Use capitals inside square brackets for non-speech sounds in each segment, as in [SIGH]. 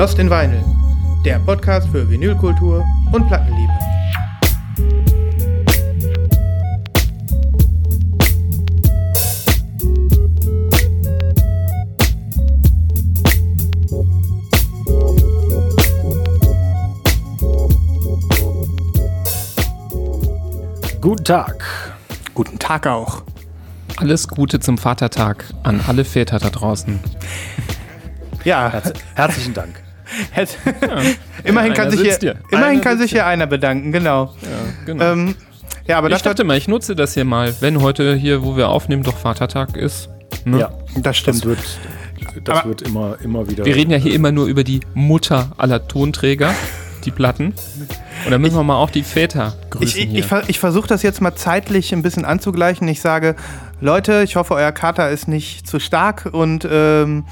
Lost in Vinyl, der Podcast für Vinylkultur und Plattenliebe. Guten Tag. Guten Tag auch. Alles Gute zum Vatertag an alle Väter da draußen. Ja, Herz herzlichen Dank. Hätt- [LAUGHS] immerhin kann sich hier, immerhin Einer kann sich hier einer bedanken, genau. Ja, genau. Ähm, ja, aber ich das, dachte mal, ich nutze das hier mal, wenn heute hier, wo wir aufnehmen, doch Vatertag ist. Ne? Ja, das das stimmt. wird, das Aber- wird immer, immer wieder. Wir reden ja hier immer nur über die Mutter aller Tonträger, [LAUGHS] die Platten. Und dann müssen wir mal auch die Väter grüßen Ich, ich, ich, ich versuche das jetzt mal zeitlich ein bisschen anzugleichen. Ich sage, Leute, ich hoffe, euer Kater ist nicht zu stark und ähm,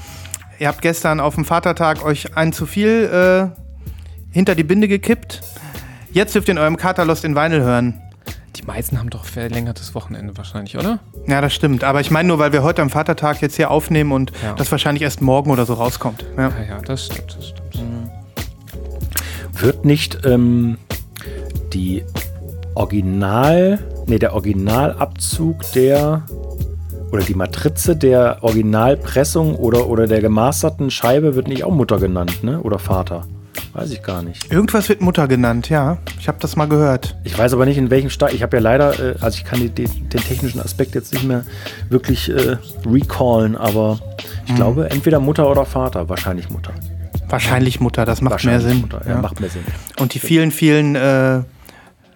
ihr habt gestern auf dem Vatertag euch ein zu viel äh, hinter die Binde gekippt. Jetzt dürft ihr in eurem Kater Lost in Vinyl hören. die meisten haben doch verlängertes Wochenende wahrscheinlich, oder? Ja, das stimmt. Aber ich meine nur, weil wir heute am Vatertag jetzt hier aufnehmen und Ja. das wahrscheinlich erst morgen oder so rauskommt. Ja. Ja, ja, das stimmt, das stimmt. Wird nicht ähm, die Original, nee, der Originalabzug der oder die Matrize der Originalpressung oder, oder der gemasterten Scheibe wird nicht auch Mutter genannt, ne? Oder Vater. Weiß ich gar nicht. Irgendwas wird Mutter genannt, ja. Ich habe das mal gehört. Ich weiß aber nicht, in welchem Stadium. Ich habe ja leider, äh, also ich kann die, den, den technischen Aspekt jetzt nicht mehr wirklich äh, recallen, aber ich glaube, entweder Mutter oder Vater. Wahrscheinlich Mutter. Wahrscheinlich Mutter, das macht mehr Wahrscheinlich Sinn. Mutter. Ja, Ja. macht mehr Sinn. Und die vielen, vielen äh,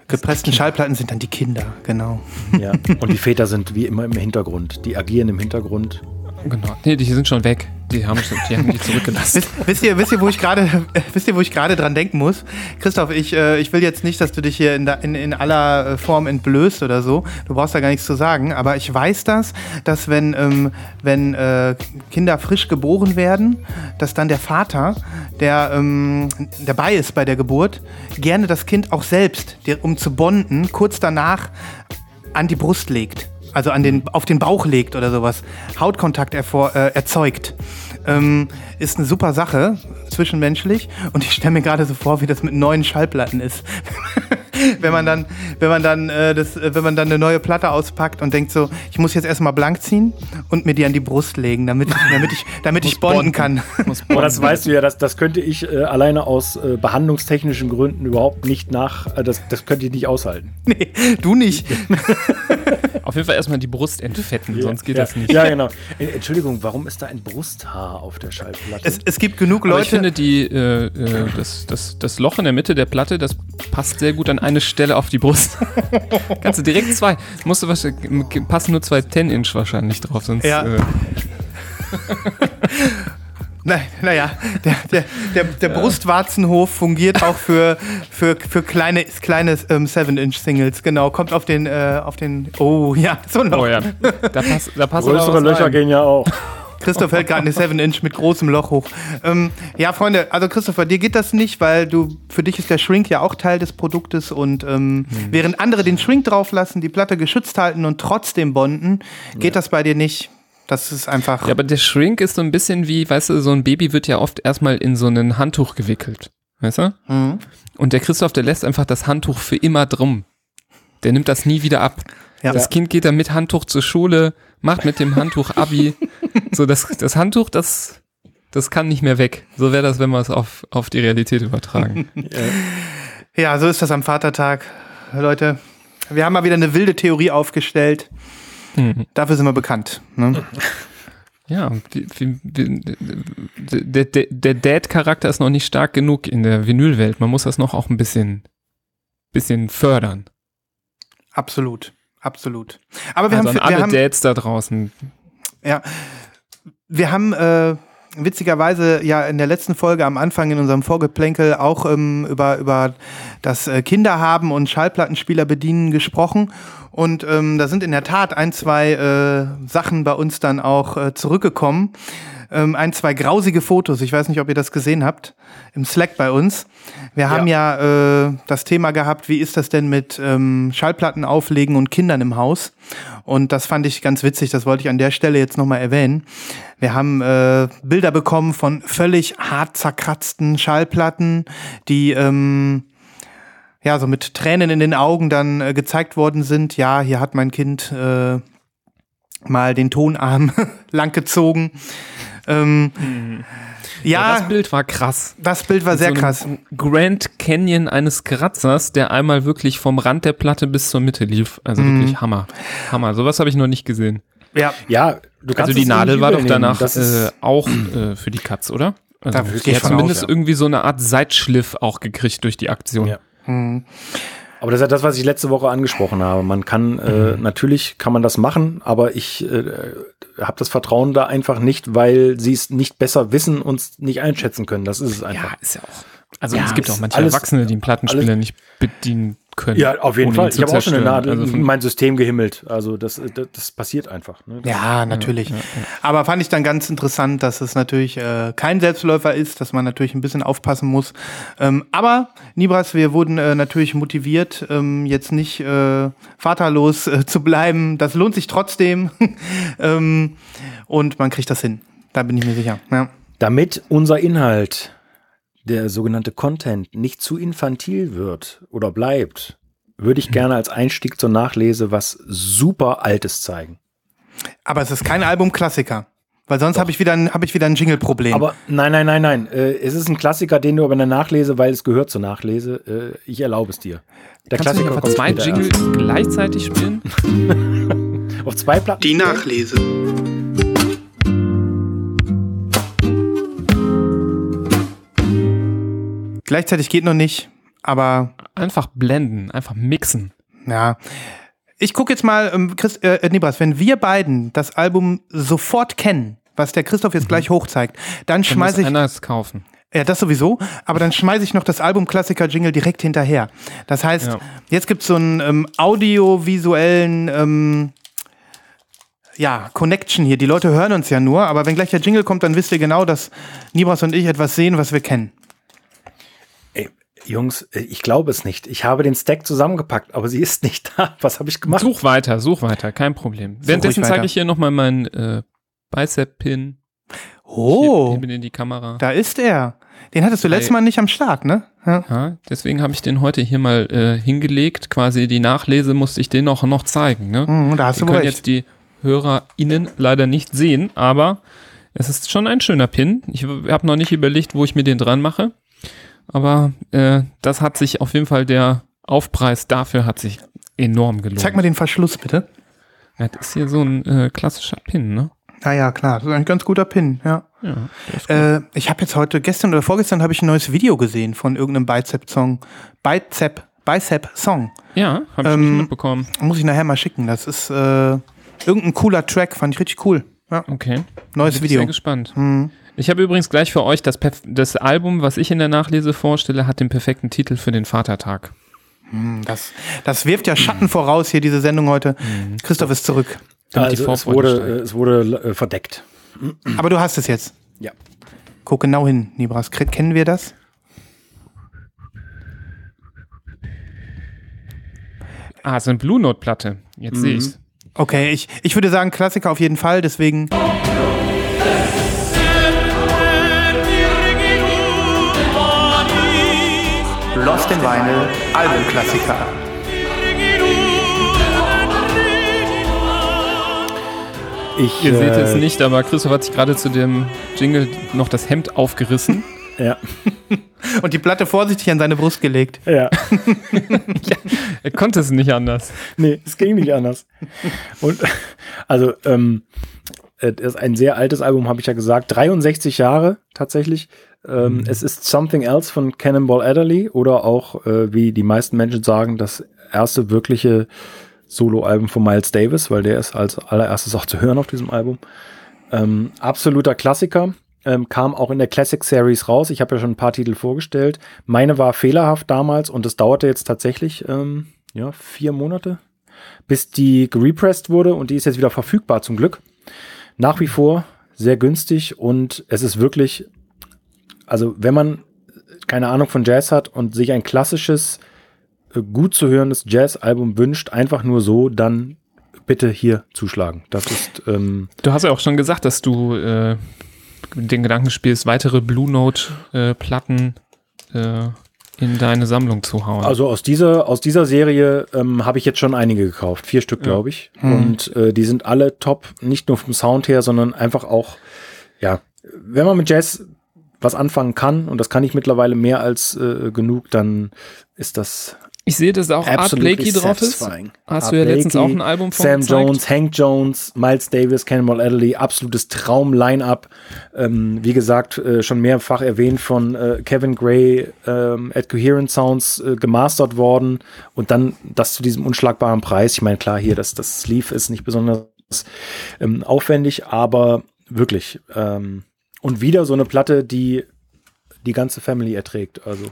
gepressten Schallplatten sind dann die Kinder, genau. Ja. Und die Väter sind wie immer im Hintergrund. Die agieren im Hintergrund. Genau. Nee, die sind schon weg. Die haben, die haben die zurückgelassen. Wisst, wisst ihr, wisst ihr, wo ich gerade, [LAUGHS] wisst ihr, wo ich gerade dran denken muss? Christoph, ich, äh, ich will jetzt nicht, dass du dich hier in, der, in, in aller äh, Form entblößt oder so. Du brauchst da gar nichts zu sagen. Aber ich weiß das, dass wenn, ähm, wenn äh, Kinder frisch geboren werden, dass dann der Vater, der ähm, dabei ist bei der Geburt, gerne das Kind auch selbst, um zu bonden, kurz danach an die Brust legt. Also an den, auf den Bauch legt oder sowas. Hautkontakt ervor, äh, erzeugt. Ähm, ist eine super Sache, zwischenmenschlich. Und ich stelle mir gerade so vor, wie das mit neuen Schallplatten ist. [LAUGHS] wenn man dann, wenn man dann, äh, das, äh, wenn man dann eine neue Platte auspackt und denkt so, ich muss jetzt erstmal blank ziehen und mir die an die Brust legen, damit ich, damit ich, [LAUGHS] damit ich bonden kann. Muss [LAUGHS] Aber das bonden. weißt du ja, das, das könnte ich äh, alleine aus äh, behandlungstechnischen Gründen überhaupt nicht nach, äh, das, das könnte ich nicht aushalten. nee, du nicht. Auf jeden Fall erstmal die Brust entfetten, sonst geht ja. das nicht. Ja, genau. Äh, Entschuldigung, warum ist da ein Brusthaar auf der Schallplatte? Es, es gibt genug Aber Leute. ich finde, die, äh, äh, das, das, das Loch in der Mitte der Platte, das passt sehr gut an eine Stelle auf die Brust. [LAUGHS] Kannst du direkt zwei. Musst du was, passen nur zwei 10-Inch wahrscheinlich drauf, sonst. Ja. Äh, [LAUGHS] Na, naja, der, der, der, der Brustwarzenhof fungiert auch für, für, für kleine, kleine ähm, 7-Inch-Singles, genau. Kommt auf den, äh, auf den. Oh ja, so ein Loch. oh ja. Da passt, da Größere Löcher rein. gehen ja auch. Christoph hält gerade eine 7-Inch mit großem Loch hoch. Ähm, ja, Freunde, also Christopher, dir geht das nicht, weil du, für dich ist der Shrink ja auch Teil des Produktes und ähm, während andere den Shrink drauflassen, die Platte geschützt halten und trotzdem bonden, geht das bei dir nicht. Das ist einfach. Ja, aber der Shrink ist so ein bisschen wie, weißt du, so ein Baby wird ja oft erstmal in so ein Handtuch gewickelt. Weißt du? Mhm. Und der Christoph, der lässt einfach das Handtuch für immer drum. Der nimmt das nie wieder ab. Ja. Das Kind geht dann mit Handtuch zur Schule, macht mit dem Handtuch Abi. [LAUGHS] so, das, das Handtuch, das, das kann nicht mehr weg. So wäre das, wenn wir es auf, auf die Realität übertragen. [LAUGHS] Ja, so ist das am Vatertag. Leute, wir haben mal wieder eine wilde Theorie aufgestellt. Mhm. Dafür sind wir bekannt. Ne? Ja, wie, wie, wie, der, der, Dad-Charakter ist noch nicht stark genug in der Vinylwelt. Man muss das noch auch ein bisschen, bisschen fördern. Absolut. Absolut. Aber wir also haben, an wir alle haben, Dads da draußen. ja, wir haben äh, witzigerweise ja in der letzten Folge am Anfang in unserem Vorgeplänkel auch ähm, über, über das äh, Kinderhaben und Schallplattenspieler bedienen gesprochen. Und ähm, da sind in der Tat ein, zwei äh, Sachen bei uns dann auch äh, zurückgekommen. Ähm, ein, zwei grausige Fotos. Ich weiß nicht, ob ihr das gesehen habt im Slack bei uns. Wir haben ja, äh, das Thema gehabt, wie ist das denn mit ähm, Schallplatten auflegen und Kindern im Haus? Und das fand ich ganz witzig, das wollte ich an der Stelle jetzt nochmal erwähnen. Wir haben äh, Bilder bekommen von völlig hart zerkratzten Schallplatten, die ähm, ja so mit Tränen in den Augen dann äh, gezeigt worden sind. Ja, hier hat mein Kind äh, mal den Tonarm [LAUGHS] langgezogen. Ähm, ja, das Bild war krass. das Bild war Mit sehr so krass. Grand Canyon eines Kratzers, der einmal wirklich vom Rand der Platte bis zur Mitte lief. Also Mhm. wirklich Hammer. Hammer. Sowas habe ich noch nicht gesehen. Ja, Ja, du kannst Also die Nadel war doch danach Das äh, auch äh, für die Katz, oder? Also Da die hat zumindest aus, ja. irgendwie so eine Art Seitschliff auch gekriegt durch die Aktion. Ja. Aber das ist ja das, was ich letzte Woche angesprochen habe. Man kann, äh, natürlich kann man das machen, aber ich äh, habe das Vertrauen da einfach nicht, weil sie es nicht besser wissen und es nicht einschätzen können. Das ist es einfach. Ja, ist ja auch. Also Ja, es gibt auch manche alles- Erwachsene, die einen Plattenspieler nicht bedienen können. Ja, auf jeden Fall. Ich habe auch schon eine. Nadel Also in mein System gehimmelt. Also das, das, das passiert einfach. Ne? ja, natürlich. Aber fand ich dann ganz interessant, dass es natürlich äh, kein Selbstläufer ist, dass man natürlich ein bisschen aufpassen muss. Ähm, aber, Nibras, wir wurden äh, natürlich motiviert, ähm, jetzt nicht äh, vaterlos äh, zu bleiben. Das lohnt sich trotzdem. [LAUGHS] ähm, und man kriegt das hin. Da bin ich mir sicher. Ja. Damit unser Inhalt, der sogenannte Content, nicht zu infantil wird oder bleibt, würde ich gerne als Einstieg zur Nachlese was super Altes zeigen. Aber es ist kein Albumklassiker. Weil sonst habe ich wieder ein, hab ich wieder ein Jingle-Problem. Aber nein, nein, nein, nein. Äh, es ist ein Klassiker, den du aber in der Nachlese, weil es gehört zur Nachlese, äh, ich erlaube es dir. Der kannst du Klassiker nicht kommt zwei später Jingle erst. gleichzeitig spielen? [LAUGHS] Auf zwei Platten. Die Nachlese. Gleichzeitig geht noch nicht, aber Einfach blenden, einfach mixen. ja. Ich gucke jetzt mal, ähm, Chris, äh, Nibras, wenn wir beiden das Album sofort kennen, was der Christoph jetzt gleich hochzeigt, dann Dann schmeiße ich, einer es kaufen. ja, das sowieso, aber dann schmeiße ich noch das Album-Klassiker-Jingle direkt hinterher. Das heißt, Ja. jetzt gibt es so einen ähm, audiovisuellen, ähm, ja, Connection hier. Die Leute hören uns ja nur, aber wenn gleich der Jingle kommt, dann wisst ihr genau, dass Nibras und ich etwas sehen, was wir kennen. Jungs, äh, ich glaube es nicht. Ich habe den Stack zusammengepackt, aber sie ist nicht [LAUGHS] da. Was habe ich gemacht? Such weiter, such weiter, kein Problem. Währenddessen ruhig zeige ich hier nochmal meinen äh, Bicep-Pin. Oh, Hier in die Kamera. da ist er. Den hattest du Drei- letztes Mal nicht am Start, ne? Ja. Ja, deswegen habe ich den heute hier mal äh, hingelegt. Quasi die Nachlese musste ich den auch noch zeigen. Ne? Mhm, da hast Die du können recht. jetzt die HörerInnen leider nicht sehen, aber es ist schon ein schöner Pin. Ich habe noch nicht überlegt, wo ich mir den dran mache. Aber äh, das hat sich auf jeden Fall, der Aufpreis dafür hat sich enorm gelohnt. Zeig mal den Verschluss, bitte. Ja, das ist hier so ein äh, klassischer Pin, ne? Ah ja, klar. Das ist ein ganz guter Pin, ja. Ja. Äh, ich habe jetzt heute, gestern oder vorgestern, habe ich ein neues Video gesehen von irgendeinem Bicep-Song. Bicep, Bicep-Song. ja habe ich ähm, nicht mitbekommen. Muss ich nachher mal schicken. Das ist äh, irgendein cooler Track, fand ich richtig cool. Ja, Okay. neues Bin ich Video. sehr gespannt. Mhm. Ich habe übrigens gleich für euch das, perf- das Album, was ich in der Nachlese vorstelle, hat den perfekten Titel für den Vatertag. Das, das wirft ja Schatten voraus hier, diese Sendung heute. Christoph ist zurück. Also, es wurde, steigt. es wurde äh, verdeckt. Aber du hast es jetzt. Ja. Guck genau hin, Nibras. Kennen wir das? Ah, es ist eine Blue Note Platte. Jetzt sehe ich's. Okay, ich, ich würde sagen Klassiker auf jeden Fall, deswegen. In Vinyl, Albumklassiker. Ich, Ihr seht äh, es nicht, aber Christoph hat sich gerade zu dem Jingle noch das Hemd aufgerissen. [LAUGHS] Ja. Und die Platte vorsichtig an seine Brust gelegt. [LAUGHS] ja. er konnte es nicht anders. Nee, es ging nicht anders. Und also, ähm, äh, ist ein sehr altes Album, habe ich ja gesagt. 63 Jahre tatsächlich. Ähm, Es ist Something Else von Cannonball Adderley oder auch, äh, wie die meisten Menschen sagen, das erste wirkliche Soloalbum von Miles Davis, weil der ist als allererstes auch zu hören auf diesem Album. Ähm, absoluter Klassiker. Ähm, kam auch in der Classic Series raus. Ich habe ja schon ein paar Titel vorgestellt. Meine war fehlerhaft damals und es dauerte jetzt tatsächlich ähm, ja, vier Monate, bis die gerepressed wurde und die ist jetzt wieder verfügbar zum Glück. Nach wie vor sehr günstig und es ist wirklich, also wenn man keine Ahnung von Jazz hat und sich ein klassisches, äh, gut zu hörendes Jazz-Album wünscht, einfach nur so, dann bitte hier zuschlagen. Das ist. Ähm, Du hast ja auch schon gesagt, dass du äh, den Gedanken spielst, weitere Blue Note-Platten äh, in deine Sammlung zu hauen. also aus dieser, aus dieser Serie ähm, habe ich jetzt schon einige gekauft. Vier Stück, glaube ich. Und äh, die sind alle top, nicht nur vom Sound her, sondern einfach auch, ja, wenn man mit Jazz was anfangen kann, und das kann ich mittlerweile mehr als äh, genug, dann ist das ich sehe, dass auch Art Blakey drauf ist. Hast Art du ja letztens Blakey, auch ein Album von Sam gezeigt. Jones, Hank Jones, Miles Davis, Cannonball Adderley, absolutes Traum-Line-Up. Ähm, wie gesagt, äh, schon mehrfach erwähnt von äh, Kevin Gray ähm, at Coherent Sounds äh, gemastert worden und dann das zu diesem unschlagbaren Preis. Ich meine, klar, hier das, das Sleeve ist nicht besonders ähm, aufwendig, aber wirklich. Ähm, und wieder so eine Platte, die die ganze Family erträgt. Also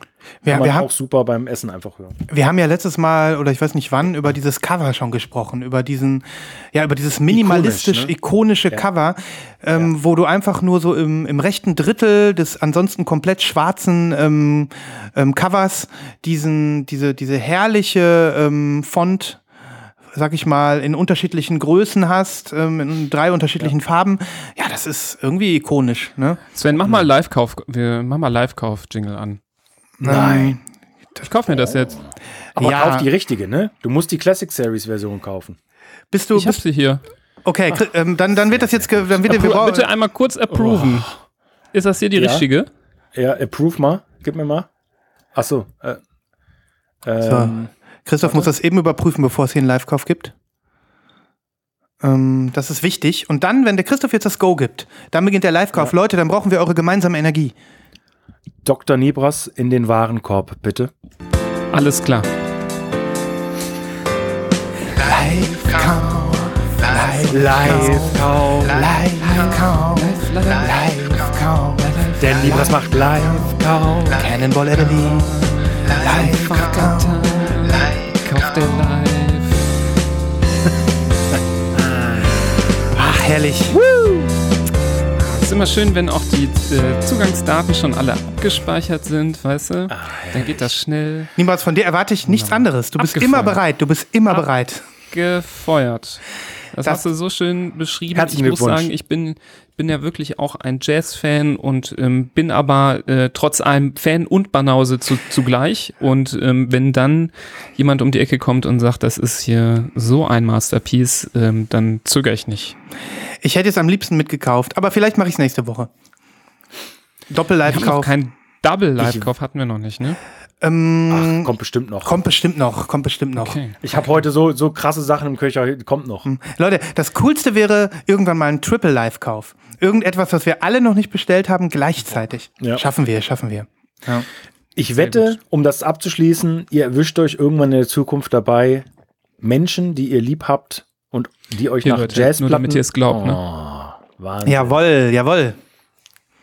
Wir- kann wir haben- auch super beim Essen einfach hören. Wir haben ja letztes Mal, oder ich weiß nicht wann, über dieses Cover schon gesprochen, über diesen, ja, über dieses minimalistisch ne? ikonische Cover, ähm, wo du einfach nur so im, im rechten Drittel des ansonsten komplett schwarzen ähm, ähm, Covers diesen, diese, diese herrliche ähm, Font sag ich mal, in unterschiedlichen Größen hast, ähm, in drei unterschiedlichen Farben. Ja, das ist irgendwie ikonisch, ne? Sven, mach mal Live-Kauf, wir mach mal Live-Kauf-Jingle an. Nein. Ich kauf mir das jetzt. Aber Ja. kauf die richtige, ne? Du musst die Classic Series Version kaufen. Bist du, Ich hab bist, sie hier. okay, kri- ähm, dann, dann wird das jetzt, dann wird wir Appro bitte einmal kurz approven. Ist das hier die Ja. richtige? Ja, approve mal. Gib mir mal. Ach so. Äh, ähm, Christoph muss das eben überprüfen, bevor es hier einen Live-Kauf gibt. Ähm, das ist wichtig. Und dann, wenn der Christoph jetzt das Go gibt, dann beginnt der Live-Kauf. Leute, dann brauchen wir eure gemeinsame Energie. Dr. Nibras in den Warenkorb, bitte. Alles klar. Live-Kauf, Live-Kauf, Live-Kauf, Live-Kauf. Der Nibras macht live. Cannonball Adderley, Live-Kauf. Kauf der live. Ach, [LAUGHS] herrlich. ist immer schön, wenn auch die äh, Zugangsdaten schon alle abgespeichert sind, weißt du? Dann geht das schnell Niemals von dir erwarte ich nichts anderes. Du bist Abgefeuert. immer bereit. Du bist immer bereit. gefeuert. Das, Das- hast du so schön beschrieben. Herzlichen ich muss sagen, ich bin, bin ja wirklich auch ein Jazz-Fan und ähm, bin aber äh, trotz allem Fan und Banause zu, zugleich. Und ähm, wenn dann jemand um die Ecke kommt und sagt, das ist hier so ein Masterpiece, ähm, dann zögere ich nicht. Ich hätte es am liebsten mitgekauft, aber vielleicht mache ich es nächste Woche. Doppel-Live-Kauf. keinen Double-Live-Kauf hatten wir noch nicht, ne? Ähm, Ach, kommt bestimmt noch. kommt bestimmt noch, kommt bestimmt noch. Okay. Ich habe heute so, so krasse Sachen im Köcher, kommt noch. Leute, das Coolste wäre irgendwann mal ein Triple-Live-Kauf. Irgendetwas, was wir alle noch nicht bestellt haben, gleichzeitig. Ja. Schaffen wir, schaffen wir. Ich wette, um das abzuschließen, ihr erwischt euch irgendwann in der Zukunft dabei Menschen, die ihr lieb habt und die euch Hier, nach Leute, Jazzplatten... nur damit ihr es glaubt, ne? Oh, Wahnsinn. Jawoll,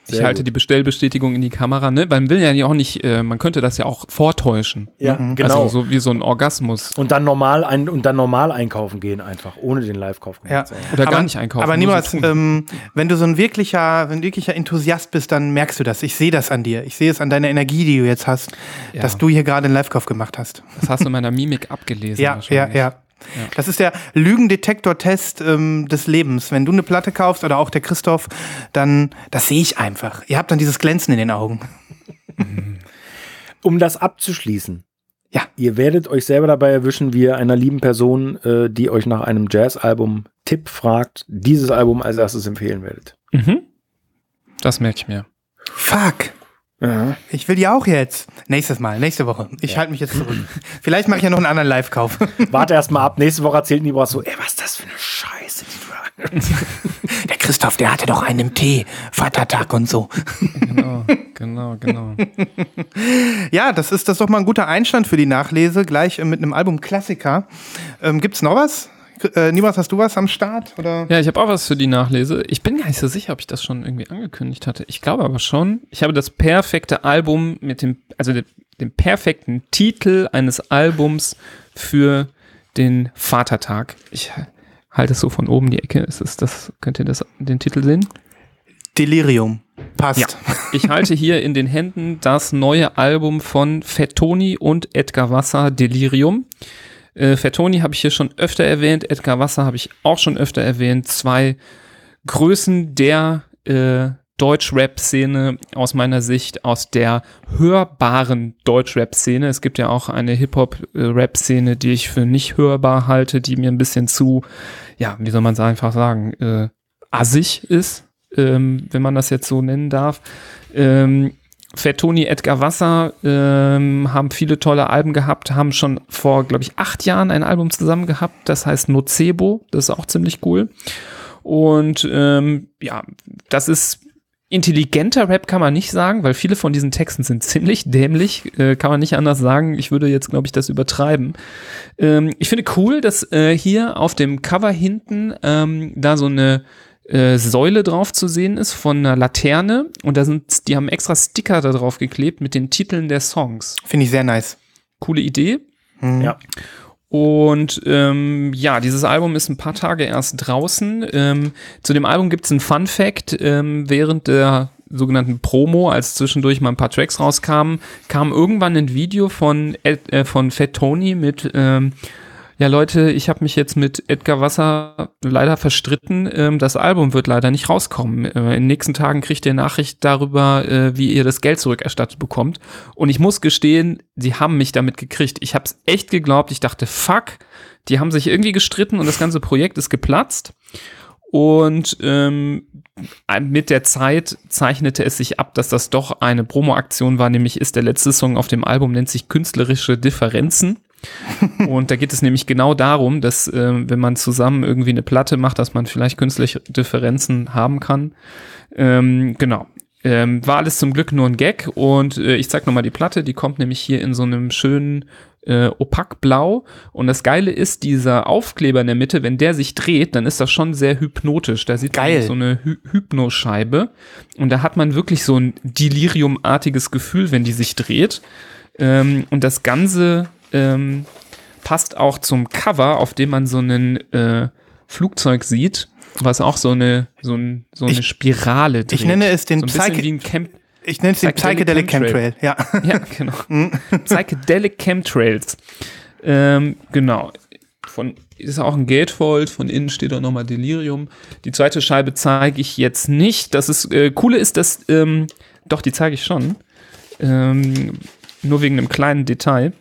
jawohl. Ich Sehr halte gut. die Bestellbestätigung in die Kamera, ne? Man will ja auch nicht, äh, man könnte das ja auch vortäuschen. Ja, genau. Also so wie so ein Orgasmus. und dann normal ein, und dann normal einkaufen gehen einfach, ohne den Live-Kauf Ja. Oder gar aber, nicht einkaufen, Aber niemals, so ähm, wenn du so ein wirklicher, wenn du wirklicher Enthusiast bist, dann merkst du das. Ich sehe das an dir. Ich sehe es an deiner Energie, die du jetzt hast, Ja. dass du hier gerade einen Live-Kauf gemacht hast. Das hast du in meiner Mimik abgelesen. Ja, ja, wahrscheinlich. Ja. Das ist der Lügendetektor-Test ähm, des Lebens. Wenn du eine Platte kaufst oder auch der Christoph, dann, das sehe ich einfach. Ihr habt dann dieses Glänzen in den Augen. [LAUGHS] Um das abzuschließen. Ja. Ihr werdet euch selber dabei erwischen, wie ihr einer lieben Person, äh, die euch nach einem Jazz-Album Tipp fragt, dieses Album als erstes empfehlen werdet. Mhm. Das merke ich mir. Fuck. Ja. Ich will die auch jetzt. Nächstes Mal, nächste Woche. Ich halte mich jetzt zurück. [LAUGHS] Vielleicht mache ich ja noch einen anderen Live-Kauf. [LAUGHS] Warte erst mal ab. Nächste Woche erzählt Nibras so, ey, was ist das für eine Scheiße, die du Der Christoph, der hatte doch einen im Tee. Vatertag und so. Genau, genau, genau. [LAUGHS] Ja, das ist das ist doch mal ein guter Einstand für die Nachlese. Gleich äh, mit einem Album Klassiker. Ähm, gibt's noch was? Äh, Niemals, hast du was am Start? Oder? Ja, ich habe auch was für die Nachlese. Ich bin gar nicht so sicher, ob ich das schon irgendwie angekündigt hatte. Ich glaube aber schon. Ich habe das perfekte Album mit dem, also dem, dem perfekten Titel eines Albums für den Vatertag. Ich halte es so von oben die Ecke. Ist es das, könnt ihr das, den Titel sehen? Delirium. Passt. Ja. Ich halte hier in den Händen das neue Album von Fettoni und Edgar Wasser, Delirium. Äh, Fettoni habe ich hier schon öfter erwähnt, Edgar Wasser habe ich auch schon öfter erwähnt. Zwei Größen der äh, Deutsch-Rap-Szene aus meiner Sicht, aus der hörbaren Deutsch-Rap-Szene. Es gibt ja auch eine Hip-Hop-Rap-Szene, die ich für nicht hörbar halte, die mir ein bisschen zu, ja, wie soll man es einfach sagen, äh, assig ist, ähm, wenn man das jetzt so nennen darf. Ähm, Fettoni, Edgar Wasser ähm, haben viele tolle Alben gehabt, haben schon vor, glaube ich, acht Jahren ein Album zusammen gehabt, das heißt Nocebo, das ist auch ziemlich cool. Und ähm, ja, das ist intelligenter Rap kann man nicht sagen, weil viele von diesen Texten sind ziemlich dämlich, äh, kann man nicht anders sagen. Ich würde jetzt, glaube ich, das übertreiben. Ähm, ich finde cool, dass äh, hier auf dem Cover hinten ähm, da so eine äh, Säule drauf zu sehen ist von einer Laterne und da sind, die haben extra Sticker da drauf geklebt mit den Titeln der Songs. Finde ich sehr nice. Coole Idee. Mhm. Ja. Und ähm, ja, dieses Album ist ein paar Tage erst draußen. Ähm, zu dem Album gibt es einen Fun Fact. Ähm, während der sogenannten Promo, als zwischendurch mal ein paar Tracks rauskamen, kam irgendwann ein Video von, äh, von Fat Tony mit ähm, ja Leute, ich habe mich jetzt mit Edgar Wasser leider verstritten. Ähm, das Album wird leider nicht rauskommen. Äh, in den nächsten Tagen kriegt ihr Nachricht darüber, äh, wie ihr das Geld zurückerstattet bekommt. Und ich muss gestehen, sie haben mich damit gekriegt. Ich habe es echt geglaubt. Ich dachte, fuck, die haben sich irgendwie gestritten und das ganze Projekt ist geplatzt. Und ähm, mit der Zeit zeichnete es sich ab, dass das doch eine Promo-Aktion war, nämlich ist der letzte Song auf dem Album, nennt sich Künstlerische Differenzen. [LAUGHS] und da geht es nämlich genau darum, dass äh, wenn man zusammen irgendwie eine Platte macht, dass man vielleicht künstliche Differenzen haben kann. Ähm, genau. Ähm, war alles zum Glück nur ein Gag und äh, ich zeig nochmal die Platte, die kommt nämlich hier in so einem schönen äh, opakblau und das Geile ist, dieser Aufkleber in der Mitte, wenn der sich dreht, dann ist das schon sehr hypnotisch. Da sieht Geil. man so eine Hy Hypnoscheibe und da hat man wirklich so ein Deliriumartiges Gefühl, wenn die sich dreht. Ähm, und das Ganze ähm, passt auch zum Cover, auf dem man so einen äh, Flugzeug sieht, was auch so eine, so, ein, so eine Ich- Spirale dreht. ich nenne es den so ein Psyche- wie ein Camp Ich nenne es den Psychedelic Psychedelic Chemtrail. Ja. ja, genau. [LAUGHS] Psychedelic Chemtrails. Ähm, genau. Von, ist auch ein Gatefold, von innen steht auch nochmal Delirium. Die zweite Scheibe zeige ich jetzt nicht. Das ist, äh, coole ist, dass, ähm, doch, die zeige ich schon. Ähm, nur wegen einem kleinen Detail.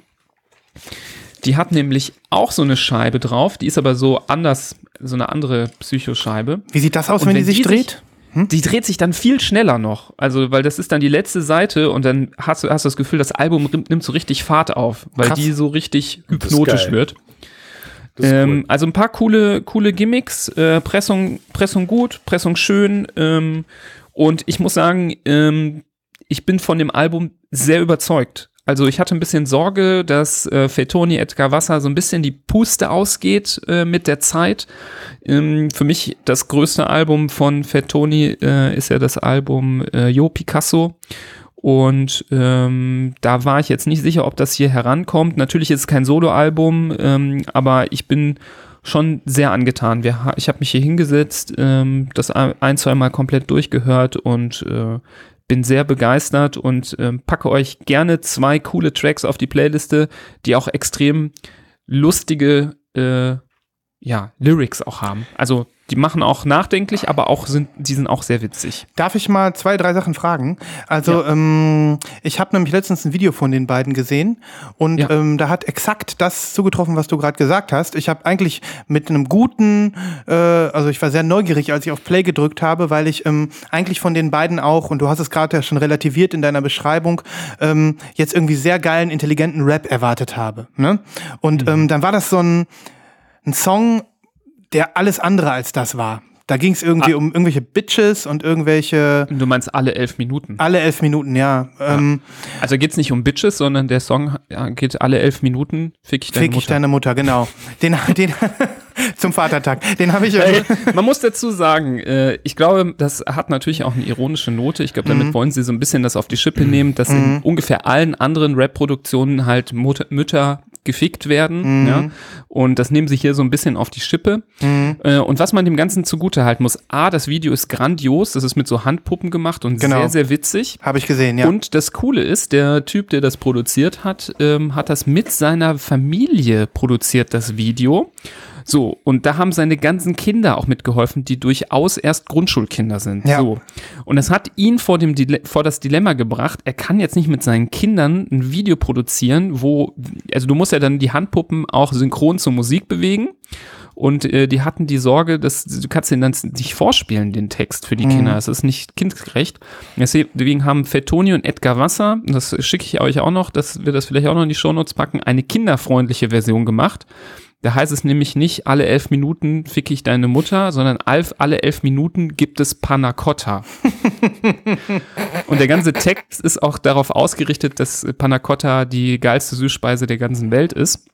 Die hat nämlich auch so eine Scheibe drauf, die ist aber so anders, so eine andere Psychoscheibe. Wie sieht das aus, Und wenn, die wenn sich die dreht? Die dreht sich dann viel schneller noch. Also, weil das ist dann die letzte Seite und dann hast du, hast du das Gefühl, das Album nimmt so richtig Fahrt auf, weil Krass. die so richtig hypnotisch wird. Ähm, cool. Also ein paar coole, coole Gimmicks, äh, Pressung, Pressung gut, Pressung schön. Ähm, und ich muss sagen, ähm, ich bin von dem Album sehr überzeugt. Also ich hatte ein bisschen Sorge, dass äh, Fettoni Edgar Wasser so ein bisschen die Puste ausgeht äh, mit der Zeit. Ähm, für mich das größte Album von Fettoni äh, ist ja das Album äh, Yo Picasso. Und ähm, da war ich jetzt nicht sicher, ob das hier herankommt. Natürlich ist es kein Soloalbum, ähm, aber ich bin schon sehr angetan. Wir, ich habe mich hier hingesetzt, ähm, das ein, ein, zwei Mal komplett durchgehört und äh, bin sehr begeistert und ähm, packe euch gerne zwei coole Tracks auf die Playliste, die auch extrem lustige äh, ja, Lyrics auch haben. Also die machen auch nachdenklich, aber auch sind, die sind auch sehr witzig. Darf ich mal zwei, drei Sachen fragen? Also, ähm, ich habe nämlich letztens ein Video von den beiden gesehen und Ja. ähm, da hat exakt das zugetroffen, was du gerade gesagt hast. Ich habe eigentlich mit einem guten, äh, also ich war sehr neugierig, als ich auf Play gedrückt habe, weil ich ähm, eigentlich von den beiden auch, und du hast es gerade ja schon relativiert in deiner Beschreibung, ähm, jetzt irgendwie sehr geilen, intelligenten Rap erwartet habe. Ne? Und ähm, dann war das so ein, ein Song, der alles andere als das war. Da ging es irgendwie um irgendwelche Bitches und irgendwelche Du meinst alle elf Minuten. alle elf Minuten, ja. Ähm, Also geht's nicht um Bitches, sondern der Song ja, geht alle elf Minuten. Fick ich deine Fick ich Mutter. deine Mutter, genau. Den, den, [LAUGHS] zum Vatertag. Den habe ich ja. Man muss dazu sagen, äh, ich glaube, das hat natürlich auch eine ironische Note. Ich glaube, damit wollen sie so ein bisschen das auf die Schippe nehmen, dass in ungefähr allen anderen Rap-Produktionen halt Mut Mütter gefickt werden. Ja? Und das nehmen sie hier so ein bisschen auf die Schippe. Äh, und was man dem Ganzen zugute halten muss, A, das Video ist grandios, das ist mit so Handpuppen gemacht und Genau. sehr, sehr witzig. Habe ich gesehen, ja. Und das Coole ist, der Typ, der das produziert hat, ähm, hat das mit seiner Familie produziert, das Video. So, und da haben seine ganzen Kinder auch mitgeholfen, die durchaus erst Grundschulkinder sind. Ja. So. Und das hat ihn vor, dem Dile vor das Dilemma gebracht, er kann jetzt nicht mit seinen Kindern ein Video produzieren, wo, also du musst ja dann die Handpuppen auch synchron zur Musik bewegen. Und äh, die hatten die Sorge, dass du kannst den dann nicht vorspielen, den Text für die Kinder. Das ist nicht kindgerecht. Deswegen haben Fettoni und Edgar Wasser, das schicke ich euch auch noch, dass wir das vielleicht auch noch in die Shownotes packen, eine kinderfreundliche Version gemacht. Da heißt es nämlich nicht, alle elf Minuten fick ich deine Mutter, sondern alle elf Minuten gibt es Panna Cotta. Und der ganze Text ist auch darauf ausgerichtet, dass Panna Cotta die geilste Süßspeise der ganzen Welt ist.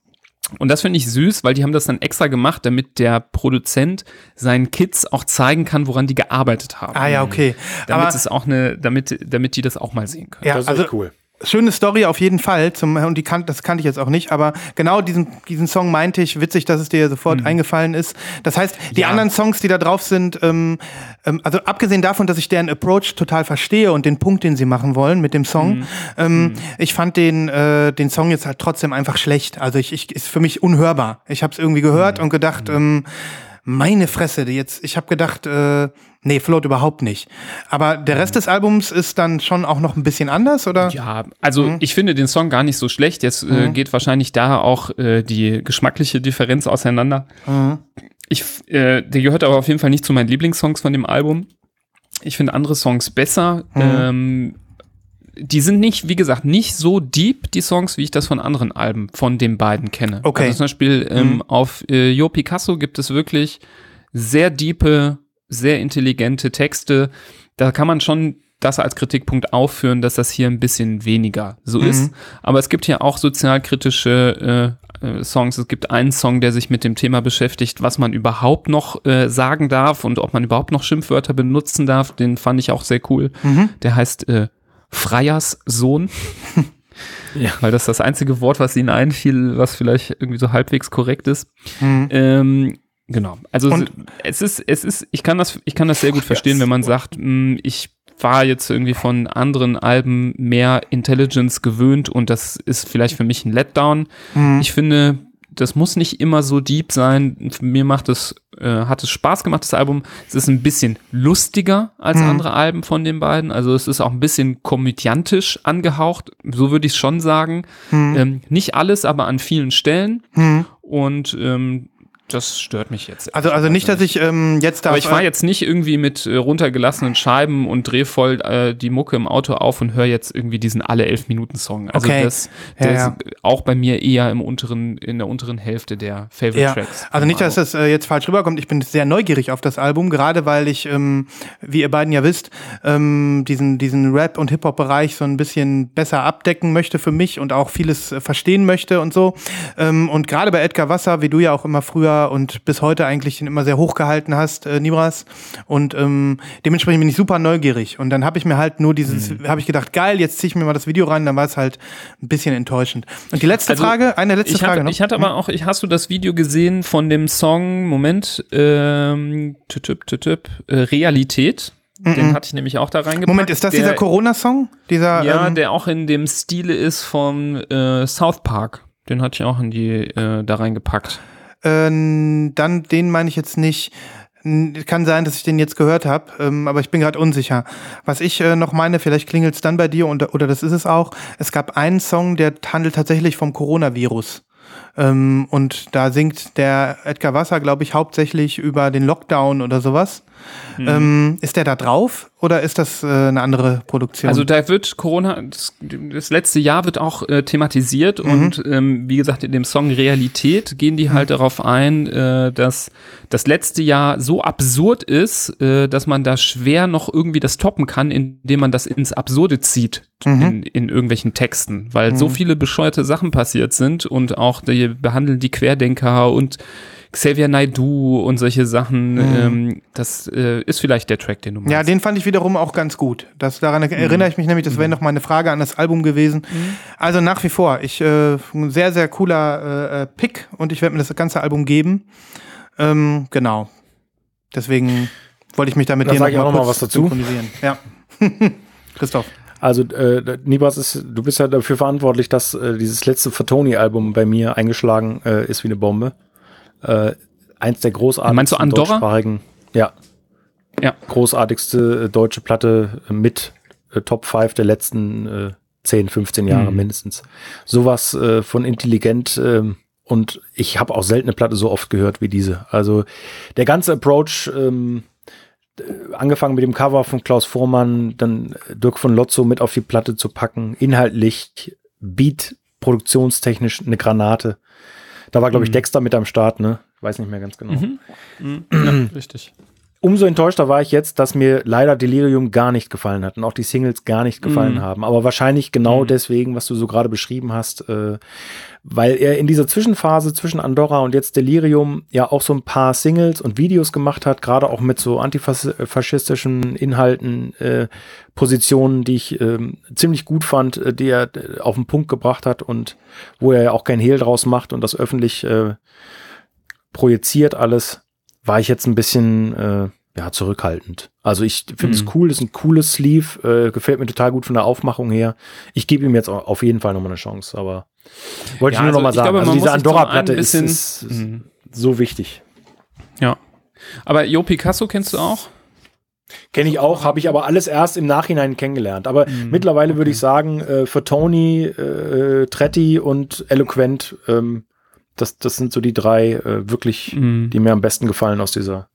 Und das finde ich süß, weil die haben das dann extra gemacht, damit der Produzent seinen Kids auch zeigen kann, woran die gearbeitet haben. ah ja, okay. Damit Aber es auch eine, damit, damit die das auch mal sehen können. ja, Das ist also echt cool. Schöne Story auf jeden Fall. Zum, und die kan das kannte ich jetzt auch nicht, aber genau diesen, diesen Song meinte ich, witzig, dass es dir sofort eingefallen ist. Das heißt, die Ja. anderen Songs, die da drauf sind, ähm, ähm, also abgesehen davon, dass ich deren Approach total verstehe und den Punkt, den sie machen wollen mit dem Song, ähm, ich fand den, äh, den Song jetzt halt trotzdem einfach schlecht. Also ich, ich ist für mich unhörbar. Ich habe es irgendwie gehört und gedacht, ähm, meine Fresse, die jetzt, ich habe gedacht, äh, nee, float überhaupt nicht. Aber der Rest des Albums ist dann schon auch noch ein bisschen anders, oder? Ja, also Mhm. ich finde den Song gar nicht so schlecht. Jetzt äh, geht wahrscheinlich da auch äh, die geschmackliche Differenz auseinander. Mhm. Ich, äh, der gehört aber auf jeden Fall nicht zu meinen Lieblingssongs von dem Album. Ich finde andere Songs besser. Mhm. Ähm, die sind nicht, wie gesagt, nicht so deep, die Songs, wie ich das von anderen Alben von den beiden kenne. Okay. Also zum Beispiel ähm, auf äh, Yo Picasso gibt es wirklich sehr diepe, sehr intelligente Texte. Da kann man schon das als Kritikpunkt aufführen, dass das hier ein bisschen weniger so ist. Aber es gibt hier auch sozialkritische äh, äh, Songs. Es gibt einen Song, der sich mit dem Thema beschäftigt, was man überhaupt noch äh, sagen darf und ob man überhaupt noch Schimpfwörter benutzen darf. Den fand ich auch sehr cool. Der heißt äh, Freiers Sohn. [LAUGHS] Ja. Weil das das einzige Wort, was ihnen einfiel, was vielleicht irgendwie so halbwegs korrekt ist. Mhm. Ähm, genau. Also Und- es ist, es ist, ich kann das, ich kann das sehr gut verstehen, wenn man sagt, mh, ich war jetzt irgendwie von anderen Alben mehr Intelligence gewöhnt und das ist vielleicht für mich ein Letdown. Mhm. Ich finde, das muss nicht immer so deep sein. Mir macht es, äh, hat es Spaß gemacht, das Album. Es ist ein bisschen lustiger als Mhm. andere Alben von den beiden. Also es ist auch ein bisschen komödiantisch angehaucht. So würde ich es schon sagen. Mhm. Ähm, nicht alles, aber an vielen Stellen. Mhm. Und ähm, das stört mich jetzt. Also, also nicht, dass ich ähm, jetzt da. Aber ich fahre jetzt nicht irgendwie mit äh, runtergelassenen Scheiben und drehe voll äh, die Mucke im Auto auf und höre jetzt irgendwie diesen alle elf Minuten Song. Also Okay. das, Ja, das ja. ist auch bei mir eher im unteren, in der unteren Hälfte der Favorite Ja, Tracks. also nicht, dass das äh, jetzt falsch rüberkommt. Ich bin sehr neugierig auf das Album, gerade weil ich, ähm, wie ihr beiden ja wisst, ähm, diesen, diesen Rap- und Hip-Hop-Bereich so ein bisschen besser abdecken möchte für mich und auch vieles äh, verstehen möchte und so. Ähm, und gerade bei Edgar Wasser, wie du ja auch immer früher und bis heute eigentlich den immer sehr hochgehalten hast, äh, Nibras. Und ähm, dementsprechend bin ich super neugierig. Und dann habe ich mir halt nur dieses, Mhm. habe ich gedacht, geil, jetzt ziehe ich mir mal das Video rein, dann war es halt ein bisschen enttäuschend. Und die letzte Also, Frage, eine letzte ich Frage hatte, noch. ich hatte aber auch, ich, hast du das Video gesehen von dem Song, Moment, ähm, tütüp, tütüp, äh, Realität? Den hatte ich nämlich auch da reingepackt. Moment, ist das der, dieser Corona-Song? Dieser, Ja, ähm, der auch in dem Stile ist von äh, South Park. Den hatte ich auch in die, äh, da reingepackt. Äh, dann den meine ich jetzt nicht. Kann sein, dass ich den jetzt gehört habe, ähm, aber ich bin gerade unsicher. Was ich äh, noch meine, vielleicht klingelt es dann bei dir und, oder das ist es auch. Es gab einen Song, der handelt tatsächlich vom Coronavirus. Ähm, und da singt der Edgar Wasser, glaube ich, hauptsächlich über den Lockdown oder sowas. Mhm. Ähm, ist der da drauf oder ist das äh, eine andere Produktion? Also da wird Corona, das, das letzte Jahr wird auch äh, thematisiert und ähm, wie gesagt, in dem Song Realität gehen die halt darauf ein, äh, dass das letzte Jahr so absurd ist, äh, dass man da schwer noch irgendwie das toppen kann, indem man das ins Absurde zieht in, in irgendwelchen Texten, weil so viele bescheuerte Sachen passiert sind und auch die behandeln die Querdenker und Xavier Naidoo und solche Sachen. Ähm, das äh, ist vielleicht der Track, den du meinst. Ja, den fand ich wiederum auch ganz gut. Das, daran erinnere ich mich nämlich, das wäre noch mal eine Frage an das Album gewesen. Also nach wie vor, ich äh, ein sehr, sehr cooler äh, äh, Pick und ich werde mir das ganze Album geben. Ähm, genau. Deswegen wollte ich mich damit sag ich auch noch mal was dazu. synchronisieren. Ja. [LAUGHS] Christoph. Also, äh, Nibas, ist, du bist ja dafür verantwortlich, dass äh, dieses letzte Fatoni-Album bei mir eingeschlagen äh, ist wie eine Bombe. Äh, eins der großartigsten Meinst du Andorra? ja, Ja. großartigste äh, deutsche Platte äh, mit äh, Top 5 der letzten äh, 10, 15 Jahre Mhm. mindestens. Sowas äh, von intelligent ähm, und ich habe auch selten eine Platte so oft gehört wie diese. Also der ganze Approach, ähm, äh, angefangen mit dem Cover von Klaus Vormann, dann Dirk von Lotzo mit auf die Platte zu packen, inhaltlich, Beat, produktionstechnisch eine Granate. Da war, glaube ich, Mhm. Dexter mit am Start, ne? Weiß nicht mehr ganz genau. Mhm. Mhm. ja, [CLEARS THROAT] richtig. Umso enttäuschter war ich jetzt, dass mir leider Delirium gar nicht gefallen hat und auch die Singles gar nicht gefallen Mhm. haben. Aber wahrscheinlich genau Mhm. deswegen, was du so gerade beschrieben hast, äh, weil er in dieser Zwischenphase zwischen Andorra und jetzt Delirium ja auch so ein paar Singles und Videos gemacht hat, gerade auch mit so antifaschistischen Inhalten, äh, Positionen, die ich ähm, ziemlich gut fand, äh, die er äh, auf den Punkt gebracht hat und wo er ja auch kein Hehl draus macht und das öffentlich äh, projiziert alles war ich jetzt ein bisschen äh, ja, zurückhaltend. Also ich finde es Mhm. cool, ist ein cooles Sleeve, äh, gefällt mir total gut von der Aufmachung her. Ich gebe ihm jetzt au- auf jeden Fall nochmal eine Chance, aber wollte Ja, ich nur also nochmal sagen. glaube, also diese Andorra-Platte ist, ist, ist Mhm. so wichtig. Ja. Aber Jo Picasso kennst du auch? Kenne ich auch, habe ich aber alles erst im Nachhinein kennengelernt. Aber Mhm, mittlerweile würde okay. ich sagen, äh, für Tony, äh, Tretti und Eloquent, ähm, das, das sind so die drei äh, wirklich, Mhm. die mir am besten gefallen aus dieser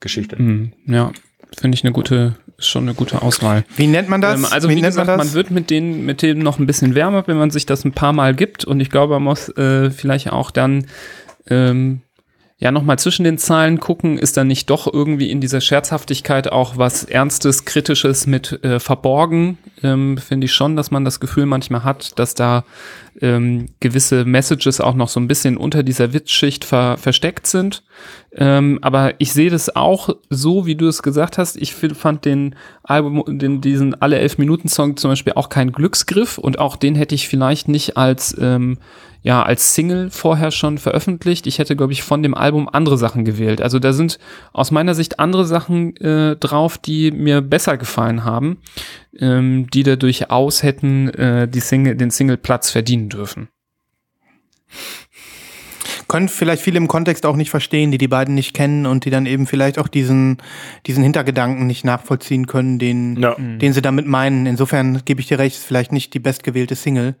Geschichte. Mhm. Ja, finde ich eine gute, schon eine gute Auswahl. Wie nennt man das? Ähm, also wie wie, nennt gesagt, man man, wird mit denen, mit denen noch ein bisschen wärmer, wenn man sich das ein paar Mal gibt. Und ich glaube, man muss äh, vielleicht auch dann ähm, ja nochmal zwischen den Zahlen gucken, ist da nicht doch irgendwie in dieser Scherzhaftigkeit auch was Ernstes, Kritisches mit äh, verborgen. Ähm, Finde ich schon, dass man das Gefühl manchmal hat, dass da ähm, gewisse Messages auch noch so ein bisschen unter dieser Witzschicht ver versteckt sind. Ähm, aber ich sehe das auch so, wie du es gesagt hast. Ich fand den Album, den, diesen alle elf Minuten Song zum Beispiel auch kein Glücksgriff und auch den hätte ich vielleicht nicht als ähm, ja als Single vorher schon veröffentlicht. Ich hätte glaube ich von dem Album andere Sachen gewählt. Also da sind aus meiner Sicht andere Sachen äh, drauf, die mir besser gefallen haben, ähm, die da durchaus hätten äh, die Single, den Single-Platz verdienen dürfen. können vielleicht viele im Kontext auch nicht verstehen, die die beiden nicht kennen und die dann eben vielleicht auch diesen, diesen Hintergedanken nicht nachvollziehen können, den, Ja. den sie damit meinen. Insofern gebe ich dir recht, ist vielleicht nicht die bestgewählte Single.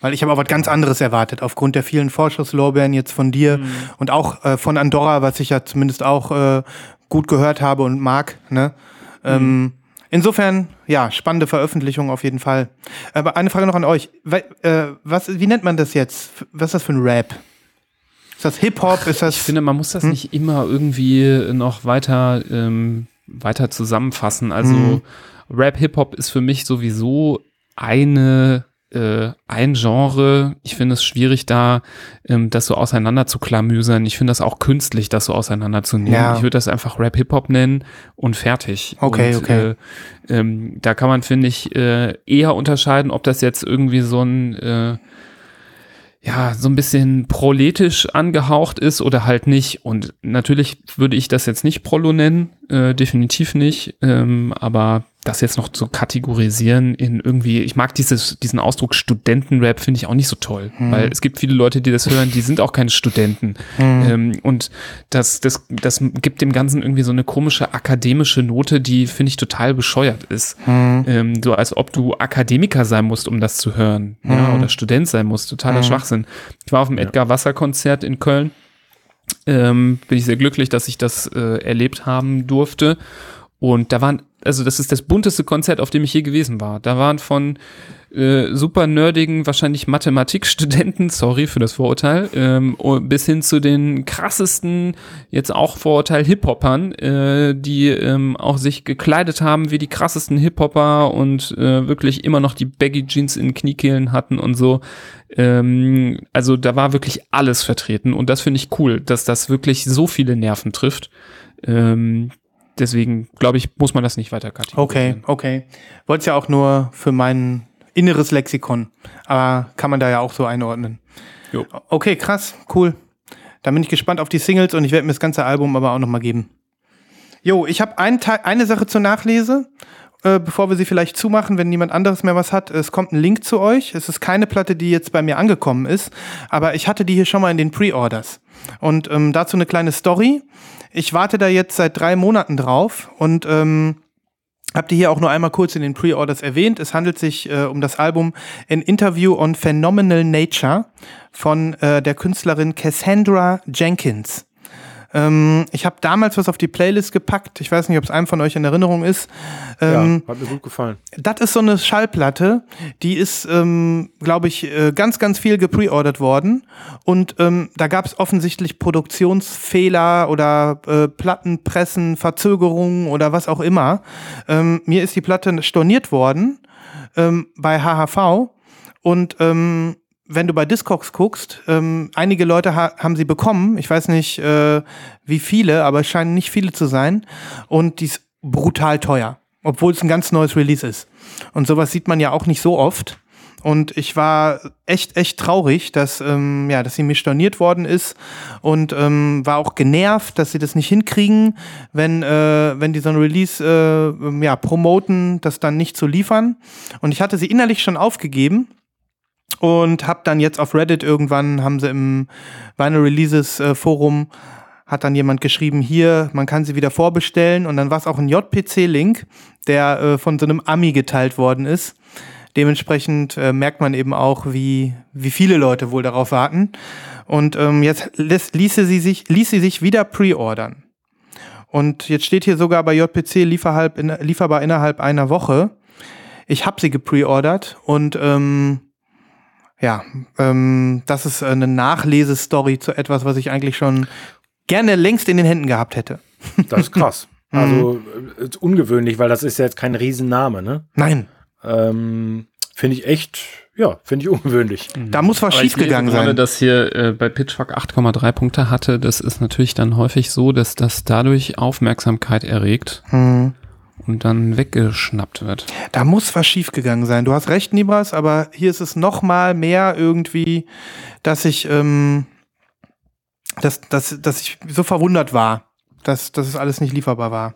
Weil ich habe auch was ganz anderes erwartet, aufgrund der vielen Vorschusslorbeeren jetzt von dir und auch äh, von Andorra, was ich ja zumindest auch äh, gut gehört habe und mag. Ne? Ähm, insofern, ja, spannende Veröffentlichung auf jeden Fall. Aber eine Frage noch an euch. We äh, was, wie nennt man das jetzt? Was ist das für ein Rap? Ist das Hip-Hop? Ist das. Ich finde, man muss das Hm? nicht immer irgendwie noch weiter, ähm, weiter zusammenfassen. Also Mhm. Rap, Hip-Hop ist für mich sowieso eine, äh, ein Genre. Ich finde es schwierig, da ähm, das so auseinander zu klamüsern. Ich finde das auch künstlich, das so auseinanderzunehmen. Ja. Ich würde das einfach Rap, Hip-Hop nennen und fertig. Okay, und, okay. Äh, ähm, da kann man, finde ich, äh, eher unterscheiden, ob das jetzt irgendwie so ein äh, ja, so ein bisschen proletisch angehaucht ist oder halt nicht. Und natürlich würde ich das jetzt nicht Prolo nennen, äh, definitiv nicht. Ähm, aber das jetzt noch zu kategorisieren in irgendwie, ich mag dieses, diesen Ausdruck Studentenrap, finde ich auch nicht so toll. Weil es gibt viele Leute, die das hören, die sind auch keine Studenten. Ähm, und das, das, das gibt dem Ganzen irgendwie so eine komische akademische Note, die, finde ich, total bescheuert ist. Ähm, so als ob du Akademiker sein musst, um das zu hören. Ja, oder Student sein musst. Totaler Schwachsinn. Ich war auf dem Edgar Wasser Konzert in Köln. Ähm, bin ich sehr glücklich, dass ich das äh, erlebt haben durfte. Und da waren, also das ist das bunteste Konzert, auf dem ich je gewesen war. Da waren von äh, super nerdigen, wahrscheinlich Mathematikstudenten, [LAUGHS] sorry für das Vorurteil, ähm, bis hin zu den krassesten, jetzt auch Vorurteil Hip-Hoppern, äh, die ähm, auch sich gekleidet haben wie die krassesten Hip-Hopper und äh, wirklich immer noch die Baggy Jeans in Kniekehlen hatten und so. Ähm, also da war wirklich alles vertreten und das finde ich cool, dass das wirklich so viele Nerven trifft. Ähm, deswegen glaube ich, muss man das nicht weiter kategorisieren. Okay, okay. Wollte ja auch nur für mein inneres Lexikon, aber kann man da ja auch so einordnen. Jo. Okay, krass, cool. Dann bin ich gespannt auf die Singles und ich werde mir das ganze Album aber auch nochmal geben. Jo, ich habe ein eine Sache zur Nachlese, äh, bevor wir sie vielleicht zumachen, wenn niemand anderes mehr was hat. Es kommt ein Link zu euch. Es ist keine Platte, die jetzt bei mir angekommen ist, aber ich hatte die hier schon mal in den Pre-Orders. Und ähm, dazu eine kleine Story. Ich warte da jetzt seit drei Monaten drauf und ähm, Habt ihr hier auch nur einmal kurz in den Pre-Orders erwähnt. Es handelt sich äh, um das Album An Interview on Phenomenal Nature von äh, der Künstlerin Cassandra Jenkins. Ähm, ich habe damals was auf die Playlist gepackt. Ich weiß nicht, ob es einem von euch in Erinnerung ist. Ähm, ja, hat mir gut gefallen. Das ist so eine Schallplatte, die ist, ähm, glaube ich, äh, ganz, ganz viel gepreordert worden. Und ähm, da gab es offensichtlich Produktionsfehler oder äh, Plattenpressen, Verzögerungen oder was auch immer. Ähm, mir ist die Platte storniert worden ähm, bei HHV. Und ähm, wenn du bei Discogs guckst, ähm, einige Leute ha haben sie bekommen. Ich weiß nicht, äh, wie viele, aber es scheinen nicht viele zu sein. Und die ist brutal teuer, obwohl es ein ganz neues Release ist. Und sowas sieht man ja auch nicht so oft. Und ich war echt, echt traurig, dass, ähm, ja, dass sie mir storniert worden ist und ähm, war auch genervt, dass sie das nicht hinkriegen, wenn, äh, wenn die so ein Release äh, ja, promoten, das dann nicht zu liefern. Und ich hatte sie innerlich schon aufgegeben und habe dann jetzt auf Reddit irgendwann haben sie im Vinyl Releases äh, Forum hat dann jemand geschrieben, hier, man kann sie wieder vorbestellen und dann war es auch ein JPC-Link, der äh, von so einem Ami geteilt worden ist. Dementsprechend äh, merkt man eben auch, wie, wie viele Leute wohl darauf warten. Und ähm, jetzt ließ, ließe sie sich, ließ sie sich wieder pre-ordern. Und jetzt steht hier sogar bei JPC lieferhalb, in, lieferbar innerhalb einer Woche. Ich habe sie gepreordert und ähm, ja, ähm, das ist eine Nachlesestory zu etwas, was ich eigentlich schon gerne längst in den Händen gehabt hätte. Das ist krass. [LAUGHS] also äh, ungewöhnlich, weil das ist ja jetzt kein Riesenname, ne? Nein. Ähm, finde ich echt, ja, finde ich ungewöhnlich. Da muss was schiefgegangen sein. Gerade, dass hier äh, bei Pitchfork 8,3 Punkte hatte, das ist natürlich dann häufig so, dass das dadurch Aufmerksamkeit erregt. Mhm und dann weggeschnappt wird. Da muss was schiefgegangen sein. Du hast recht, Nibras, aber hier ist es noch mal mehr irgendwie, dass ich, ähm, dass, dass, dass ich so verwundert war, dass, dass es alles nicht lieferbar war.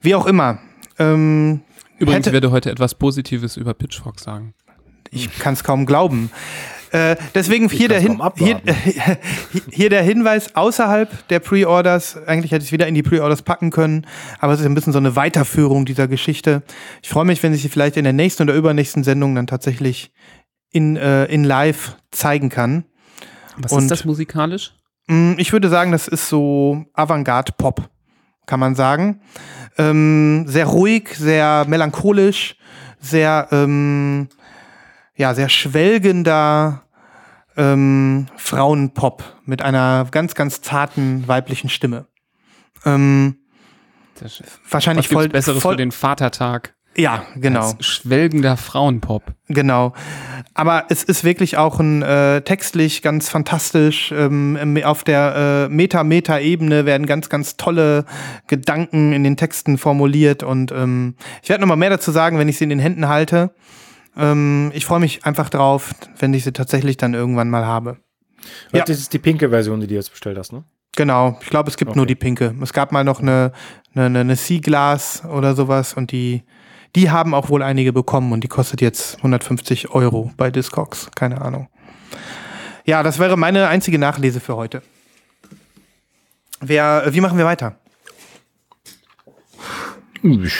Wie auch immer. Ähm, Übrigens hätte, werde heute etwas Positives über Pitchfork sagen. Ich kann es kaum glauben. Äh, deswegen hier der, Hin hier, [LAUGHS] hier, der Hinweis außerhalb der Pre-Orders. Eigentlich hätte ich es wieder in die Pre-Orders packen können, aber es ist ein bisschen so eine Weiterführung dieser Geschichte. Ich freue mich, wenn ich sie vielleicht in der nächsten oder übernächsten Sendung dann tatsächlich in, äh, in live zeigen kann. Was Und, ist das musikalisch? Mh, mm, ich würde sagen, das ist so Avantgarde-Pop, kann man sagen. Ähm, sehr ruhig, sehr melancholisch, sehr ähm, ja, sehr schwelgender ähm, Frauenpop mit einer ganz, ganz zarten weiblichen Stimme. Ähm, wahrscheinlich voll Besseres voll, für den Vatertag. Ja, genau. Schwelgender Frauenpop. Genau. Aber es ist wirklich auch ein äh, textlich ganz fantastisch. Ähm, auf der äh, Meta-Meta-Ebene werden ganz, ganz tolle Gedanken in den Texten formuliert. Und ähm, ich werde noch mal mehr dazu sagen, wenn ich sie in den Händen halte. Ähm, ich freue mich einfach drauf, wenn ich sie tatsächlich dann irgendwann mal habe. Ja. Das ist die pinke Version, die du jetzt bestellt hast, ne? Genau, ich glaube, es gibt okay. nur die pinke. Es gab mal noch eine, eine, eine Sea-Glas oder sowas und die, die haben auch wohl einige bekommen und die kostet jetzt 150 Euro bei Discogs. Keine Ahnung. Ja, das wäre meine einzige Nachlese für heute. Wer, wie machen wir weiter? Ich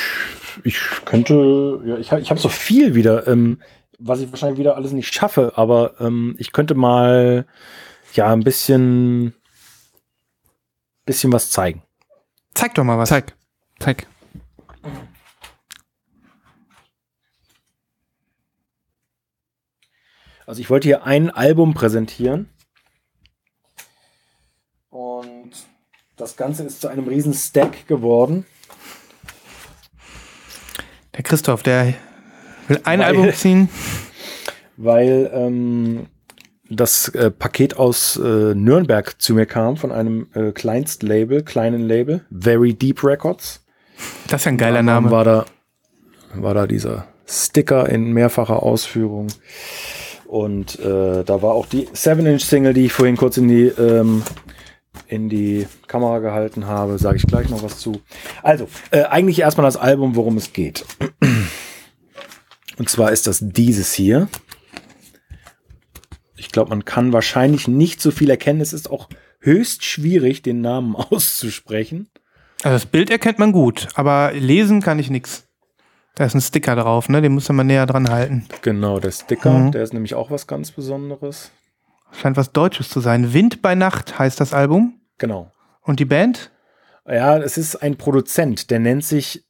ich könnte, ja, ich habe ich hab so viel wieder, ähm, was ich wahrscheinlich wieder alles nicht schaffe, aber ähm, ich könnte mal ja ein bisschen, bisschen was zeigen. Zeig doch mal was. Zeig. Zeig. Also ich wollte hier ein Album präsentieren. Und das Ganze ist zu einem riesen Stack geworden. Der Christoph, der will ein Weil- Album ziehen. [LAUGHS] weil ähm, das äh, Paket aus äh, Nürnberg zu mir kam von einem äh, Kleinstlabel, kleinen Label, Very Deep Records. Das ist ja ein geiler Name. War da, war da dieser Sticker in mehrfacher Ausführung. Und äh, da war auch die 7-Inch-Single, die ich vorhin kurz in die, ähm, in die Kamera gehalten habe. Sage ich gleich noch was zu. Also, äh, eigentlich erstmal das Album, worum es geht. Und zwar ist das dieses hier. Ich glaube, man kann wahrscheinlich nicht so viel erkennen. Es ist auch höchst schwierig, den Namen [LAUGHS] auszusprechen. Also das Bild erkennt man gut, aber lesen kann ich nichts. Da ist ein Sticker drauf, ne? Den muss man näher dran halten. Genau, der Sticker, Mhm. der ist nämlich auch was ganz Besonderes. Scheint was Deutsches zu sein. Wind bei Nacht heißt das Album. Genau. Und die Band? Ja, es ist ein Produzent, der nennt sich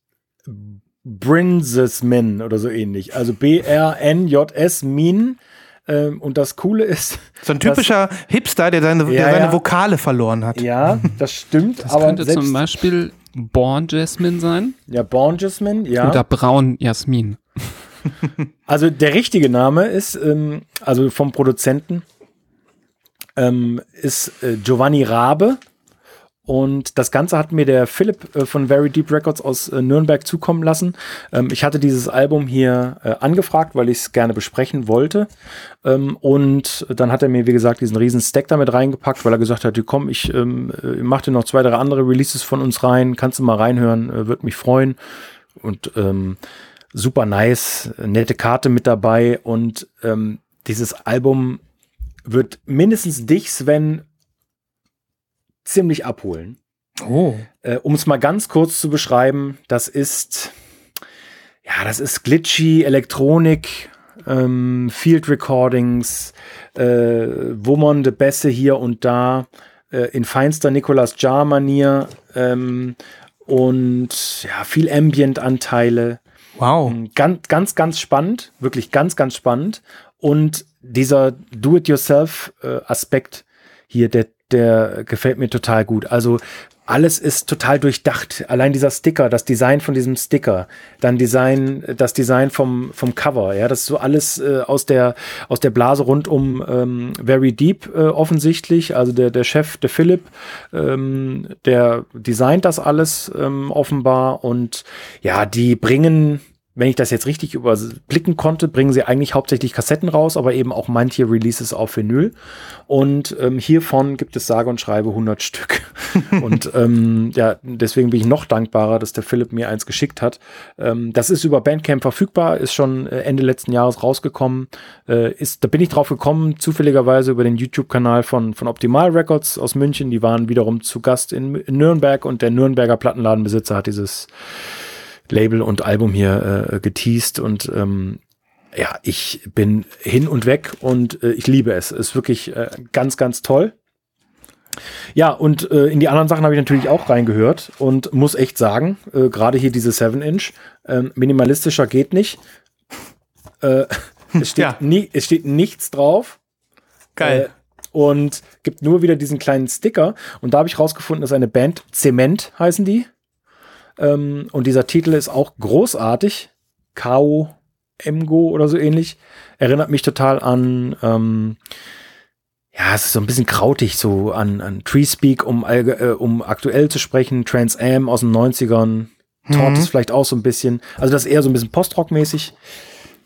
Brinsesman oder so ähnlich. Also B-R-N-J-S Min. Ähm, und das Coole ist, So ein typischer Hipster, der seine, Ja, der seine. Vokale verloren hat. ja, das stimmt, Das aber könnte selbst, zum Beispiel Born Jasmine sein ja, Born ja. oder Braun Jasmin. Also der richtige Name ist, ähm, also vom Produzenten, ähm, ist äh, Giovanni Rabe. Und das Ganze hat mir der Philipp äh, von Very Deep Records aus äh, Nürnberg zukommen lassen. Ähm, ich hatte dieses Album hier äh, angefragt, weil ich es gerne besprechen wollte. Ähm, und dann hat er mir, wie gesagt, diesen riesen Stack damit reingepackt, weil er gesagt hat, komm, ich ähm, äh, mach dir noch zwei, drei andere Releases von uns rein, kannst du mal reinhören, würde mich freuen. Und ähm, super nice, nette Karte mit dabei und dieses Album wird mindestens dich, Sven, ziemlich abholen. Oh. Äh, um es mal ganz kurz zu beschreiben, das ist, ja, das ist glitchy Elektronik, ähm, Field Recordings, äh, wummernde Bässe hier und da, äh, in feinster Nicolas Jar-Manier ähm, und ja, viel Ambient-Anteile. Wow. Ganz, ganz, ganz spannend, wirklich ganz, ganz spannend. Und dieser Do-it-yourself-Aspekt hier, der, der gefällt mir total gut. Also alles ist total durchdacht. Allein dieser Sticker, das Design von diesem Sticker, dann Design, das Design vom, vom Cover, ja, das ist so alles äh, aus der aus der Blase rund um ähm, Very Deep äh, offensichtlich. Also der der Chef, der Philipp, ähm, der designt das alles ähm, offenbar und ja, die bringen wenn ich das jetzt richtig überblicken konnte, bringen sie eigentlich hauptsächlich Kassetten raus, aber eben auch manche Releases auf Vinyl. Und ähm, hiervon gibt es sage und schreibe 100 Stück. [LAUGHS] und ähm, ja, deswegen bin ich noch dankbarer, dass der Philipp mir eins geschickt hat. Ähm, das ist über Bandcamp verfügbar, ist schon äh, Ende letzten Jahres rausgekommen. Äh, ist, da bin ich drauf gekommen, zufälligerweise über den YouTube-Kanal von, von Optimal Records aus München. Die waren wiederum zu Gast in, in Nürnberg und der Nürnberger Plattenladenbesitzer hat dieses Label und Album hier äh, geteased und ähm, ja, ich bin hin und weg und äh, ich liebe es. Ist wirklich äh, ganz, ganz toll. Ja, und äh, in die anderen Sachen habe ich natürlich auch reingehört und muss echt sagen, äh, gerade hier diese 7-Inch, äh, minimalistischer geht nicht. Äh, [LAUGHS] es, steht Ja. nie, es steht nichts drauf. Geil. Äh, und gibt nur wieder diesen kleinen Sticker. Und da habe ich rausgefunden, dass eine Band, Zement heißen die. Ähm, und dieser Titel ist auch großartig. Kao Emgo oder so ähnlich. Erinnert mich total an, ähm, ja, es ist so ein bisschen krautig, so an, an Treespeak, um, äh, um aktuell zu sprechen. Trans Am aus den 90ern. Tort Mhm. ist vielleicht auch so ein bisschen. Also das ist eher so ein bisschen Postrock-mäßig.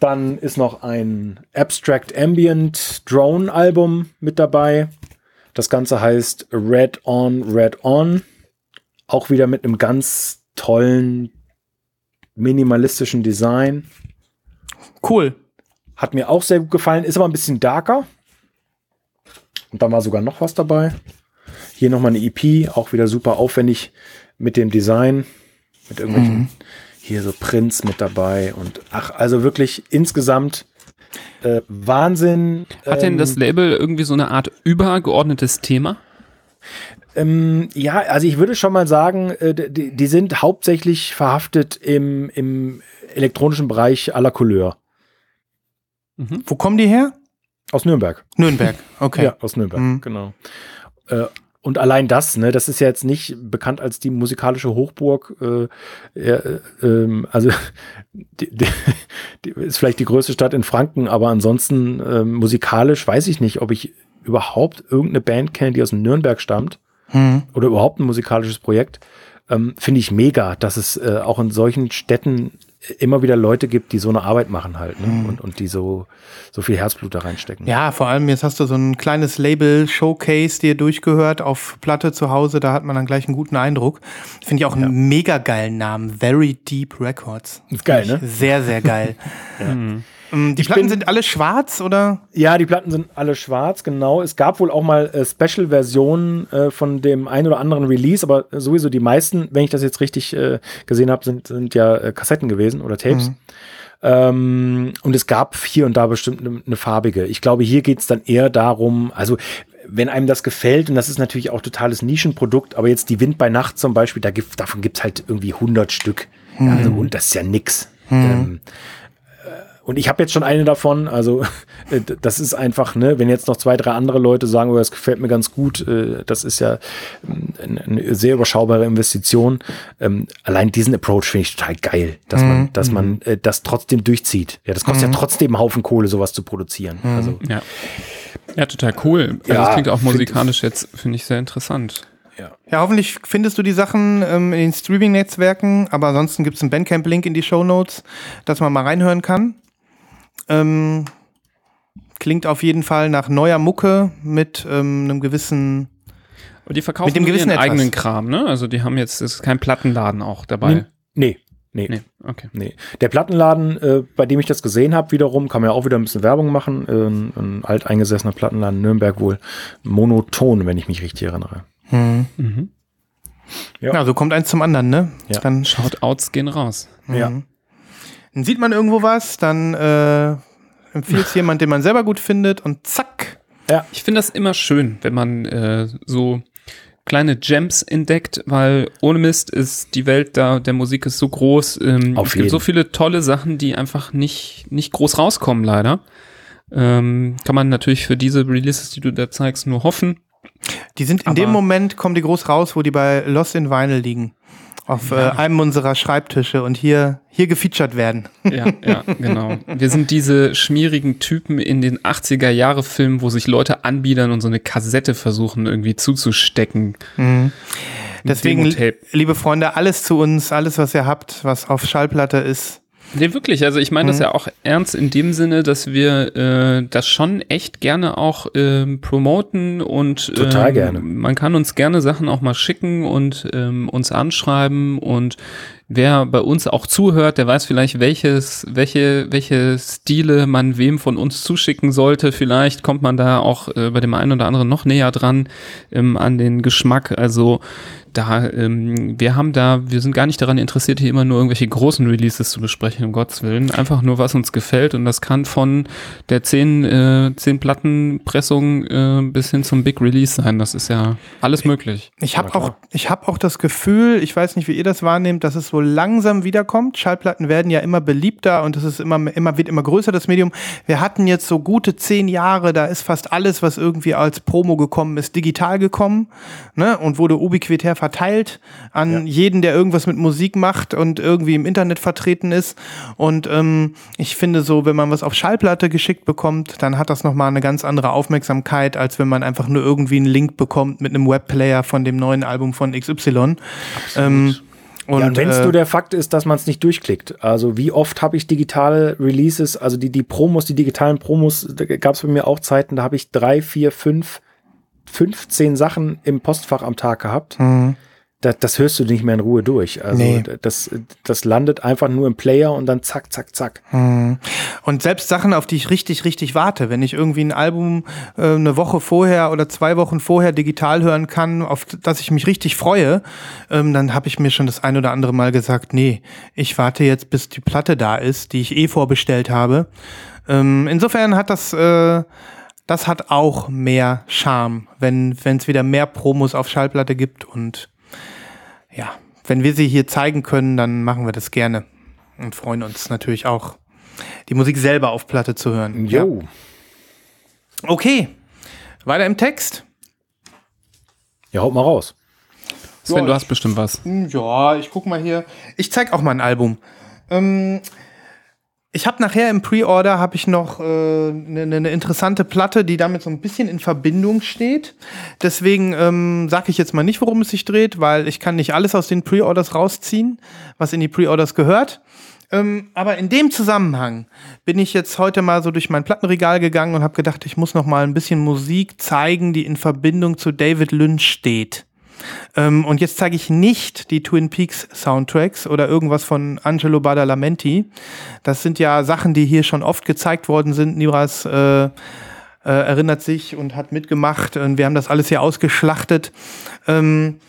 Dann ist noch ein Abstract Ambient Drone Album mit dabei. Das Ganze heißt Red On, Red On. Auch wieder mit einem ganz tollen minimalistischen Design. Cool. Hat mir auch sehr gut gefallen. Ist aber ein bisschen darker. Und dann war sogar noch was dabei. Hier nochmal eine EP, auch wieder super aufwendig mit dem Design. Mit irgendwelchen, Mhm. hier so Prints mit dabei. Und ach, also wirklich insgesamt äh, Wahnsinn. Hat denn Ähm, das Label irgendwie so eine Art übergeordnetes Thema? Ähm, ja, also ich würde schon mal sagen, äh, die, die sind hauptsächlich verhaftet im, im elektronischen Bereich à la Couleur. Wo kommen die her? Aus Nürnberg. Nürnberg, okay. [LAUGHS] Ja, aus Nürnberg, mhm. genau. Äh, und allein das, ne, das ist ja jetzt nicht bekannt als die musikalische Hochburg. Äh, äh, äh, also [LAUGHS] die, die, die ist vielleicht die größte Stadt in Franken, aber ansonsten äh, musikalisch weiß ich nicht, ob ich überhaupt irgendeine Band kenne, die aus Nürnberg stammt mhm. oder überhaupt ein musikalisches Projekt. Ähm, Finde ich mega, dass es äh, auch in solchen Städten immer wieder Leute gibt, die so eine Arbeit machen halt ne? Mhm. und, und die so, so viel Herzblut da reinstecken. Ja, vor allem jetzt hast du so ein kleines Label-Showcase dir durchgehört auf Platte zu Hause, da hat man dann gleich einen guten Eindruck. Finde ich auch einen ja. mega geilen Namen, Very Deep Records. Ist geil, ne? Sehr, sehr geil. [LAUGHS] ja. mhm. Ähm, die ich Platten bin, sind alle schwarz, oder? Ja, die Platten sind alle schwarz, genau. Es gab wohl auch mal äh, Special-Versionen äh, von dem einen oder anderen Release, aber sowieso die meisten, wenn ich das jetzt richtig äh, gesehen habe, sind, sind ja äh, Kassetten gewesen oder Tapes. Mhm. Ähm, und es gab hier und da bestimmt eine ne farbige. Ich glaube, hier geht es dann eher darum, also wenn einem das gefällt, und das ist natürlich auch totales Nischenprodukt, aber jetzt die Wind bei Nacht zum Beispiel, da gibt, davon gibt es halt irgendwie 100 Stück. Mhm. Also, und das ist ja nix. Mhm. Ähm, und ich habe jetzt schon eine davon, also [LAUGHS] äh, das ist einfach, ne, wenn jetzt noch zwei, drei andere Leute sagen, oh, das gefällt mir ganz gut, äh, das ist ja ähm, eine sehr überschaubare Investition. Ähm, allein diesen Approach finde ich total geil, dass man, mhm. dass man mhm. äh, das trotzdem durchzieht. Ja, das kostet mhm. ja trotzdem einen Haufen Kohle, sowas zu produzieren. Mhm. Also, ja. ja, total cool. Also ja, das klingt auch musikalisch find, jetzt, finde ich, sehr interessant. Ja. ja, hoffentlich findest du die Sachen ähm, in den Streaming-Netzwerken, aber ansonsten gibt es einen Bandcamp-Link in die Show Notes, dass man mal reinhören kann. Ähm, klingt auf jeden Fall nach neuer Mucke mit ähm, einem gewissen. Und die verkaufen mit dem gewissen ihren eigenen Kram, ne? Also die haben jetzt ist kein Plattenladen auch dabei. Nee. Nee. Nee, okay. Nee. Der Plattenladen, äh, bei dem ich das gesehen habe, wiederum, kann man ja auch wieder ein bisschen Werbung machen. Äh, ein alteingesessener Plattenladen Nürnberg wohl. Monoton, wenn ich mich richtig erinnere. Hm. Mhm. Ja. ja, so kommt eins zum anderen, ne? Ja. Dann Shoutouts gehen raus. Mhm. Ja. Dann sieht man irgendwo was, dann äh, empfiehlt es [LAUGHS] jemand, den man selber gut findet und zack. Ja. Ich finde das immer schön, wenn man äh, so kleine Gems entdeckt, weil ohne Mist ist die Welt da der Musik ist so groß. Ähm, Auf es gibt so viele tolle Sachen, die einfach nicht, nicht groß rauskommen, leider. Ähm, kann man natürlich für diese Releases, die du da zeigst, nur hoffen. Die sind in Aber dem Moment, kommen die groß raus, wo die bei Lost in Vinyl liegen auf äh, einem unserer Schreibtische und hier, hier gefeatured werden. Ja, ja, genau. Wir sind diese schmierigen Typen in den 80er-Jahre-Filmen, wo sich Leute anbiedern und so eine Kassette versuchen irgendwie zuzustecken. Mhm. Deswegen, liebe Freunde, alles zu uns, alles, was ihr habt, was auf Schallplatte ist, Nee, wirklich. Also ich meine mhm. das ja auch ernst in dem Sinne, dass wir äh, das schon echt gerne auch ähm, promoten und total ähm, gerne. Man kann uns gerne Sachen auch mal schicken und ähm, uns anschreiben und wer bei uns auch zuhört, der weiß vielleicht, welches, welche, welche Stile man wem von uns zuschicken sollte. Vielleicht kommt man da auch äh, bei dem einen oder anderen noch näher dran ähm, an den Geschmack. Also da, ähm, wir haben da, wir sind gar nicht daran interessiert, hier immer nur irgendwelche großen Releases zu besprechen, um Gottes Willen. Einfach nur, was uns gefällt. Und das kann von der 10, äh, 10 Plattenpressung äh, bis hin zum Big Release sein. Das ist ja alles möglich. Ich habe auch, ich habe auch das Gefühl, ich weiß nicht, wie ihr das wahrnehmt, dass es so langsam wiederkommt. Schallplatten werden ja immer beliebter und es ist immer, immer, wird immer größer, das Medium. Wir hatten jetzt so gute zehn Jahre, da ist fast alles, was irgendwie als Promo gekommen ist, digital gekommen, ne, und wurde ubiquitär verteilt an ja. jeden, der irgendwas mit Musik macht und irgendwie im Internet vertreten ist. Und ähm, ich finde so, wenn man was auf Schallplatte geschickt bekommt, dann hat das nochmal eine ganz andere Aufmerksamkeit, als wenn man einfach nur irgendwie einen Link bekommt mit einem Webplayer von dem neuen Album von XY. Ähm, und, ja, wenn es äh, nur der Fakt ist, dass man es nicht durchklickt. Also wie oft habe ich digitale Releases, also die, die Promos, die digitalen Promos, da gab es bei mir auch Zeiten, da habe ich drei, vier, fünf 15 Sachen im Postfach am Tag gehabt. Mhm. Das, das hörst du nicht mehr in Ruhe durch. Also nee. das, das landet einfach nur im Player und dann zack, zack, zack. Mhm. Und selbst Sachen, auf die ich richtig, richtig warte, wenn ich irgendwie ein Album äh, eine Woche vorher oder zwei Wochen vorher digital hören kann, auf das ich mich richtig freue, ähm, dann habe ich mir schon das ein oder andere Mal gesagt, nee, ich warte jetzt, bis die Platte da ist, die ich eh vorbestellt habe. Ähm, insofern hat das äh, das hat auch mehr Charme, wenn es wieder mehr Promos auf Schallplatte gibt. Und ja, wenn wir sie hier zeigen können, dann machen wir das gerne. Und freuen uns natürlich auch, die Musik selber auf Platte zu hören. Jo. Ja. Okay, weiter im Text. Ja, haut mal raus. Sven, Ja, du hast bestimmt was. Hm, Ja, ich guck mal hier. Ich zeig auch mal ein Album. Ähm, ich habe nachher im Pre-Order habe ich noch eine äh, ne, ne interessante Platte, die damit so ein bisschen in Verbindung steht. Deswegen ähm, sage ich jetzt mal nicht, worum es sich dreht, weil ich kann nicht alles aus den Pre-Orders rausziehen, was in die Pre-Orders gehört. Ähm, aber in dem Zusammenhang bin ich jetzt heute mal so durch mein Plattenregal gegangen und habe gedacht, ich muss noch mal ein bisschen Musik zeigen, die in Verbindung zu David Lynch steht. Ähm, und jetzt zeige ich nicht die Twin Peaks Soundtracks oder irgendwas von Angelo Badalamenti. Das sind ja Sachen, die hier schon oft gezeigt worden sind. Nibras äh, äh, erinnert sich und hat mitgemacht. Und wir haben das alles hier ausgeschlachtet. Ähm,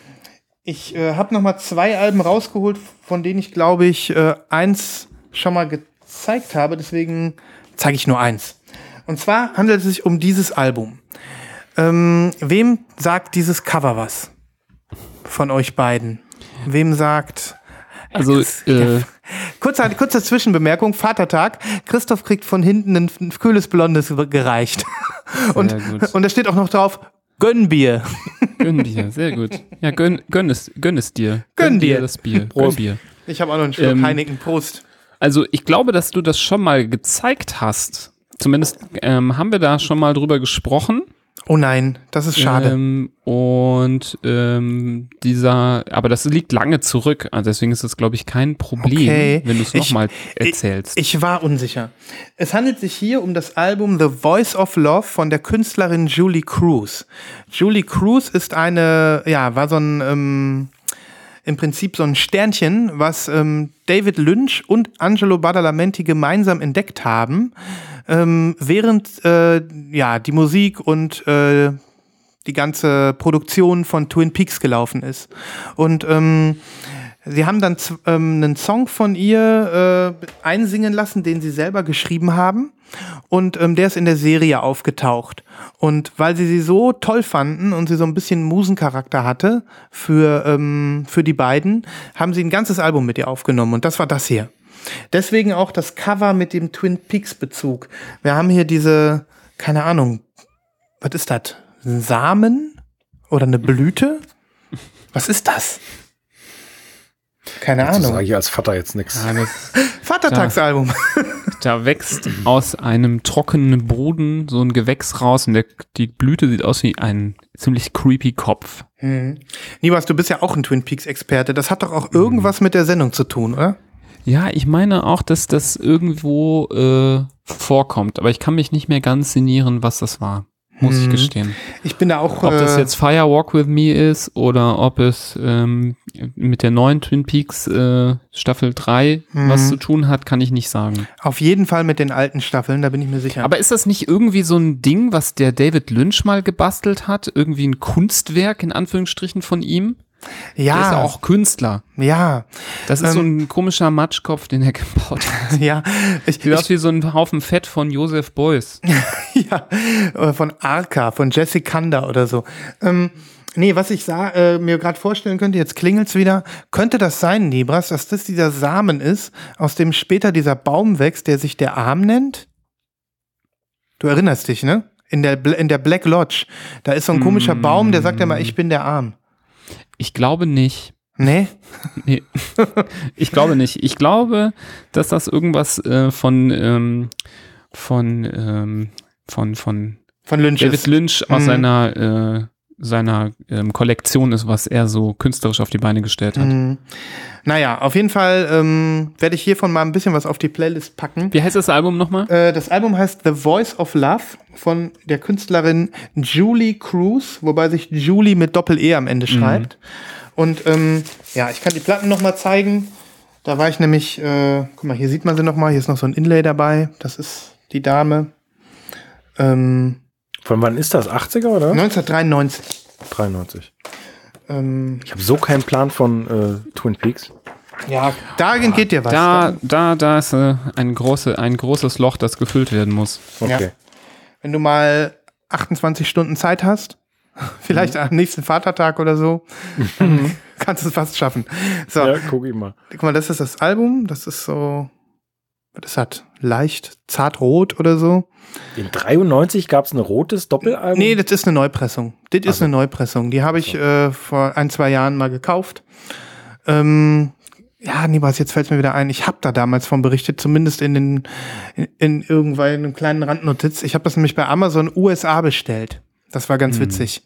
ich äh, habe noch mal zwei Alben rausgeholt, von denen ich glaube ich äh, eins schon mal gezeigt habe. Deswegen zeige ich nur eins. Und zwar handelt es sich um dieses Album. Ähm, wem sagt dieses Cover was? Von euch beiden. Wem sagt. Also, äh, Kurze, kurze Zwischenbemerkung: Vatertag. Christoph kriegt von hinten ein kühles Blondes gereicht. Und, und da steht auch noch drauf: Gönnbier. Gönn dir, sehr gut. Ja, gönn, gönn, es, gönn es dir. Gönn dir. das Bier. Gönn Prost. Bier. Ich habe auch noch einen Schluck Ähm, Heineken. Prost. Also ich glaube, dass du das schon mal gezeigt hast. Zumindest ähm, haben wir da schon mal drüber gesprochen. Oh nein, das ist schade. Ähm, und ähm, dieser, aber das liegt lange zurück. Also deswegen ist das, glaube ich, kein Problem, Okay. wenn du es Ich- nochmal erzählst. Ich war unsicher. Es handelt sich hier um das Album The Voice of Love von der Künstlerin Julie Cruz. Julie Cruz ist eine, ja, war so ein, ähm, im Prinzip so ein Sternchen, was ähm, David Lynch und Angelo Badalamenti gemeinsam entdeckt haben, ähm, während äh, ja die Musik und äh, die ganze Produktion von Twin Peaks gelaufen ist. Und ähm, sie haben dann ähm, einen Song von ihr äh, einsingen lassen, den sie selber geschrieben haben. Und ähm, der ist in der Serie aufgetaucht. Und weil sie sie so toll fanden und sie so ein bisschen Musencharakter hatte für, ähm, für die beiden, haben sie ein ganzes Album mit ihr aufgenommen. Und das war das hier. Deswegen auch das Cover mit dem Twin Peaks Bezug. Wir haben hier diese, keine Ahnung, was ist das? Samen? Oder eine Blüte? Was ist das? Keine Das Ahnung. sage ich als Vater jetzt nichts. Ja, das, [LAUGHS] Vatertagsalbum. da wächst aus einem trockenen Boden so ein Gewächs raus und der, die Blüte sieht aus wie ein ziemlich creepy Kopf. Hm. Nibas, du bist ja auch ein Twin Peaks Experte. Das hat doch auch irgendwas mit der Sendung zu tun, oder? Ja, ich meine auch, dass das irgendwo äh, vorkommt, aber ich kann mich nicht mehr ganz sinnieren, was das war. Muss ich Hm. gestehen. Ich bin da auch. Ob das äh, jetzt Fire Walk With Me ist oder ob es ähm, mit der neuen Twin Peaks äh, Staffel 3 Mhm. was zu tun hat, kann ich nicht sagen. auf jeden Fall mit den alten Staffeln, da bin ich mir sicher. Aber ist das nicht irgendwie so ein Ding, was der David Lynch mal gebastelt hat? Irgendwie ein Kunstwerk in Anführungsstrichen von ihm? Der ist ja ja, auch Künstler. ja, Das ist so Ähm, ein komischer Matschkopf, den er gebaut hat. [LAUGHS] ja. Ich, aus ich, wie so ein Haufen Fett von Joseph Beuys. [LAUGHS] ja, äh, von Arca, von Jesse Kanda oder so. Ähm, nee, was ich sah, äh, mir gerade vorstellen könnte, jetzt klingelt's wieder, könnte das sein, Nebras, dass das dieser Samen ist, aus dem später dieser Baum wächst, der sich der Arm nennt? Du erinnerst dich, ne? In der, in der Black Lodge. Da ist so ein komischer Baum, der sagt immer, ich bin der Arm. Ich glaube nicht. Nee? Nee. [LAUGHS] ich glaube nicht. Ich glaube, dass das irgendwas äh, von, ähm, von, ähm, von, von Von Lynch David. Lynch aus Mhm. seiner, äh, seiner ähm, Kollektion ist, was er so künstlerisch auf die Beine gestellt hat. Mhm. Naja, auf jeden Fall ähm, werde ich hiervon mal ein bisschen was auf die Playlist packen. Wie heißt das Album nochmal? Äh, das Album heißt The Voice of Love von der Künstlerin Julie Cruz, wobei sich Julie mit Doppel-E am Ende schreibt. Und ähm, ja, ich kann die Platten noch mal zeigen. Da war ich nämlich, äh, guck mal, hier sieht man sie noch mal. Hier ist noch so ein Inlay dabei. Das ist die Dame. Ähm, Von wann ist das? 80er oder? 1993. 93. Ähm, Ich habe so keinen Plan von äh, Twin Peaks. ja, darin geht dir was. Da, da, da ist äh, ein, große, ein großes Loch, das gefüllt werden muss. Okay. Ja. Wenn du mal 28 Stunden Zeit hast, [LAUGHS] vielleicht am nächsten Vatertag oder so, [LAUGHS] dann [LAUGHS] kannst du es fast schaffen. So, Ja, guck ich mal. guck mal, das ist das Album. Das ist so das hat leicht zartrot oder so. In 93 gab es ein rotes Doppelalbum? Nee, das ist eine Neupressung. Das ist Also. eine Neupressung. Die habe ich äh, vor ein, zwei Jahren mal gekauft. Ähm, ja, nee, was jetzt fällt mir wieder ein. Ich habe da damals von berichtet, zumindest in den in, in irgendwann in einem kleinen Randnotiz. Ich habe das nämlich bei Amazon USA bestellt. Das war ganz witzig.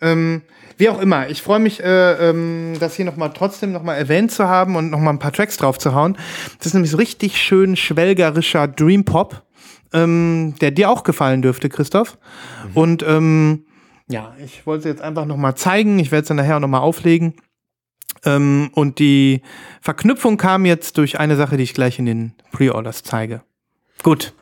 Ähm, wie auch immer, ich freue mich, äh, ähm, das hier nochmal trotzdem nochmal erwähnt zu haben und nochmal ein paar Tracks drauf zu hauen. Das ist nämlich so richtig schön schwelgerischer Dream Pop, ähm, der dir auch gefallen dürfte, Christoph. Und ähm, ja, ich wollte es jetzt einfach nochmal zeigen. Ich werde es dann nachher auch nochmal auflegen. Ähm, und die Verknüpfung kam jetzt durch eine Sache, die ich gleich in den Pre-Orders zeige. Gut.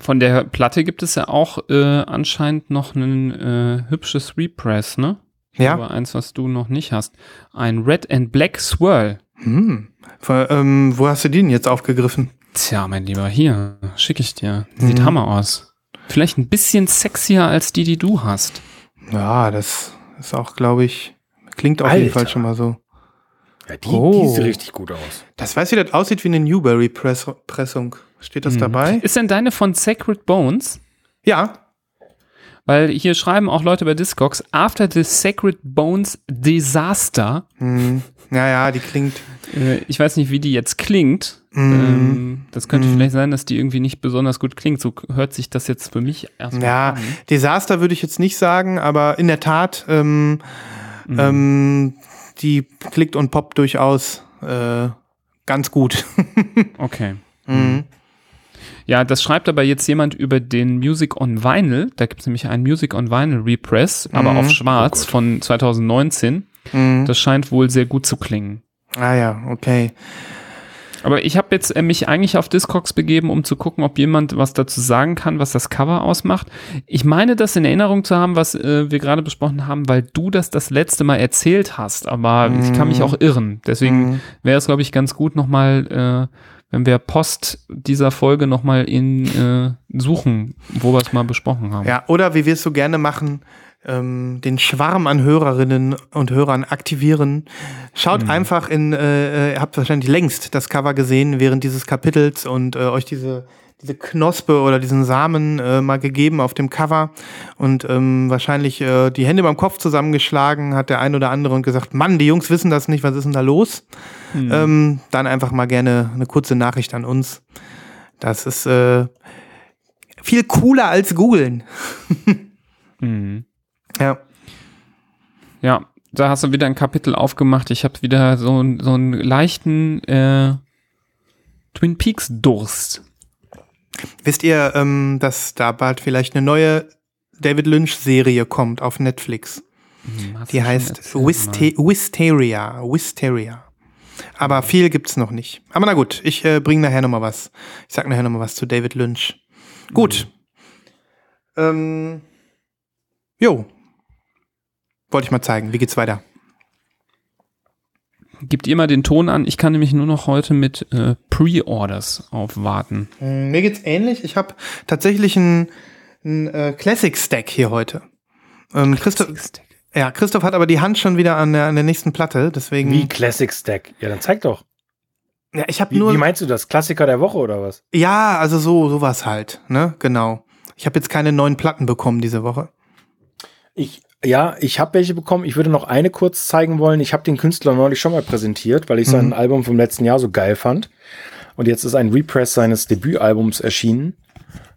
Von der Platte gibt es ja auch äh, anscheinend noch ein äh, hübsches Repress, ne? Ja. Aber eins, was du noch nicht hast. Ein Red and Black Swirl. Hm. Ähm, wo hast du den jetzt aufgegriffen? Tja, mein Lieber, hier, schicke ich dir. Sieht Mhm. Hammer aus. Vielleicht ein bisschen sexier als die, die du hast. Ja, das ist auch, glaube ich, klingt auf jeden Alter. Fall schon mal so. Ja, die, Oh. die sieht richtig gut aus. Das weiß, wie das aussieht wie eine Newberry-Pressung. Steht das Mhm. dabei? Ist denn deine von Sacred Bones? Ja. Weil hier schreiben auch Leute bei Discogs, after the Sacred Bones Disaster, Hm. Ja, ja, die klingt. äh, ich weiß nicht, wie die jetzt klingt. Ähm, das könnte Mhm. vielleicht sein, dass die irgendwie nicht besonders gut klingt. So hört sich das jetzt für mich erstmal Ja, an. Desaster würde ich jetzt nicht sagen, aber in der Tat, ähm, Mhm. ähm, die klickt und poppt durchaus äh, ganz gut. [LAUGHS] Okay. Mhm. Ja, das schreibt aber jetzt jemand über den Music on Vinyl. Da gibt es nämlich einen Music on Vinyl Repress, aber Mhm. auf schwarz von 2019. Mhm. Das scheint wohl sehr gut zu klingen. Ah ja, okay. Aber ich habe jetzt äh, mich eigentlich auf Discogs begeben, um zu gucken, ob jemand was dazu sagen kann, was das Cover ausmacht. Ich meine, das in Erinnerung zu haben, was äh, wir gerade besprochen haben, weil du das das letzte Mal erzählt hast. Aber ich kann mich Mhm. auch irren. Deswegen Mhm. wäre es, glaube ich, ganz gut nochmal, äh, wenn wir Post dieser Folge nochmal in äh, suchen, wo wir es mal besprochen haben. Ja, oder wie wir es so gerne machen, ähm, den Schwarm an Hörerinnen und Hörern aktivieren. Schaut Mhm. einfach in, äh, ihr habt wahrscheinlich längst das Cover gesehen während dieses Kapitels und äh, euch diese, diese Knospe oder diesen Samen äh, mal gegeben auf dem Cover und ähm, wahrscheinlich äh, die Hände beim Kopf zusammengeschlagen, hat der ein oder andere und gesagt, Mann, die Jungs wissen das nicht, was ist denn da los? Mhm. Ähm, dann einfach mal gerne eine kurze Nachricht an uns. Das ist äh, viel cooler als googeln. [LAUGHS] Mhm. Ja. Ja, da hast du wieder ein Kapitel aufgemacht. Ich habe wieder so, so einen leichten äh, Twin Peaks Durst. Wisst ihr, ähm, dass da bald vielleicht eine neue David Lynch-Serie kommt auf Netflix? Hm, Die heißt erzählt Wiste Wisteria. Wisteria. Aber viel gibt's noch nicht. Aber na gut, ich äh, bringe nachher noch mal was. Ich sag nachher noch mal was zu David Lynch. Gut. Ähm, jo. Wollte ich mal zeigen. Wie geht's weiter? Gebt ihr mal den Ton an. Ich kann nämlich nur noch heute mit äh, Pre-Orders aufwarten. Mm, Mir geht's ähnlich. Ich habe tatsächlich einen äh, Classic-Stack hier heute. Ähm, Christoph, ja, Christoph hat aber die Hand schon wieder an der, an der nächsten Platte, deswegen. Wie Classic Stack. Ja, dann zeig doch. Ja, ich habe Wie, nur. wie meinst du das? Klassiker der Woche oder was? ja, also so sowas halt, ne? Genau. Ich habe jetzt keine neuen Platten bekommen diese Woche. Ich, ja, ich habe welche bekommen. Ich würde noch eine kurz zeigen wollen. Ich habe den Künstler neulich schon mal präsentiert, weil ich sein Mhm. Album vom letzten Jahr so geil fand. Und jetzt ist ein Repress seines Debütalbums erschienen.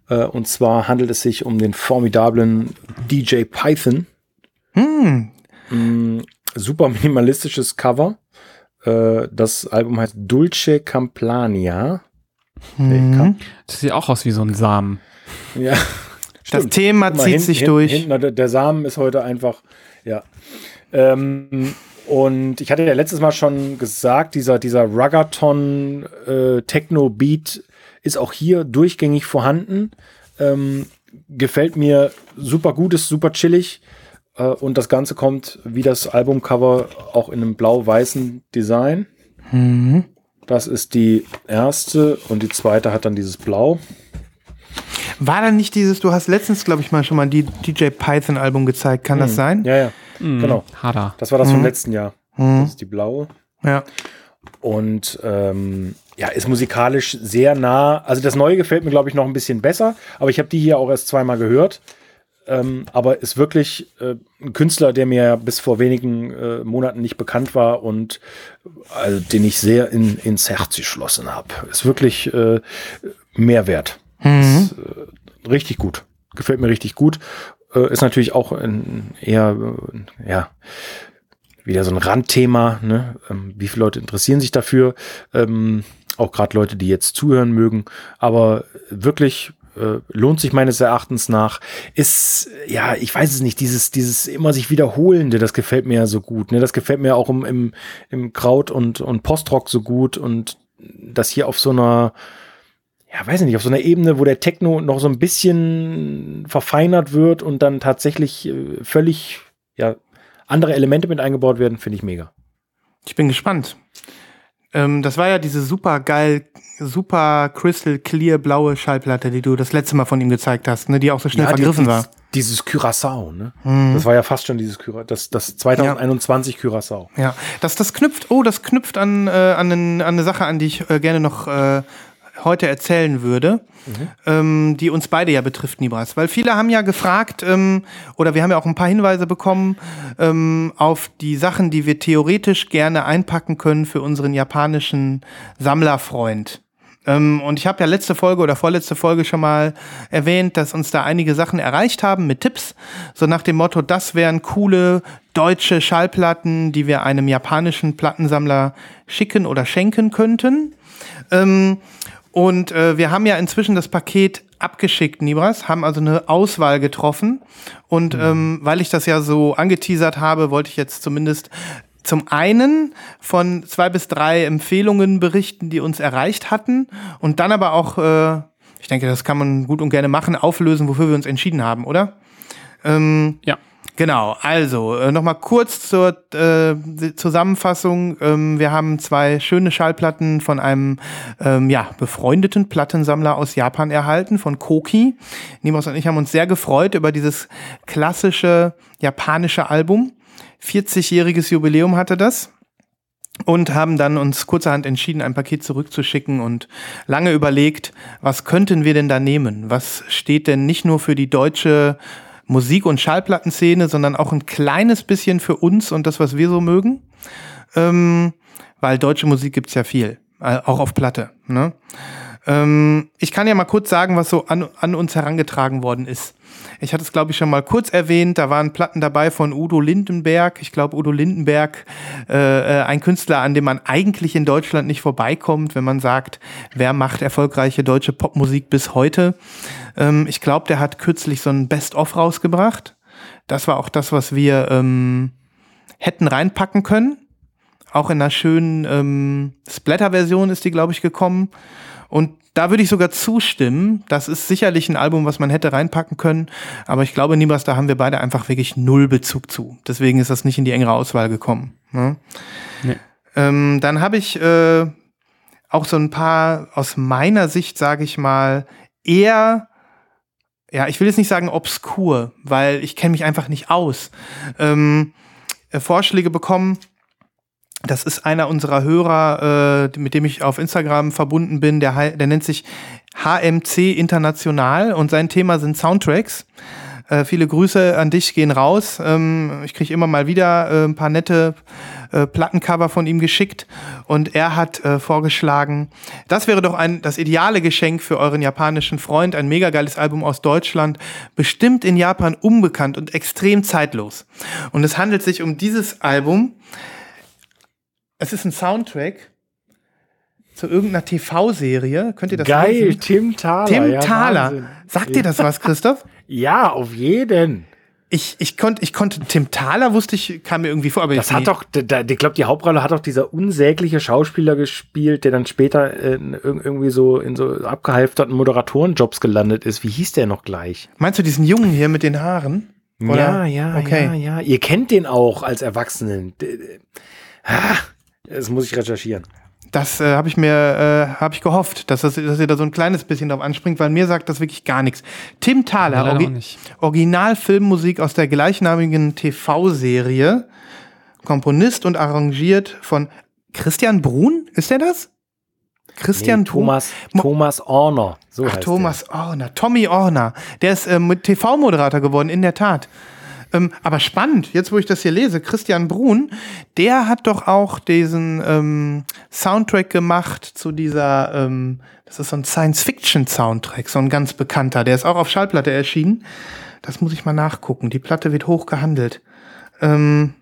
Äh, und zwar handelt es sich um den formidablen DJ Python. Hm. Mm, super minimalistisches Cover. Äh, das Album heißt Dulce Camplania. Mhm. Das sieht auch aus wie so ein Samen. Ja. Das Stimmt. Thema Guck mal, zieht hinten- sich hinten- durch. Hinten, der, Samen ist heute einfach, ja. Ähm, und ich hatte ja letztes Mal schon gesagt, dieser, dieser Ruggathon äh, Techno-Beat ist auch hier durchgängig vorhanden. Ähm, gefällt mir super gut, ist super chillig. Äh, und das Ganze kommt wie das Albumcover auch in einem blau-weißen Design. Mhm. Das ist die erste und die zweite hat dann dieses Blau. War da nicht dieses, du hast letztens, glaube ich, mal schon mal die DJ Python Album gezeigt, kann das sein? Ja, ja, Mhm. genau. Hada. Das war das vom Mhm. letzten Jahr. Mhm. Das ist die blaue. Ja. Und ähm, ja, ist musikalisch sehr nah. Also das Neue gefällt mir, glaube ich, noch ein bisschen besser, aber ich habe die hier auch erst zweimal gehört. Ähm, aber ist wirklich äh, ein Künstler, der mir bis vor wenigen äh, Monaten nicht bekannt war und also, den ich sehr in, ins Herz geschlossen habe. Ist wirklich äh, Mehrwert. Mhm. Ist, äh, richtig gut. Gefällt mir richtig gut. Äh, ist natürlich auch ein eher, äh, ja, wieder so ein Randthema. Ne? Ähm, wie viele Leute interessieren sich dafür? Ähm, auch gerade Leute, die jetzt zuhören mögen. Aber wirklich lohnt sich meines Erachtens nach. Ist, ja, ich weiß es nicht, dieses, dieses immer sich wiederholende, das gefällt mir ja so gut. Ne? Das gefällt mir auch im, im, im Kraut- und, und Postrock so gut. Und das hier auf so einer, ja, weiß ich nicht, auf so einer Ebene, wo der Techno noch so ein bisschen verfeinert wird und dann tatsächlich äh, völlig, ja, andere Elemente mit eingebaut werden, finde ich mega. Ich bin gespannt. Ähm, das war ja diese super geil, super crystal clear blaue Schallplatte, die du das letzte Mal von ihm gezeigt hast, ne, die auch so schnell ja, vergriffen die, war. Dieses Curaçao, ne? Mhm. Das war ja fast schon dieses Cura das, das 2021 ja. Curaçao. Ja, das, das knüpft, oh, das knüpft an, äh, an, an eine Sache an, die ich äh, gerne noch äh, heute erzählen würde, mhm. ähm, die uns beide ja betrifft, Nibras. Weil viele haben ja gefragt, ähm, oder wir haben ja auch ein paar Hinweise bekommen ähm, auf die Sachen, die wir theoretisch gerne einpacken können für unseren japanischen Sammlerfreund. Ähm, und ich habe ja letzte Folge oder vorletzte Folge schon mal erwähnt, dass uns da einige Sachen erreicht haben mit Tipps. So nach dem Motto, das wären coole deutsche Schallplatten, die wir einem japanischen Plattensammler schicken oder schenken könnten. Ähm, und äh, wir haben ja inzwischen das Paket abgeschickt, Nibras, haben also eine Auswahl getroffen. Und mhm. ähm, weil ich das ja so angeteasert habe, wollte ich jetzt zumindest zum einen von zwei bis drei Empfehlungen berichten, die uns erreicht hatten. Und dann aber auch, äh, ich denke, das kann man gut und gerne machen, auflösen, wofür wir uns entschieden haben, oder? Ähm, ja. Genau, also äh, nochmal kurz zur äh, Zusammenfassung. Ähm, wir haben zwei schöne Schallplatten von einem ähm, ja, befreundeten Plattensammler aus Japan erhalten, von Koki. Nimos und ich haben uns sehr gefreut über dieses klassische japanische Album. 40-jähriges Jubiläum hatte das und haben dann uns kurzerhand entschieden, ein Paket zurückzuschicken und lange überlegt, was könnten wir denn da nehmen? Was steht denn nicht nur für die deutsche Musik- und Schallplattenszene, sondern auch ein kleines bisschen für uns und das, was wir so mögen. Ähm, weil deutsche Musik gibt's ja viel, äh, auch auf Platte. Ne? Ähm, ich kann ja mal kurz sagen, was so an, an uns herangetragen worden ist. Ich hatte es, glaube ich, schon mal kurz erwähnt. Da waren Platten dabei von Udo Lindenberg. Ich glaube, Udo Lindenberg, äh, äh, ein Künstler, an dem man eigentlich in Deutschland nicht vorbeikommt, wenn man sagt, wer macht erfolgreiche deutsche Popmusik bis heute. Ähm, ich glaube, der hat kürzlich so ein Best-of rausgebracht. Das war auch das, was wir ähm, hätten reinpacken können. Auch in einer schönen ähm, Splatter-Version ist die, glaube ich, gekommen. Und da würde ich sogar zustimmen. Das ist sicherlich ein Album, was man hätte reinpacken können. Aber ich glaube, Nibas, da haben wir beide einfach wirklich null Bezug zu. Deswegen ist das nicht in die engere Auswahl gekommen. Ne? Nee. Ähm, dann habe ich äh, auch so ein paar aus meiner Sicht, sage ich mal, eher ja, ich will jetzt nicht sagen obskur, weil ich kenne mich einfach nicht aus. Ähm, äh, Vorschläge bekommen, das ist einer unserer Hörer, äh, mit dem ich auf Instagram verbunden bin. Der, der nennt sich HMC International und sein Thema sind Soundtracks. Äh, viele Grüße an dich gehen raus. Ähm, ich kriege immer mal wieder äh, ein paar nette äh, Plattencover von ihm geschickt und er hat äh, vorgeschlagen, das wäre doch ein, das ideale Geschenk für euren japanischen Freund, ein mega geiles Album aus Deutschland, bestimmt in Japan unbekannt und extrem zeitlos. Und es handelt sich um dieses Album, es ist ein Soundtrack zu irgendeiner TV-Serie. Könnt ihr das Geil, wissen? Tim Thaler. Tim ja, Thaler. Wahnsinn. Sagt dir das was, Christoph? ja, auf jeden. Ich, ich, konnt, ich konnte, Tim Thaler wusste ich, kam mir irgendwie vor, aber Das hat doch, ich glaube, die Hauptrolle hat doch dieser unsägliche Schauspieler gespielt, der dann später in, irgendwie so in so abgehalfterten Moderatorenjobs gelandet ist. Wie hieß der noch gleich? Meinst du diesen Jungen hier mit den Haaren? Oder? Ja, ja, okay. ja, ja. Ihr kennt den auch als Erwachsenen. Ah, das muss ich recherchieren. Das äh, habe ich mir äh, habe ich gehofft, dass, das, dass ihr da so ein kleines bisschen drauf anspringt, weil mir sagt das wirklich gar nichts. Tim Thaler, Orgi Originalfilmmusik aus der gleichnamigen TV-Serie, Komponist und arrangiert von Christian Brun, ist der das? Christian nee, Thomas, Thomas Orner. So Ach, Thomas der. Orner, Tommy Orner. Der ist ähm, TV-Moderator geworden, in der Tat. Ähm, aber spannend, jetzt wo ich das hier lese, Christian Brun, der hat doch auch diesen ähm, Soundtrack gemacht zu dieser, ähm, das ist so ein Science-Fiction-Soundtrack, so ein ganz bekannter. Der ist auch auf Schallplatte erschienen. Das muss ich mal nachgucken. Die Platte wird hoch gehandelt. Ähm,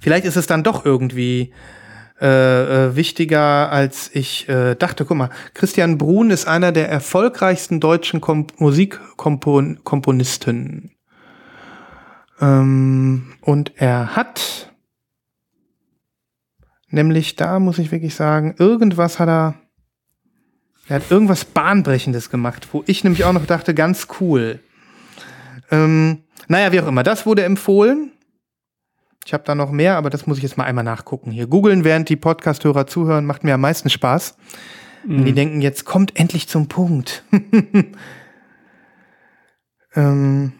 vielleicht ist es dann doch irgendwie äh, äh, wichtiger, als ich äh, dachte. Guck mal, Christian Brun ist einer der erfolgreichsten deutschen Kom Musikkomponisten. Ähm, und er hat nämlich da, muss ich wirklich sagen, irgendwas hat er. Er hat irgendwas Bahnbrechendes gemacht, wo ich nämlich auch noch dachte, ganz cool. Ähm, naja, wie auch immer, das wurde empfohlen. Ich habe da noch mehr, aber das muss ich jetzt mal einmal nachgucken. Hier googeln, während die Podcast-Hörer zuhören, macht mir am meisten Spaß. Mhm. Die denken, jetzt kommt endlich zum Punkt. [LAUGHS] ähm,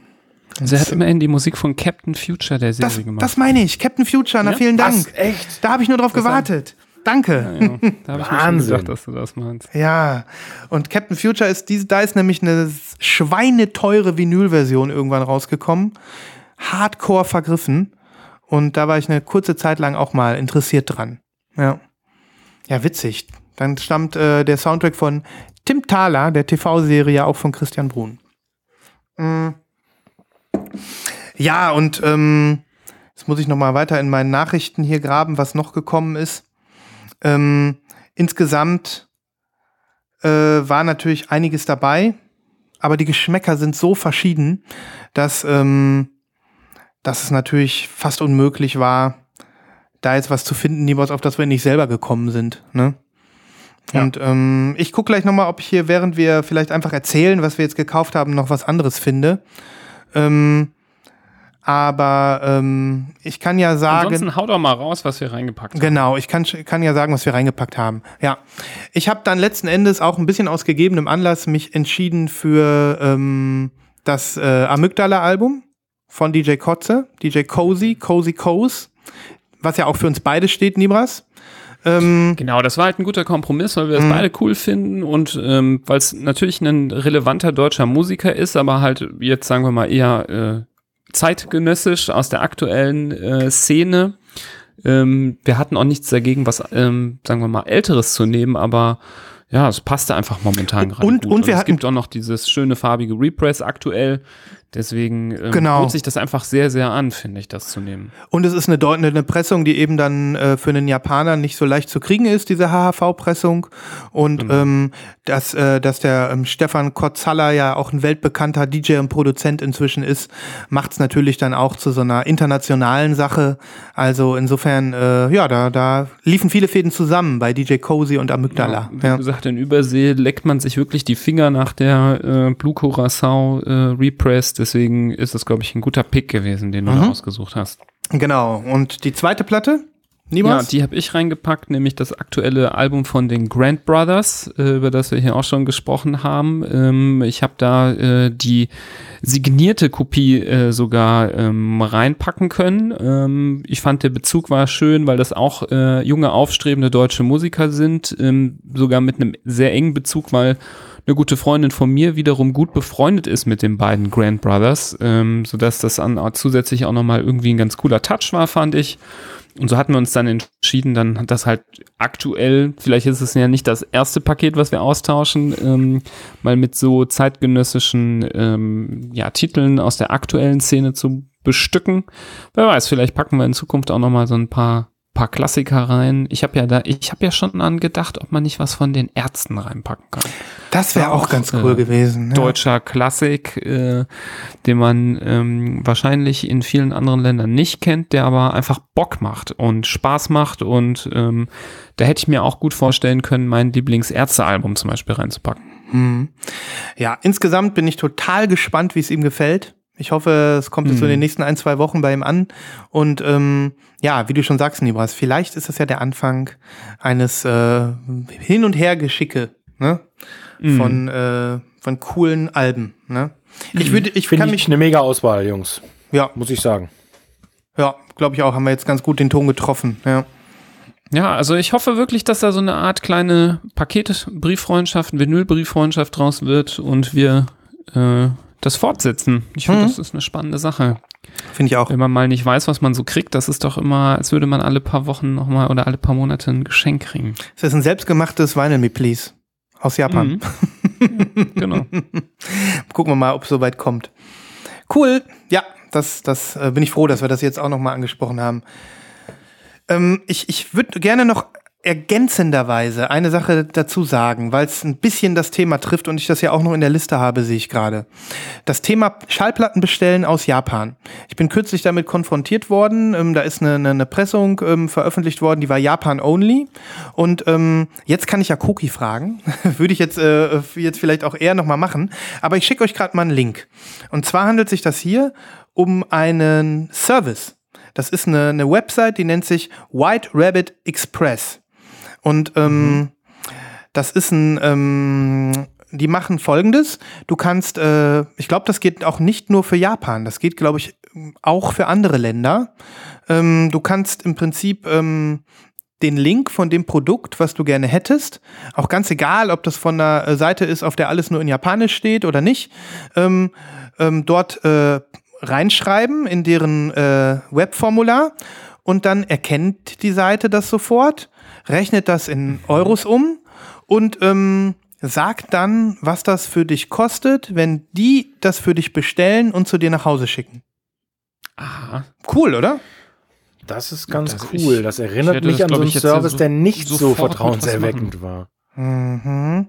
also er hat immerhin die Musik von Captain Future der Serie das, gemacht. Das meine ich, Captain Future, na ja? vielen Dank. Was, echt? Da habe ich nur drauf das gewartet. Danke. Ja, ja. Da habe ich mir schon gedacht, dass du das meinst. Ja, und Captain Future ist, diese, da ist nämlich eine schweineteure Vinyl-Version irgendwann rausgekommen. Hardcore vergriffen. Und da war ich eine kurze Zeit lang auch mal interessiert dran. Ja. Ja, witzig. Dann stammt äh, der Soundtrack von Tim Thaler, der TV-Serie, auch von Christian Brun. Mhm. Ja, und ähm, jetzt muss ich noch mal weiter in meinen Nachrichten hier graben, was noch gekommen ist. Ähm, insgesamt äh, war natürlich einiges dabei, aber die Geschmäcker sind so verschieden, dass ähm, dass es natürlich fast unmöglich war, da jetzt was zu finden, niemals auf das wir nicht selber gekommen sind. Ne? Ja. Und ähm, ich gucke gleich nochmal, ob ich hier, während wir vielleicht einfach erzählen, was wir jetzt gekauft haben, noch was anderes finde. Ähm, aber ähm, ich kann ja sagen. Ansonsten hau doch mal raus, was wir reingepackt haben. Genau, ich kann, kann ja sagen, was wir reingepackt haben. Ja. Ich habe dann letzten Endes auch ein bisschen aus gegebenem Anlass mich entschieden für ähm, das äh, Amygdala-Album von DJ Kotze, DJ Cozy, Cozy Coz, was ja auch für uns beide steht, Nibras. Ähm, genau, das war halt ein guter Kompromiss, weil wir das mhm. beide cool finden und ähm, weil es natürlich ein relevanter deutscher Musiker ist, aber halt jetzt sagen wir mal eher äh, zeitgenössisch aus der aktuellen äh, Szene. Ähm, wir hatten auch nichts dagegen, was ähm, sagen wir mal älteres zu nehmen, aber ja, es passte einfach momentan gerade und, gut. Und, wir und es gibt auch noch dieses schöne farbige Repress aktuell, Deswegen ähm, genau. bot sich das einfach sehr, sehr an, finde ich, das zu nehmen. Und es ist eine, eine Pressung, die eben dann äh, für einen Japaner nicht so leicht zu kriegen ist, diese HHV-Pressung. Und genau. ähm, dass, äh, dass der ähm, Stefan Kotzalla ja auch ein weltbekannter DJ und Produzent inzwischen ist, macht es natürlich dann auch zu so einer internationalen Sache. Also insofern, äh, ja, da, da liefen viele Fäden zusammen bei DJ Cozy und Amygdala. Ja, wie ja. gesagt, in Übersee leckt man sich wirklich die Finger nach der äh, Blue Curacao äh, Repress Deswegen ist es, glaube ich, ein guter Pick gewesen, den du mhm. da ausgesucht hast. Genau. Und die zweite Platte? Niemals? Ja, die habe ich reingepackt, nämlich das aktuelle Album von den Grant Brothers, äh, über das wir hier auch schon gesprochen haben. Ähm, ich habe da äh, die signierte Kopie äh, sogar ähm, reinpacken können. Ähm, ich fand, der Bezug war schön, weil das auch junge, aufstrebende deutsche Musiker sind, sogar mit einem sehr engen Bezug, weil eine gute Freundin von mir wiederum gut befreundet ist mit den beiden Grand Brothers, ähm, sodass das an, zusätzlich auch nochmal irgendwie ein ganz cooler Touch war, fand ich. Und so hatten wir uns dann entschieden, dann hat das halt aktuell, vielleicht ist es ja nicht das erste Paket, was wir austauschen, ähm, mal mit so zeitgenössischen ähm, ja, Titeln aus der aktuellen Szene zu bestücken. Wer weiß, vielleicht packen wir in Zukunft auch nochmal so ein paar paar Klassiker rein. Ich habe ja da, ich habe ja schon angedacht, ob man nicht was von den Ärzten reinpacken kann. Das wäre auch, auch, ganz cool äh, gewesen. Ja. Deutscher Klassik, äh, den man ähm, wahrscheinlich in vielen anderen Ländern nicht kennt, der aber einfach Bock macht und Spaß macht und ähm, da hätte ich mir auch gut vorstellen können, mein Lieblingsärztealbum zum Beispiel reinzupacken. Hm. Ja, insgesamt bin ich total gespannt, wie es ihm gefällt. Ich hoffe, es kommt jetzt so in den mhm. nächsten ein, zwei Wochen bei ihm an. Und ähm, ja, wie du schon sagst, Nibras, vielleicht ist das ja der Anfang eines äh, Hin- und Her-Geschicke ne? Mhm. von, äh, von coolen Alben. Ne? Ich würde, ich Finde mich eine mega Auswahl, Jungs. Ja. Muss ich sagen. Ja, glaube ich auch. Haben wir jetzt ganz gut den Ton getroffen. Ja. Ja, also ich hoffe wirklich, dass da so eine Art kleine Paketbrieffreundschaft, Vinylbrieffreundschaft draus wird und wir äh, das fortsetzen. Ich finde, Mhm. das ist eine spannende Sache. Finde ich auch. Wenn man mal nicht weiß, was man so kriegt, das ist doch immer, als würde man alle paar Wochen nochmal oder alle paar Monate ein Geschenk kriegen. Das ist ein selbstgemachtes Vinyl Me Please aus Japan. Mhm. [LAUGHS] genau. Gucken wir mal, ob es soweit kommt. Cool. Ja, das, das äh, bin ich froh, dass wir das jetzt auch nochmal angesprochen haben. Ähm, ich ich würde gerne noch ergänzenderweise eine Sache dazu sagen, weil es ein bisschen das Thema trifft und ich das ja auch noch in der Liste habe, sehe ich gerade. Das Thema Schallplatten bestellen aus Japan. Ich bin kürzlich damit konfrontiert worden. Ähm, da ist eine, eine, eine Pressung ähm, veröffentlicht worden, die war Japan-only. Und ähm, jetzt kann ich ja Koki fragen. [LAUGHS] Würde ich jetzt, äh, jetzt vielleicht auch eher nochmal machen. Aber ich schicke euch gerade mal einen Link. Und zwar handelt sich das hier um einen Service. Das ist eine, eine Website, die nennt sich White Rabbit Express. Und ähm, das ist ein, ähm, die machen folgendes. Du kannst, äh, ich glaube, das geht auch nicht nur für Japan, das geht, glaube ich, auch für andere Länder. Ähm, du kannst im Prinzip ähm, den Link von dem Produkt, was du gerne hättest, auch ganz egal, ob das von einer äh, Seite ist, auf der alles nur in Japanisch steht oder nicht, ähm, ähm, dort äh, reinschreiben in deren äh, Webformular und dann erkennt die Seite das sofort, rechnet das in Euros um und ähm, sagt dann, was das für dich kostet, wenn die das für dich bestellen und zu dir nach Hause schicken. Aha. Cool, oder? Das ist ganz Das- cool. ich- das erinnert mich das, an so einen Service, so- der nicht so vertrauenserweckend war. Mhm.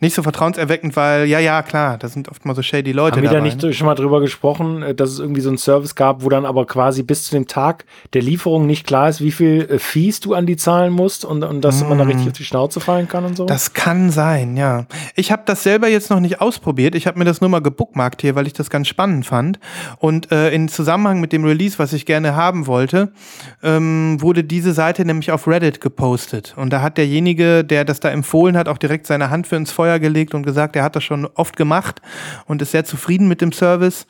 Nicht so vertrauenserweckend, weil, ja, ja, klar, da sind oft mal so shady Leute Haben wir da nicht schon mal drüber gesprochen, äh, dass es irgendwie so einen Service gab, wo dann aber quasi bis zu dem Tag der Lieferung nicht klar ist, wie viel äh, Fees du an die zahlen musst und, und dass man da richtig auf die Schnauze fallen kann und so? Das kann sein, ja. Ich habe das selber jetzt noch nicht ausprobiert. Ich habe mir das nur mal gebookmarkt hier, weil ich das ganz spannend fand. Und äh, in Zusammenhang mit dem Release, was ich gerne haben wollte, ähm, wurde diese Seite nämlich auf Reddit gepostet. Und da hat derjenige, der das da empfohlen hat, auch direkt seine Hand für ins Feuer gelegt und gesagt, er hat das schon oft gemacht und ist sehr zufrieden mit dem Service.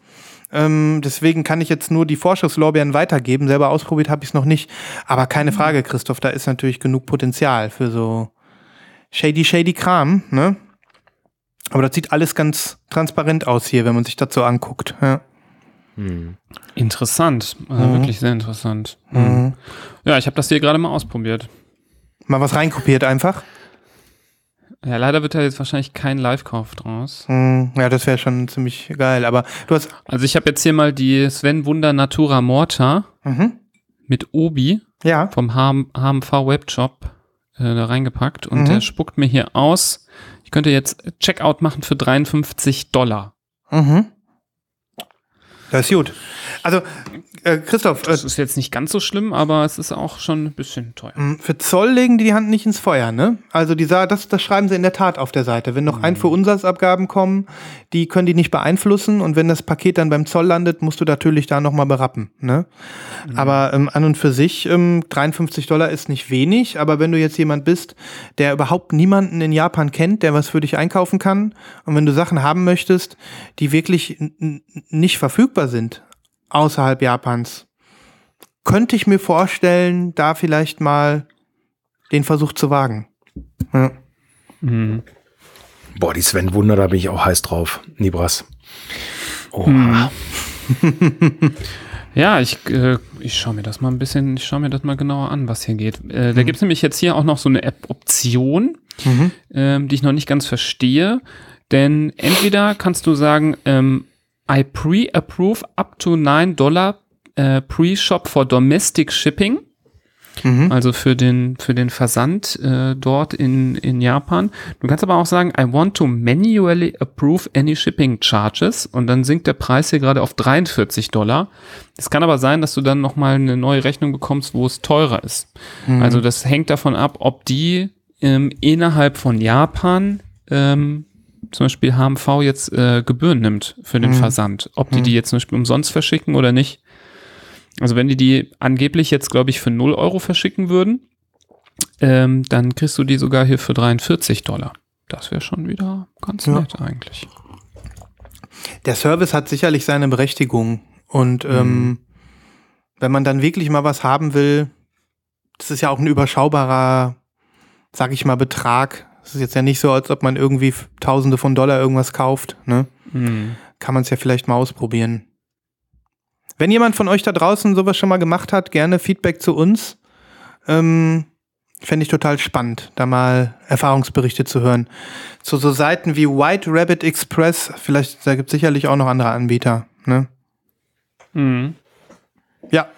Ähm, deswegen kann ich jetzt nur die Vorschusslorbeeren weitergeben. Selber ausprobiert habe ich es noch nicht. Aber keine Frage, Christoph, da ist natürlich genug Potenzial für so shady, shady Kram, ne? Aber das sieht alles ganz transparent aus hier, wenn man sich das so anguckt. Ja. Hm. Interessant. Also Mhm. Wirklich sehr interessant. Mhm. Ja, ich habe das hier gerade mal ausprobiert. Mal was reinkopiert einfach. Ja, leider wird da jetzt wahrscheinlich kein Live-Kauf draus. Mhm. Ja, das wäre schon ziemlich geil. Aber du hast. Also ich habe jetzt hier mal die Sven Wunder Natura Morta Mhm. mit Obi Ja. vom HM, HMV Webshop äh, da reingepackt und Mhm. der spuckt mir hier aus. Ich könnte jetzt Checkout machen für 53 Dollar. Mhm. Das ist gut. Also, äh, Christoph, äh, Das ist jetzt nicht ganz so schlimm, aber es ist auch schon ein bisschen teuer. m, für Zoll legen die die Hand nicht ins Feuer, ne? Also die das, das schreiben sie in der Tat auf der Seite. Wenn noch ein für Umsatzabgaben kommen, die können die nicht beeinflussen und wenn das Paket dann beim Zoll landet, musst du natürlich da nochmal berappen, ne? Aber ähm, an und für sich, ähm, 53 Dollar ist nicht wenig, aber wenn du jetzt jemand bist, der überhaupt niemanden in Japan kennt, der was für dich einkaufen kann und wenn du Sachen haben möchtest, die wirklich nicht verfügbar sind außerhalb Japans, könnte ich mir vorstellen, da vielleicht mal den Versuch zu wagen. Ja. Mhm. Boah, die Sven Wunder, da bin ich auch heiß drauf. Nibras. Oh, Hm. [LAUGHS] Ja, ich, äh, ich schaue mir das mal ein bisschen, ich schaue mir das mal genauer an, was hier geht. Äh, da gibt's nämlich jetzt hier auch noch so eine App-Option, Mhm. ähm, die ich noch nicht ganz verstehe. Denn entweder kannst du sagen, ähm, I pre-approve up to 9 Dollar äh, pre-shop for domestic shipping. Mhm. Also für den, für den Versand äh, dort in, in Japan. Du kannst aber auch sagen, I want to manually approve any shipping charges und dann sinkt der Preis hier gerade auf 43 Dollar. Es kann aber sein, dass du dann nochmal eine neue Rechnung bekommst, wo es teurer ist. Also das hängt davon ab, ob die ähm, innerhalb von Japan ähm, zum Beispiel HMV jetzt äh, Gebühren nimmt für den Mhm. Versand. Ob die die jetzt zum Beispiel umsonst verschicken oder nicht. Also wenn die die angeblich jetzt, glaube ich, für 0 Euro verschicken würden, ähm, dann kriegst du die sogar hier für 43 Dollar. Das wäre schon wieder ganz Ja. nett eigentlich. Der Service hat sicherlich seine Berechtigung. Und ähm, wenn man dann wirklich mal was haben will, das ist ja auch ein überschaubarer, sag ich mal, Betrag. Es ist jetzt ja nicht so, als ob man irgendwie Tausende von Dollar irgendwas kauft. Ne? Mhm. Kann man es ja vielleicht mal ausprobieren. Wenn jemand von euch da draußen sowas schon mal gemacht hat, gerne Feedback zu uns. Ähm, Fände ich total spannend, da mal Erfahrungsberichte zu hören. Zu so Seiten wie White Rabbit Express, vielleicht, da gibt es sicherlich auch noch andere Anbieter. Ne? Mhm. Ja,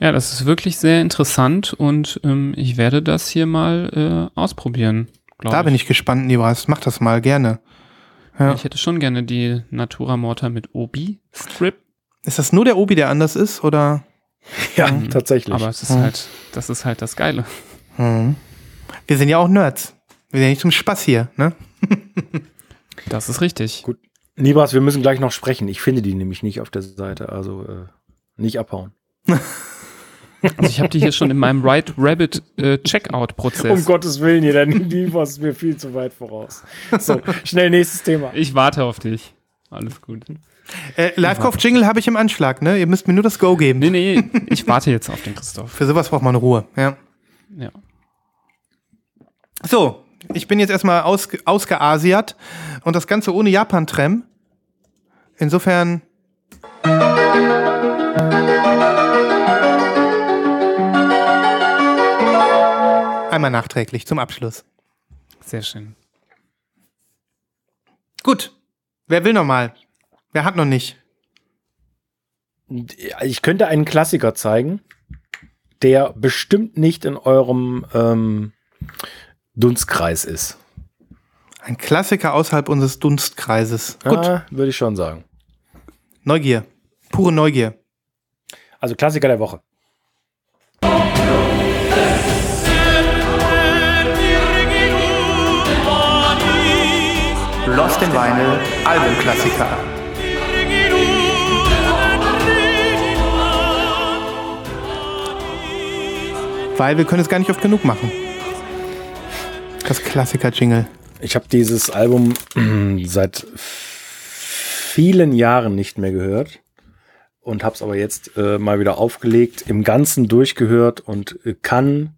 Ja, das ist wirklich sehr interessant und ähm, ich werde das hier mal äh, ausprobieren. Glaub da bin ich gespannt, Nibras. Mach das mal gerne. Ja. Ich hätte schon gerne die Natura Morta mit Obi-Strip, Ist das nur der Obi, der anders ist? Oder? Ja, Mhm. tatsächlich. aber es ist Mhm. halt, das ist halt das Geile. Mhm. Wir sind ja auch Nerds. Wir sind ja nicht zum Spaß hier, ne? Das ist richtig. Gut. Nibas, wir müssen gleich noch sprechen. Ich finde die nämlich nicht auf der Seite, also äh, nicht abhauen. [LAUGHS] Also ich habe die hier schon in meinem Right Rabbit äh, Checkout-Prozess. Um Gottes Willen, jeder Nibas ist mir viel zu weit voraus. So, schnell nächstes Thema. Ich warte auf dich. Alles gut. Äh, Live-Kauf-Jingle habe ich im Anschlag, ne? Ihr müsst mir nur das Go geben. Nee, nee, ich warte jetzt auf den Christoph. Für sowas braucht man Ruhe, ja. Ja. So, ich bin jetzt erstmal aus, ausgeasiert und das Ganze ohne Japan-Trem. Insofern. Einmal nachträglich zum Abschluss. Sehr schön. Gut. Wer will noch mal? Wer hat noch nicht? Ich könnte einen Klassiker zeigen, der bestimmt nicht in eurem ähm, Dunstkreis ist. Ein Klassiker außerhalb unseres Dunstkreises. Gut. Ah, würde ich schon sagen. Neugier. Pure Neugier. Also Klassiker der Woche. Lost in Vinyl Albumklassiker. Weil wir können es gar nicht oft genug machen. Das Klassiker-Jingle. Ich habe dieses Album seit vielen Jahren nicht mehr gehört und habe es aber jetzt äh, mal wieder aufgelegt, im Ganzen durchgehört und äh, kann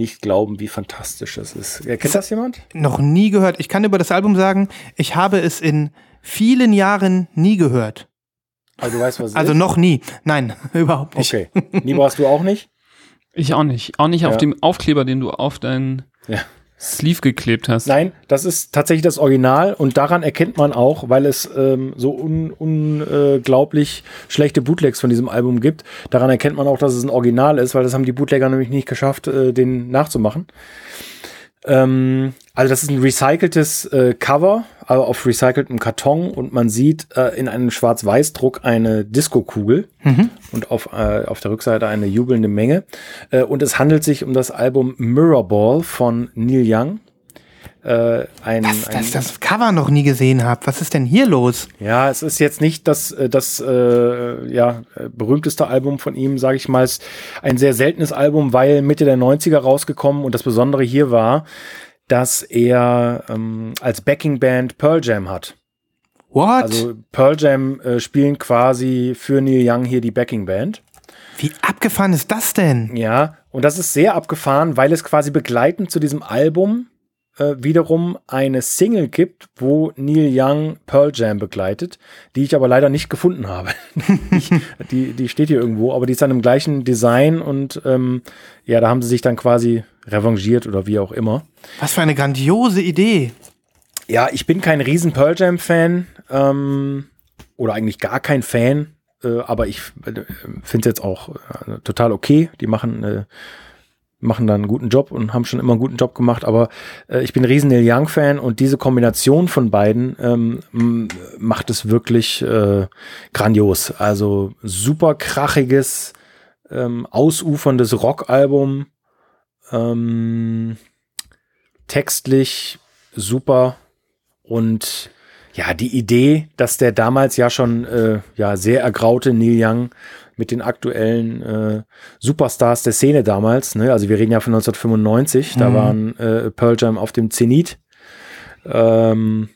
nicht glauben, wie fantastisch das ist. Kennt das jemand? Noch nie gehört. Ich kann über das Album sagen, ich habe es in vielen Jahren nie gehört. Also du weißt, was es Also ist? noch nie. Nein, [LAUGHS] überhaupt nicht. Okay. Nibo, hast du auch nicht? Ich auch nicht. Auch nicht auf Ja. dem Aufkleber, den du auf deinen Ja. Sleeve geklebt hast. Nein, das ist tatsächlich das Original und daran erkennt man auch, weil es ähm, so un unglaublich schlechte Bootlegs von diesem Album gibt, daran erkennt man auch, dass es ein Original ist, weil das haben die Bootlegger nämlich nicht geschafft, äh, den nachzumachen. Ähm, also das ist ein recyceltes äh, Cover, aber auf recyceltem Karton und man sieht äh, in einem Schwarz-Weiß-Druck eine Disco-Kugel und auf, äh, auf der Rückseite eine jubelnde Menge. Äh, und es handelt sich um das Album Mirrorball von Neil Young. Äh, ein, Dass, ein, dass ich das Cover noch nie gesehen habe. Was ist denn hier los? ja, es ist jetzt nicht das, äh, das äh, ja, äh, berühmteste Album von ihm, sage ich mal. Es ist ein sehr seltenes Album, weil Mitte der 90er rausgekommen und das Besondere hier war, dass er ähm, als Backingband Pearl Jam hat. What? Also Pearl Jam äh, spielen quasi für Neil Young hier die Backingband. Wie abgefahren ist das denn? Ja, und das ist sehr abgefahren, weil es quasi begleitend zu diesem Album äh, wiederum eine Single gibt, wo Neil Young Pearl Jam begleitet, die ich aber leider nicht gefunden habe. [LAUGHS] ich, die, die steht hier irgendwo, aber die ist dann im gleichen Design und ähm, ja, da haben sie sich dann quasi revanchiert oder wie auch immer. Was für eine grandiose Idee. Ja, ich bin kein riesen Pearl Jam Fan ähm, oder eigentlich gar kein Fan, äh, aber ich äh, finde es jetzt auch äh, total okay. Die machen äh, machen da einen guten Job und haben schon immer einen guten Job gemacht, aber äh, ich bin riesen Neil Young Fan und diese Kombination von beiden ähm, macht es wirklich äh, grandios. Also super krachiges, ähm, ausuferndes Rockalbum, ähm, textlich super und ja, die Idee, dass der damals ja schon äh, ja sehr ergraute Neil Young mit den aktuellen äh, Superstars der Szene damals, ne? also wir reden ja von 1995, da Mhm. waren äh, Pearl Jam auf dem Zenit. Ähm,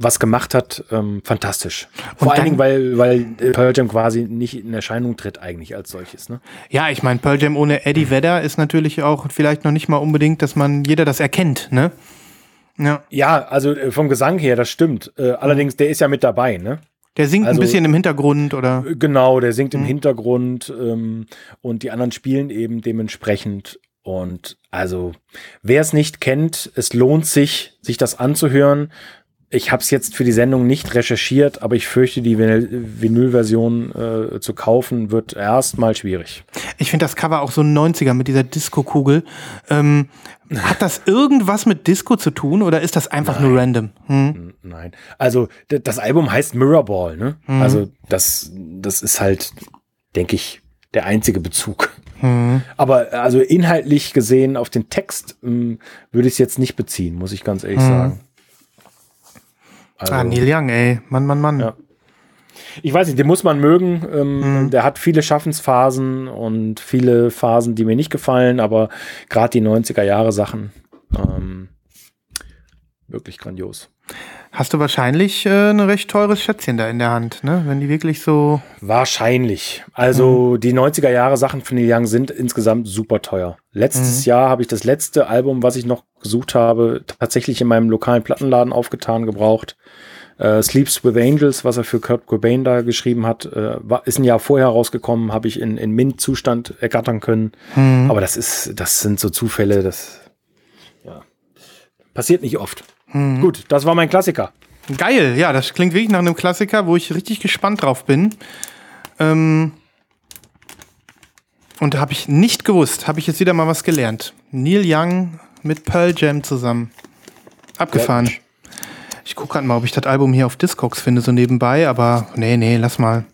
was gemacht hat, ähm, fantastisch. Vor allen Dingen, weil, weil äh, Pearl Jam quasi nicht in Erscheinung tritt eigentlich als solches. Ne? Ja, ich meine, Pearl Jam ohne Eddie Vedder ist natürlich auch vielleicht noch nicht mal unbedingt, dass man jeder das erkennt, ne? Ja. Ja, also äh, vom Gesang her, das stimmt. Äh, allerdings, der ist ja mit dabei, ne? Der singt Also- ein bisschen im Hintergrund oder. Äh, Genau, der singt im Hintergrund ähm, und die anderen spielen eben dementsprechend. Und also, wer es nicht kennt, es lohnt sich, sich das anzuhören. Ich habe es jetzt für die Sendung nicht recherchiert, aber ich fürchte, die Vinyl- Vinyl-Version äh, zu kaufen wird erstmal schwierig. Ich finde das Cover auch so 90er mit dieser Disco-Kugel. Ähm, hat das irgendwas mit Disco zu tun oder ist das einfach nur random? Hm? Nein. Also das Album heißt Mirrorball, ne? Also das, das ist halt, denke ich, der einzige Bezug. Aber also inhaltlich gesehen auf den Text ähm, würde ich es jetzt nicht beziehen, muss ich ganz ehrlich sagen. Also, Ah, Neil Young, ey. Mann, Mann, Mann. Ja. ich weiß nicht, den muss man mögen. Ähm, Der hat viele Schaffensphasen und viele Phasen, die mir nicht gefallen, aber gerade die 90er Jahre Sachen ähm, wirklich grandios. Hast du wahrscheinlich äh, ein recht teures Schätzchen da in der Hand, ne? Wenn die wirklich so. Wahrscheinlich. Also die 90er Jahre Sachen von Neil Young sind insgesamt super teuer. Letztes Jahr habe ich das letzte Album, was ich noch gesucht habe, tatsächlich in meinem lokalen Plattenladen aufgetan gebraucht. Äh, Sleeps with Angels, was er für Kurt Cobain da geschrieben hat, äh, war, ist ein Jahr vorher rausgekommen, habe ich in, in Mint-Zustand ergattern können. Aber das ist, das sind so Zufälle, das ja, passiert nicht oft. Gut, das war mein Klassiker. Geil, ja, das klingt wirklich nach einem Klassiker, wo ich richtig gespannt drauf bin. Ähm und habe ich nicht gewusst, habe ich jetzt wieder mal was gelernt. Neil Young mit Pearl Jam zusammen. Abgefahren. Mich. Ich gucke gerade mal, ob ich das Album hier auf Discogs finde, so nebenbei, aber nee, nee, lass mal.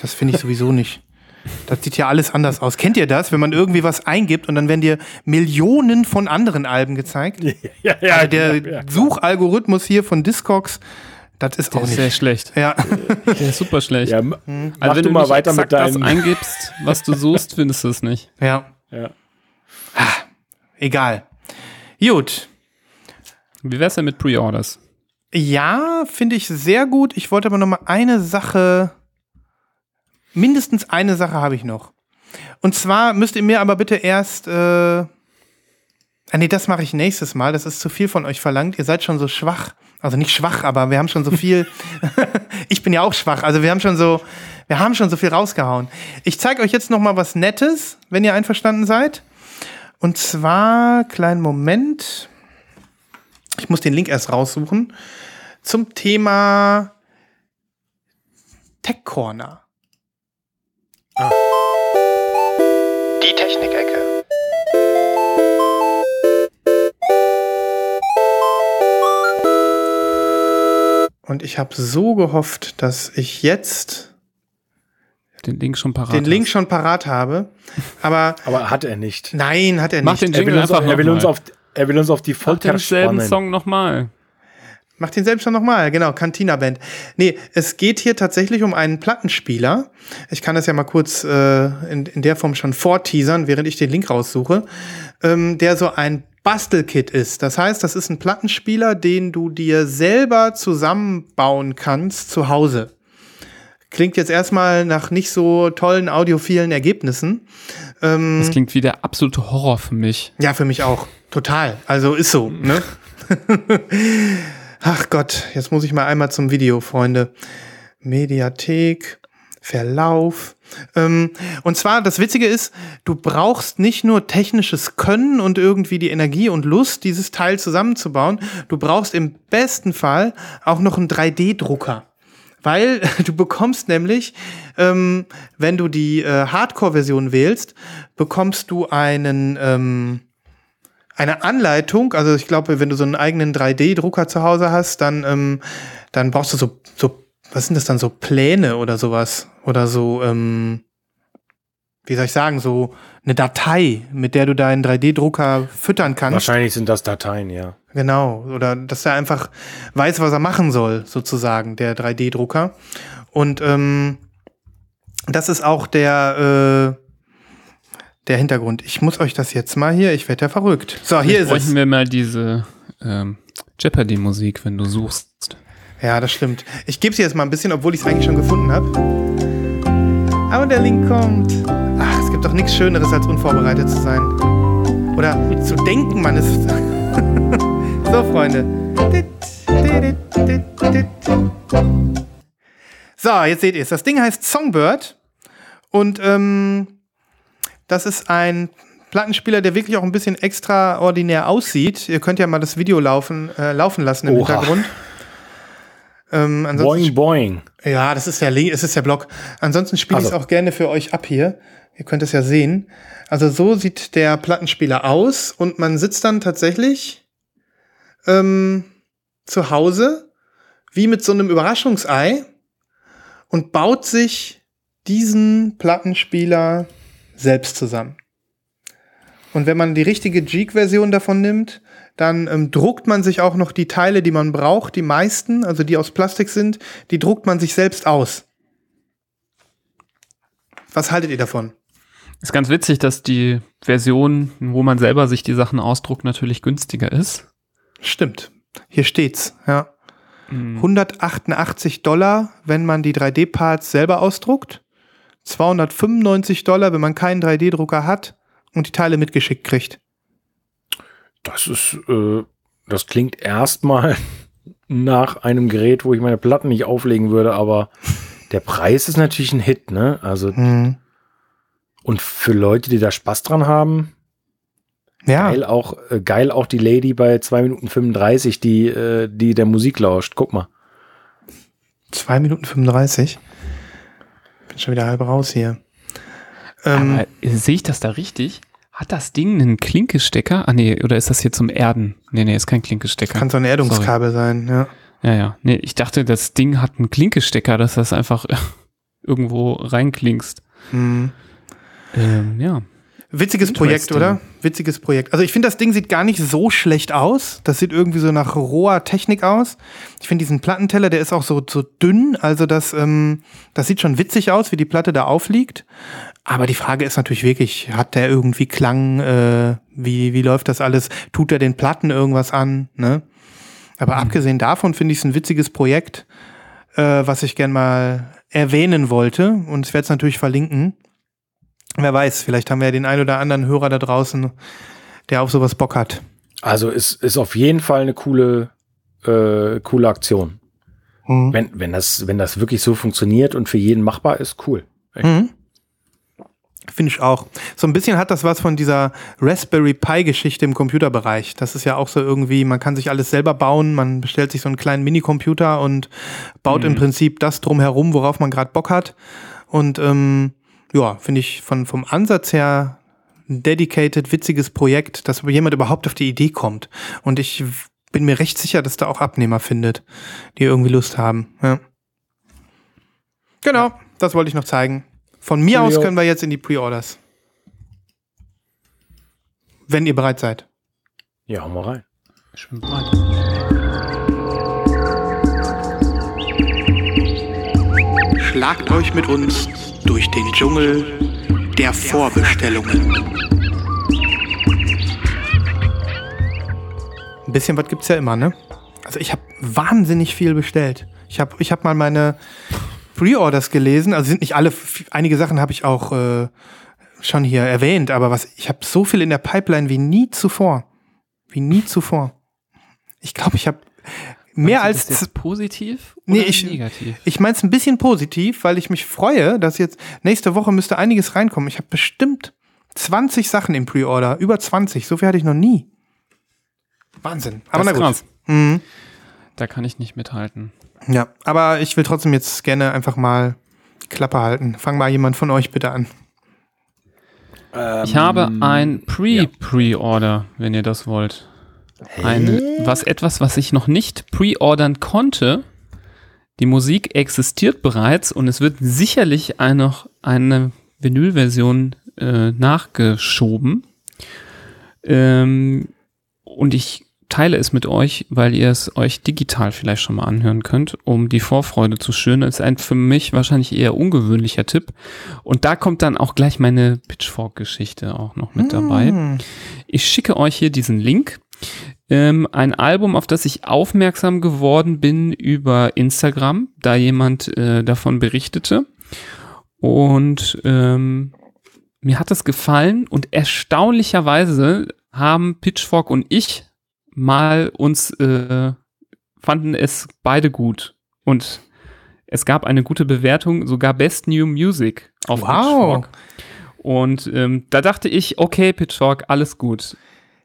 Das finde ich sowieso nicht. Das sieht ja alles anders aus. Kennt ihr das, wenn man irgendwie was eingibt und dann werden dir Millionen von anderen Alben gezeigt? [LAUGHS] Ja, ja, Also der ja. Suchalgorithmus hier von Discogs, das ist Der auch ist sehr nicht. schlecht. Ja, [LAUGHS] Der ist super schlecht. Ja, Mhm. mach also wenn du mal weiter mit exakt das deinem. eingibst, was du suchst, [LAUGHS] findest du es nicht. ja, Ja. egal. Gut. Wie wär's denn mit Pre-Orders? Ja, finde ich sehr gut. Ich wollte aber noch mal eine Sache, mindestens eine Sache habe ich noch. Und zwar müsst ihr mir aber bitte erst, äh, ah nee, das mache ich nächstes Mal. Das ist zu viel von euch verlangt. Ihr seid schon so schwach. Also nicht schwach, aber wir haben schon so viel. [LAUGHS] ich bin ja auch schwach. Also wir haben schon so, wir haben schon so viel rausgehauen. Ich zeige euch jetzt noch mal was Nettes, wenn ihr einverstanden seid. Und zwar, kleinen Moment. Ich muss den Link erst raussuchen. Zum Thema Tech Corner. Die Technikecke. Und ich habe so gehofft, dass ich jetzt Den Link schon parat. den Link schon parat habe. Aber [LAUGHS] Aber hat er nicht. nein, hat er Mach nicht. den Er will, uns, einfach er, will uns auf, er will uns auf die Mach Folter denselben spannen. Song nochmal. Mach den selbst schon nochmal, genau, Cantina Band. Nee, es geht hier tatsächlich um einen Plattenspieler. Ich kann das ja mal kurz äh, in, in der Form schon vorteasern, während ich den Link raussuche, ähm, der so ein Bastelkit ist. Das heißt, das ist ein Plattenspieler, den du dir selber zusammenbauen kannst zu Hause. Klingt jetzt erstmal nach nicht so tollen audiophilen Ergebnissen. Ähm, Das klingt wie der absolute Horror für mich. ja, für mich auch. Total. Also ist so, ne? [LAUGHS] [LAUGHS] Ach Gott, jetzt muss ich mal einmal zum Video, Freunde. Mediathek, Verlauf. Ähm, und zwar, das Witzige ist, du brauchst nicht nur technisches Können und irgendwie die Energie und Lust, dieses Teil zusammenzubauen. Du brauchst im besten Fall auch noch einen 3D-Drucker. Weil [LAUGHS] du bekommst nämlich, ähm, wenn du die äh, Hardcore-Version wählst, bekommst du einen, ähm, eine Anleitung. Also ich glaube, wenn du so einen eigenen 3D-Drucker zu Hause hast, dann, ähm, dann brauchst du so, so, was sind das dann, so Pläne oder sowas? Oder so, ähm, wie soll ich sagen, so eine Datei, mit der du deinen 3D-Drucker füttern kannst. Wahrscheinlich sind das Dateien, ja. Genau, oder dass er einfach weiß, was er machen soll, sozusagen, der 3D-Drucker. Und ähm, das ist auch der, äh, der Hintergrund. Ich muss euch das jetzt mal hier, ich werde ja verrückt. So, hier Jetzt ist bräuchten es. wir mal diese ähm, Jeopardy-Musik, wenn du suchst. Ja, das stimmt. Ich gebe sie jetzt mal ein bisschen, obwohl ich es eigentlich schon gefunden habe. Aber der Link kommt. Ach, es gibt doch nichts Schöneres, als unvorbereitet zu sein. Oder zu denken, man ist. [LAUGHS] so, Freunde. So, jetzt seht ihr es. Das Ding heißt Songbird. Und ähm, das ist ein Plattenspieler, der wirklich auch ein bisschen extraordinär aussieht. Ihr könnt ja mal das Video laufen, äh, laufen lassen im Oha. Hintergrund. Ähm, Boing, boing. ja, das ist der es ist der Blog. Ansonsten spiele ich es Also. auch gerne für euch ab hier. Ihr könnt es ja sehen. Also so sieht der Plattenspieler aus und man sitzt dann tatsächlich ähm, zu Hause wie mit so einem Überraschungsei und baut sich diesen Plattenspieler selbst zusammen. Und wenn man die richtige Jeek-Version davon nimmt, dann ähm, druckt man sich auch noch die Teile, die man braucht, die meisten, also die aus Plastik sind, die druckt man sich selbst aus. Was haltet ihr davon? Ist ganz witzig, dass die Version, wo man selber sich die Sachen ausdruckt, natürlich günstiger ist. Stimmt. Hier steht's, ja. Mhm. 188 Dollar, wenn man die 3D-Parts selber ausdruckt. 295 Dollar, wenn man keinen 3D-Drucker hat und die Teile mitgeschickt kriegt. Das ist, äh, das klingt erstmal [LAUGHS] nach einem Gerät, wo ich meine Platten nicht auflegen würde, aber der Preis ist natürlich ein Hit, ne? Also, Hm. und für Leute, die da Spaß dran haben, Ja, geil auch, äh, geil auch die Lady bei 2 Minuten 35, die, äh, die der Musik lauscht. Guck mal. 2 Minuten 35. Bin schon wieder halb raus hier. Ähm, Aber sehe ich das da richtig? Hat das Ding einen Klinkestecker? Ah, nee, oder ist das hier zum Erden? Nee, nee, ist kein Klinkestecker. kann so ein Erdungskabel sein, ja. Ja, ja. Nee, ich dachte, das Ding hat einen Klinkestecker, dass das einfach [LAUGHS] irgendwo reinklingst. Hm. Ähm, ja. Witziges Projekt, oder? Witziges Projekt. Also ich finde, das Ding sieht gar nicht so schlecht aus. Das sieht irgendwie so nach roher Technik aus. Ich finde diesen Plattenteller, der ist auch so, so dünn. Also das, ähm, das sieht schon witzig aus, wie die Platte da aufliegt. Aber die Frage ist natürlich wirklich, hat der irgendwie Klang? Äh, wie, wie läuft das alles? Tut er den Platten irgendwas an? Ne? Aber abgesehen davon finde ich es ein witziges Projekt, äh, was ich gern mal erwähnen wollte. Und ich werde es natürlich verlinken. Wer weiß, vielleicht haben wir ja den ein oder anderen Hörer da draußen, der auf sowas Bock hat. Also, ist, ist auf jeden Fall eine coole, äh, coole Aktion. Mhm. Wenn, wenn, das, wenn das wirklich so funktioniert und für jeden machbar ist, cool. Mhm. Finde ich auch. So ein bisschen hat das was von dieser Raspberry Pi-Geschichte im Computerbereich. Das ist ja auch so irgendwie, man kann sich alles selber bauen, man bestellt sich so einen kleinen Minicomputer und baut im Prinzip das drumherum, worauf man gerade Bock hat. Und ähm, ja, finde ich von, vom Ansatz her ein dedicated, witziges Projekt, dass jemand überhaupt auf die Idee kommt. Und ich bin mir recht sicher, dass da auch Abnehmer findet, die irgendwie Lust haben. Ja. Genau, das wollte ich noch zeigen. Von mir aus können wir jetzt in die Pre-Orders. Wenn ihr bereit seid. Ja, hau mal rein. Ich bin bereit. Schlagt euch mit uns durch den Dschungel der Vorbestellungen. Ein bisschen was gibt's ja immer, ne? Also ich habe wahnsinnig viel bestellt. Ich habe ich hab mal meine Pre-Orders gelesen. Also sind nicht alle, einige Sachen habe ich auch äh, schon hier erwähnt, aber was ich habe so viel in der Pipeline wie nie zuvor. Wie nie zuvor. Ich glaube, ich habe mehr als jetzt positiv Nee, oder ich- negativ? ich meine es ein bisschen positiv, weil ich mich freue, dass jetzt nächste Woche müsste einiges reinkommen. Ich habe bestimmt 20 Sachen im Pre-Order. Über 20. So viel hatte ich noch nie. Wahnsinn. Aber Das na gut. krass. Mhm. Da kann ich nicht mithalten. Ja, aber ich will trotzdem jetzt gerne einfach mal Klappe halten. Fang mal jemand von euch bitte an. Ich habe ein Pre-Pre-Order, wenn ihr das wollt. Eine, was etwas, was ich noch nicht pre-ordern konnte. Die Musik existiert bereits und es wird sicherlich ein, noch eine Vinylversion äh, nachgeschoben. Ähm, und ich teile es mit euch, weil ihr es euch digital vielleicht schon mal anhören könnt, um die Vorfreude zu schüren. Das ist ein für mich wahrscheinlich eher ungewöhnlicher Tipp. Und da kommt dann auch gleich meine Pitchfork-Geschichte auch noch mit dabei. Hm. Ich schicke euch hier diesen Link. Ähm, ein Album, auf das ich aufmerksam geworden bin über Instagram, da jemand äh, davon berichtete. Und ähm, mir hat das gefallen und erstaunlicherweise haben Pitchfork und ich mal uns äh, fanden es beide gut und es gab eine gute Bewertung, sogar Best New Music auf Wow. Pitchfork. Und ähm, da dachte ich, okay, Pitchfork, alles gut.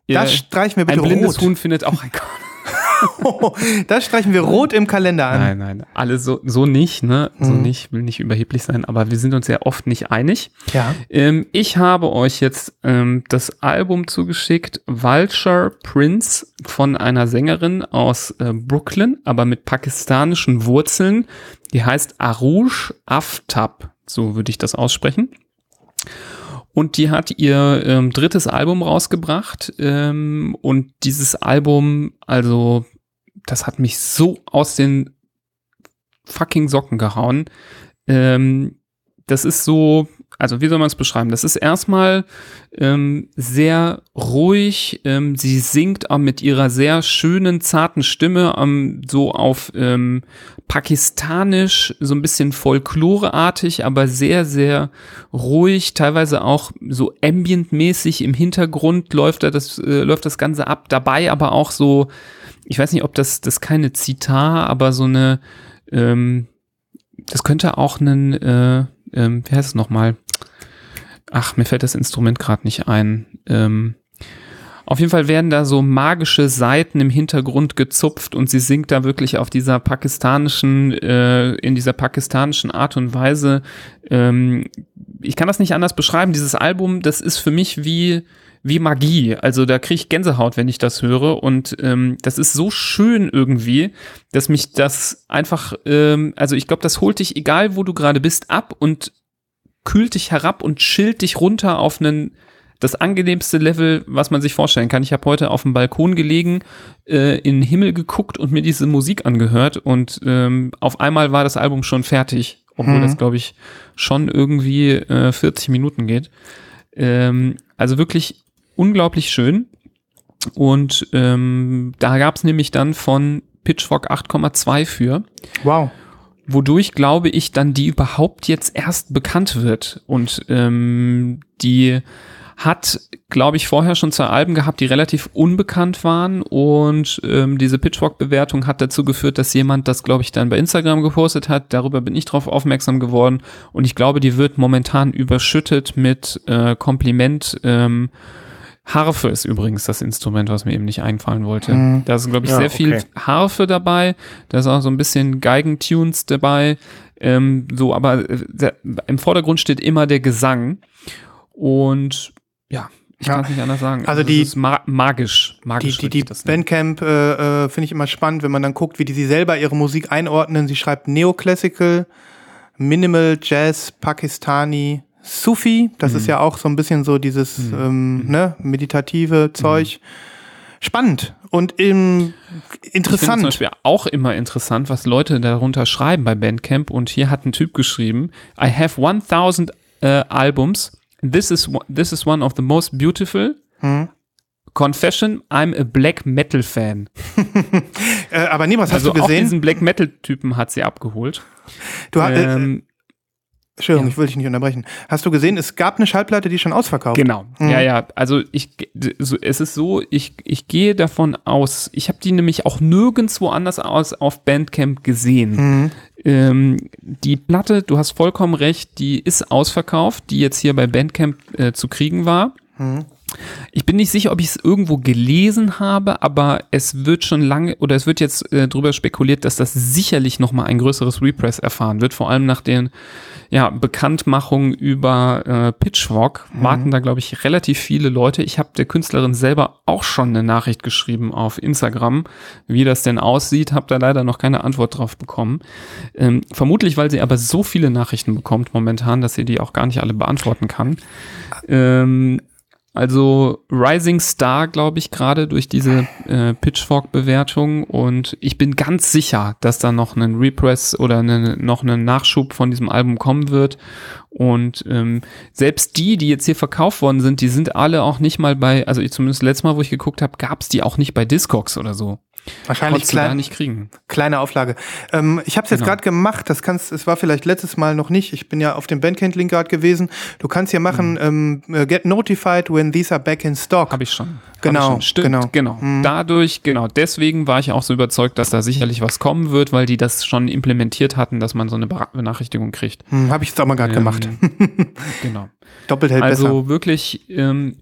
Das streichen wir ein bitte blindes rot. Huhn findet auch ein [LAUGHS] das streichen wir rot im Kalender an. Nein, nein, alle so, so nicht, ne? So Mhm. nicht, will nicht überheblich sein, aber wir sind uns ja oft nicht einig. Ja. Ähm, ich habe euch jetzt ähm, das Album zugeschickt, Vulture Prince von einer Sängerin aus äh, Brooklyn, aber mit pakistanischen Wurzeln. Die heißt Arush Aftab, so würde ich das aussprechen. Und die hat ihr ähm, drittes Album rausgebracht. Ähm, und dieses Album, also, das hat mich so aus den fucking Socken gehauen. Ähm, das ist so, also wie soll man es beschreiben? Das ist erstmal ähm, sehr ruhig. Ähm, sie singt auch mit ihrer sehr schönen, zarten Stimme ähm, so auf ähm, pakistanisch, so ein bisschen folkloreartig, aber sehr, sehr ruhig, teilweise auch so ambientmäßig im Hintergrund läuft da das, äh, läuft das Ganze ab. Dabei aber auch so, ich weiß nicht, ob das, das keine Zitar, aber so eine, ähm, das könnte auch ein, äh, ähm, wie heißt es nochmal? Ach, mir fällt das Instrument gerade nicht ein. Ähm, auf jeden Fall werden da so magische Seiten im Hintergrund gezupft und sie singt da wirklich auf dieser pakistanischen, äh, in dieser pakistanischen Art und Weise. Ähm, ich kann das nicht anders beschreiben. Dieses Album, das ist für mich wie, wie Magie. Also da kriege ich Gänsehaut, wenn ich das höre. Und ähm, das ist so schön irgendwie, dass mich das einfach, ähm, also ich glaube, das holt dich, egal wo du gerade bist, ab und kühlt dich herab und chillt dich runter auf einen das angenehmste Level, was man sich vorstellen kann. Ich habe heute auf dem Balkon gelegen, äh, in den Himmel geguckt und mir diese Musik angehört und ähm, auf einmal war das Album schon fertig, obwohl Mhm. das glaube ich schon irgendwie äh, 40 Minuten geht. Ähm, also wirklich unglaublich schön und ähm, da gab es nämlich dann von Pitchfork 8,2 für Wow. wodurch glaube ich dann die überhaupt jetzt erst bekannt wird und ähm, die hat, glaube ich, vorher schon zwei Alben gehabt, die relativ unbekannt waren und ähm, diese Pitchfork-Bewertung hat dazu geführt, dass jemand das, glaube ich, dann bei Instagram gepostet hat. Darüber bin ich drauf aufmerksam geworden und ich glaube, die wird momentan überschüttet mit äh, Kompliment. Ähm, Harfe ist übrigens das Instrument, was mir eben nicht einfallen wollte. Mhm. Da ist, glaube ich, Ja, sehr viel okay. Harfe dabei. Da ist auch so ein bisschen Geigentunes dabei. Ähm, so, aber äh, der, im Vordergrund steht immer der Gesang. Und ja, ich Ja. kann es nicht anders sagen. Also es die- ist ma magisch. Die, Magisch die, die nennen. Bandcamp äh, äh, finde ich immer spannend, wenn man dann guckt, wie die sie selber ihre Musik einordnen. Sie schreibt Neoclassical, Minimal Jazz, Pakistani, Sufi. Das Mhm. ist ja auch so ein bisschen so dieses ähm, ne, meditative Zeug. Spannend und im, Ich finde zum interessant. Beispiel auch immer interessant, was Leute darunter schreiben bei Bandcamp. Und hier hat ein Typ geschrieben, I have 1000 äh, Albums. This is, one- this is one of the most beautiful. Hm. Confession, I'm a Black Metal Fan. [LAUGHS] Äh, aber nee, was hast also du auch gesehen? diesen Black Metal Typen hat sie abgeholt. Du, äh, ähm, Entschuldigung, ja. ich will dich nicht unterbrechen. Hast du gesehen, es gab eine Schallplatte, die schon ausverkauft. Genau. Mhm. Ja, ja. Also ich, so, es ist so, ich, ich gehe davon aus, ich habe die nämlich auch nirgendwo anders aus auf Bandcamp gesehen. Mhm. Ähm, die Platte, du hast vollkommen recht, die ist ausverkauft, die jetzt hier bei Bandcamp äh, zu kriegen war. Mhm. Ich bin nicht sicher, ob ich es irgendwo gelesen habe, aber es wird schon lange oder es wird jetzt äh, drüber spekuliert, dass das sicherlich noch mal ein größeres Repress erfahren wird. Vor allem nach den ja, Bekanntmachungen über äh, Pitchfork warten da, glaube ich, relativ viele Leute. Ich habe der Künstlerin selber auch schon eine Nachricht geschrieben auf Instagram, wie das denn aussieht. Habe da leider noch keine Antwort drauf bekommen. Ähm, vermutlich, weil sie aber so viele Nachrichten bekommt momentan, dass sie die auch gar nicht alle beantworten kann. Ähm, Also Rising Star, glaube ich, gerade durch diese äh, Pitchfork-Bewertung. Und ich bin ganz sicher, dass da noch ein Repress oder eine, noch ein Nachschub von diesem Album kommen wird. Und ähm, selbst die, die jetzt hier verkauft worden sind, die sind alle auch nicht mal bei, also ich zumindest letztes Mal, wo ich geguckt habe, gab es die auch nicht bei Discogs oder so. Wahrscheinlich klein, nicht kriegen. kleine Auflage. Ähm, ich habe es jetzt Genau. gerade gemacht. Das kannst, es war vielleicht letztes Mal noch nicht. Ich bin ja auf dem Bandcamp-Link gerade gewesen. Du kannst hier machen ähm, äh, Get notified when these are back in stock. Habe ich schon. Genau, ich schon. Stimmt, genau. genau. Dadurch, genau, deswegen war ich auch so überzeugt, dass da sicherlich was kommen wird, weil die das schon implementiert hatten, dass man so eine Benachrichtigung kriegt. Hm, habe ich jetzt auch mal gerade Ähm, gemacht. [LAUGHS] Genau. Doppelt hält Also besser. wirklich, ähm,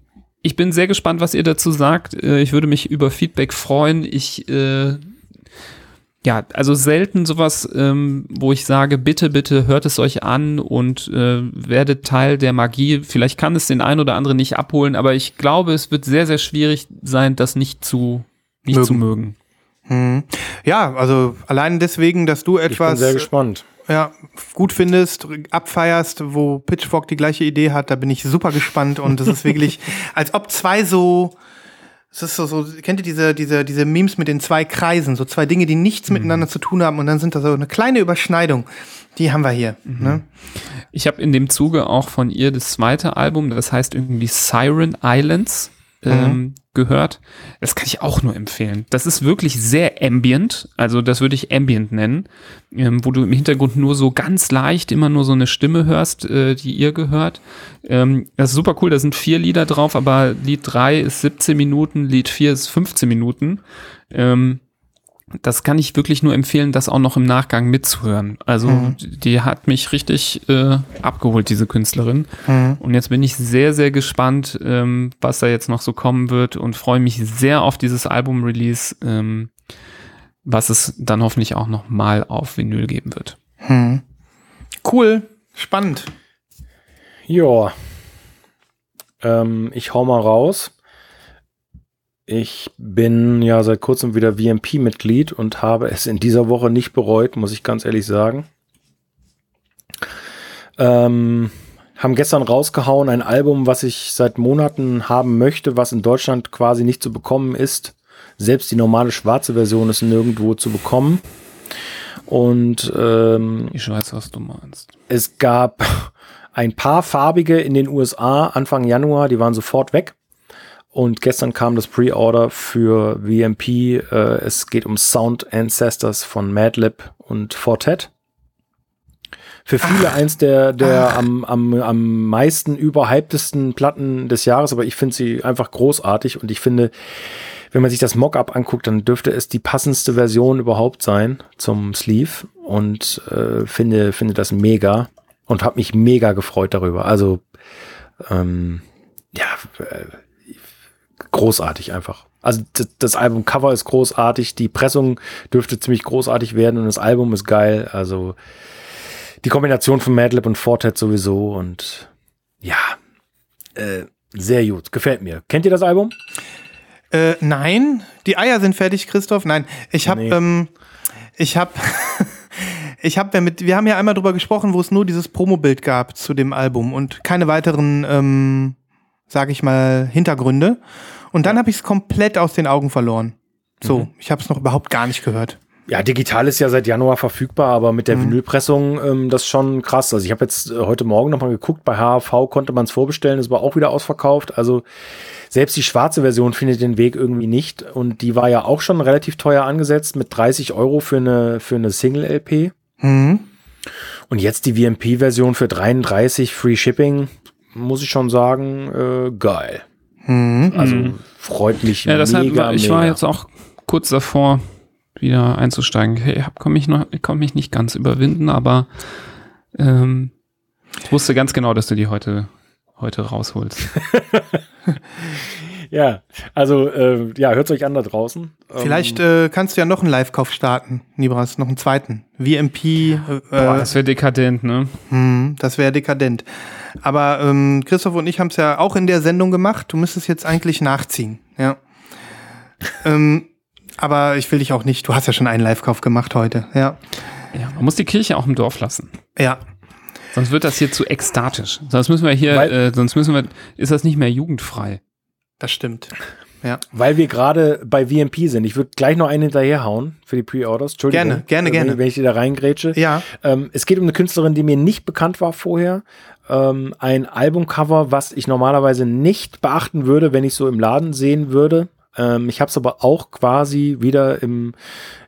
ich bin sehr gespannt, was ihr dazu sagt. Äh, ich würde mich über Feedback freuen. Ich, äh, ja, also selten sowas, ähm, wo ich sage, bitte, bitte hört es euch an und äh, werdet Teil der Magie. Vielleicht kann es den einen oder anderen nicht abholen, aber ich glaube, es wird sehr, sehr schwierig sein, das nicht zu, nicht Mögen. zu mögen. Hm. Ja, also allein deswegen, dass du Ich bin etwas sehr gespannt. Ja, gut findest, abfeierst, wo Pitchfork die gleiche Idee hat, da bin ich super gespannt und es ist wirklich, [LAUGHS] als ob zwei so, es ist so, so, kennt ihr diese, diese, diese Memes mit den zwei Kreisen, so zwei Dinge, die nichts miteinander zu tun haben und dann sind da so eine kleine Überschneidung. Die haben wir hier. Ne? Ich habe in dem Zuge auch von ihr das zweite Album, das heißt irgendwie Siren Islands, ähm, gehört. Das kann ich auch nur empfehlen. Das ist wirklich sehr ambient, also das würde ich ambient nennen, ähm, wo du im Hintergrund nur so ganz leicht immer nur so eine Stimme hörst, äh, die ihr gehört. Ähm, das ist super cool, da sind vier Lieder drauf, aber Lied 3 ist 17 Minuten, Lied 4 ist 15 Minuten. Ähm, das kann ich wirklich nur empfehlen, das auch noch im Nachgang mitzuhören. Also die hat mich richtig äh, abgeholt, diese Künstlerin. Und jetzt bin ich sehr, sehr gespannt, ähm, was da jetzt noch so kommen wird und freue mich sehr auf dieses Album-Release, ähm, was es dann hoffentlich auch noch mal auf Vinyl geben wird. Hm. Cool, spannend. Ja. Ähm, ich hau mal raus. Ich bin ja seit kurzem wieder VMP-Mitglied und habe es in dieser Woche nicht bereut, muss ich ganz ehrlich sagen. Ähm, haben gestern rausgehauen ein Album, was ich seit Monaten haben möchte, was in Deutschland quasi nicht zu bekommen ist. Selbst die normale schwarze Version ist nirgendwo zu bekommen. Und ähm, Ich weiß, was du meinst. es gab ein paar farbige in den USA Anfang Januar, die waren sofort weg. Und gestern kam das Pre-Order für VMP. Äh, es geht um Sound Ancestors von Madlib und Fortet. Für viele eins der, der am, am, am meisten überhyptesten Platten des Jahres, aber ich finde sie einfach großartig und ich finde, wenn man sich das Mockup anguckt, dann dürfte es die passendste Version überhaupt sein zum Sleeve und äh, finde, finde das mega und habe mich mega gefreut darüber. Also ähm, ja, äh, großartig einfach. Also das, das Albumcover ist großartig, die Pressung dürfte ziemlich großartig werden und das Album ist geil. Also die Kombination von Madlib und Fortet sowieso und ja, äh, sehr gut, gefällt mir. Kennt ihr das Album? Äh, nein, die Eier sind fertig, Christoph. Nein, ich habe, Nee. ähm, ich habe, [LAUGHS] ich habe wir haben ja einmal drüber gesprochen, wo es nur dieses Promobild gab zu dem Album und keine weiteren, ähm, sage ich mal, Hintergründe. Und dann habe ich es komplett aus den Augen verloren. So, Mhm. ich habe es noch überhaupt gar nicht gehört. Ja, digital ist ja seit Januar verfügbar, aber mit der Vinylpressung ähm, das ist schon krass. Also ich habe jetzt äh, heute Morgen nochmal geguckt, bei HAV konnte man es vorbestellen, ist aber auch wieder ausverkauft. Also selbst die schwarze Version findet den Weg irgendwie nicht. Und die war ja auch schon relativ teuer angesetzt mit 30 Euro für eine, für eine Single-LP. Mhm. Und jetzt die VMP-Version für 33 Free Shipping, muss ich schon sagen, äh, geil. Mhm. Also freut mich Ja, deshalb mega, war, ich mega. war jetzt auch kurz davor, wieder einzusteigen. Hey, hab, komm mich noch, ich konnte mich nicht ganz überwinden, aber ähm, ich wusste ganz genau, dass du die heute, heute rausholst. [LAUGHS] Ja, also äh, ja, hört euch an da draußen. Vielleicht Ähm, äh, kannst du ja noch einen Live-Kauf starten, Nibras, noch einen zweiten. VMP, äh, Boah, das wäre dekadent, ne? Hm, das wäre dekadent. Aber ähm, Christoph und ich haben es ja auch in der Sendung gemacht. Du müsstest jetzt eigentlich nachziehen, ja. ähm, aber ich will dich auch nicht. Du hast ja schon einen Live-Kauf gemacht heute, ja. Ja, man muss die Kirche auch im Dorf lassen. Ja, Sonst wird das hier zu ekstatisch. Sonst müssen wir hier, Weil- äh, sonst müssen wir, ist das nicht mehr jugendfrei. Das stimmt. Ja. Weil wir gerade bei VMP sind. Ich würde gleich noch einen hinterherhauen für die Pre-Orders. Entschuldigung. Gerne, gerne, wenn, gerne. Wenn ich dir da reingrätsche. Ja. Ähm, es geht um eine Künstlerin, die mir nicht bekannt war vorher. Ähm, ein Albumcover, was ich normalerweise nicht beachten würde, wenn ich so im Laden sehen würde. Ähm, ich habe es aber auch quasi wieder im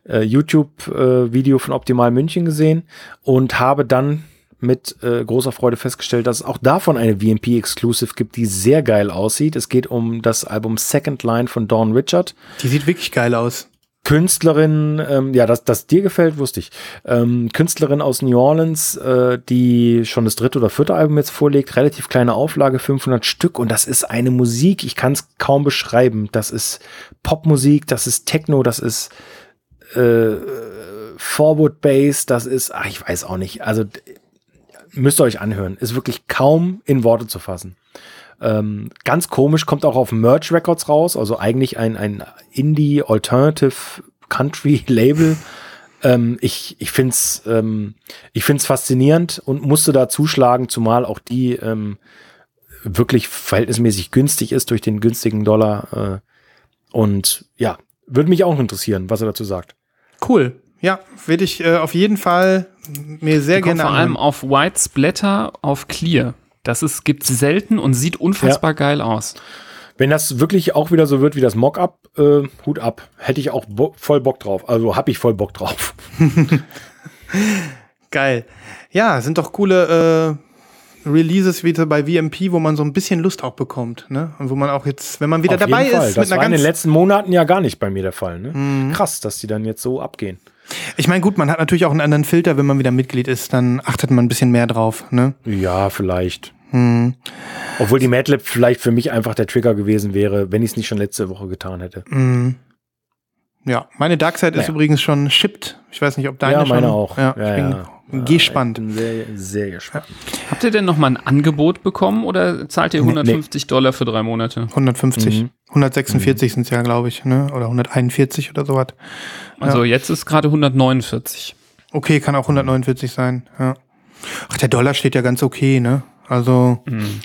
äh, YouTube-Video äh, von Optimal München gesehen und habe dann mit äh, großer Freude festgestellt, dass es auch davon eine VMP Exclusive gibt, die sehr geil aussieht. Es geht um das Album Second Line von Dawn Richard. Die sieht wirklich geil aus. Künstlerin, ähm, ja, dass das dir gefällt, wusste ich. Ähm, Künstlerin aus New Orleans, äh, die schon das dritte oder vierte Album jetzt vorlegt, relativ kleine Auflage, 500 Stück und das ist eine Musik, ich kann es kaum beschreiben. Das ist Popmusik, das ist Techno, das ist äh, Forward Bass, das ist, ach, ich weiß auch nicht. Also müsst ihr euch anhören. Ist wirklich kaum in Worte zu fassen. Ähm, ganz komisch, kommt auch auf Merch Records raus, also eigentlich ein, ein Indie Alternative Country [LAUGHS] Label. Ähm, ich ich finde es ähm, ich find's faszinierend und musste da zuschlagen, zumal auch die ähm, wirklich verhältnismäßig günstig ist durch den günstigen Dollar. Äh, und ja, würde mich auch interessieren, was er dazu sagt. Cool. Ja, würde ich äh, auf jeden Fall mir sehr Die gerne vor allem auf White Splatter auf Clear. Das ist, gibt's selten und sieht unfassbar geil aus. Wenn das wirklich auch wieder so wird wie das Mockup, äh, Hut ab. Hätte ich auch bo voll Bock drauf. Also habe ich voll Bock drauf. [LAUGHS] Geil. Ja, sind doch coole äh, Releases wieder bei VMP, wo man so ein bisschen Lust auch bekommt, ne? Und wo man auch jetzt, wenn man wieder Auf dabei jeden Fall. ist, Das mit war einer in den letzten Monaten ja gar nicht bei mir der Fall. Ne? Mhm. Krass, dass die dann jetzt so abgehen. Ich meine, gut, man hat natürlich auch einen anderen Filter, wenn man wieder Mitglied ist, dann achtet man ein bisschen mehr drauf, ne? Ja, vielleicht. Hm. Obwohl die Madlib vielleicht für mich einfach der Trigger gewesen wäre, wenn ich es nicht schon letzte Woche getan hätte. Mhm. Ja, meine Darkseid ist Naja. übrigens schon shipped. Ich weiß nicht, ob deine ja, schon. meine auch. Ja, ich bin gespannt. Ich bin sehr, sehr gespannt. Habt ihr denn noch mal ein Angebot bekommen oder zahlt ihr Nee, 150 Dollar für drei Monate? 150. Mhm. 146 sind es ja, glaube ich, ne? Oder 141 oder sowas. Also jetzt ist gerade 149. Okay, kann auch 149 sein, ja. Ach, der Dollar steht ja ganz okay, ne? Also, Mhm.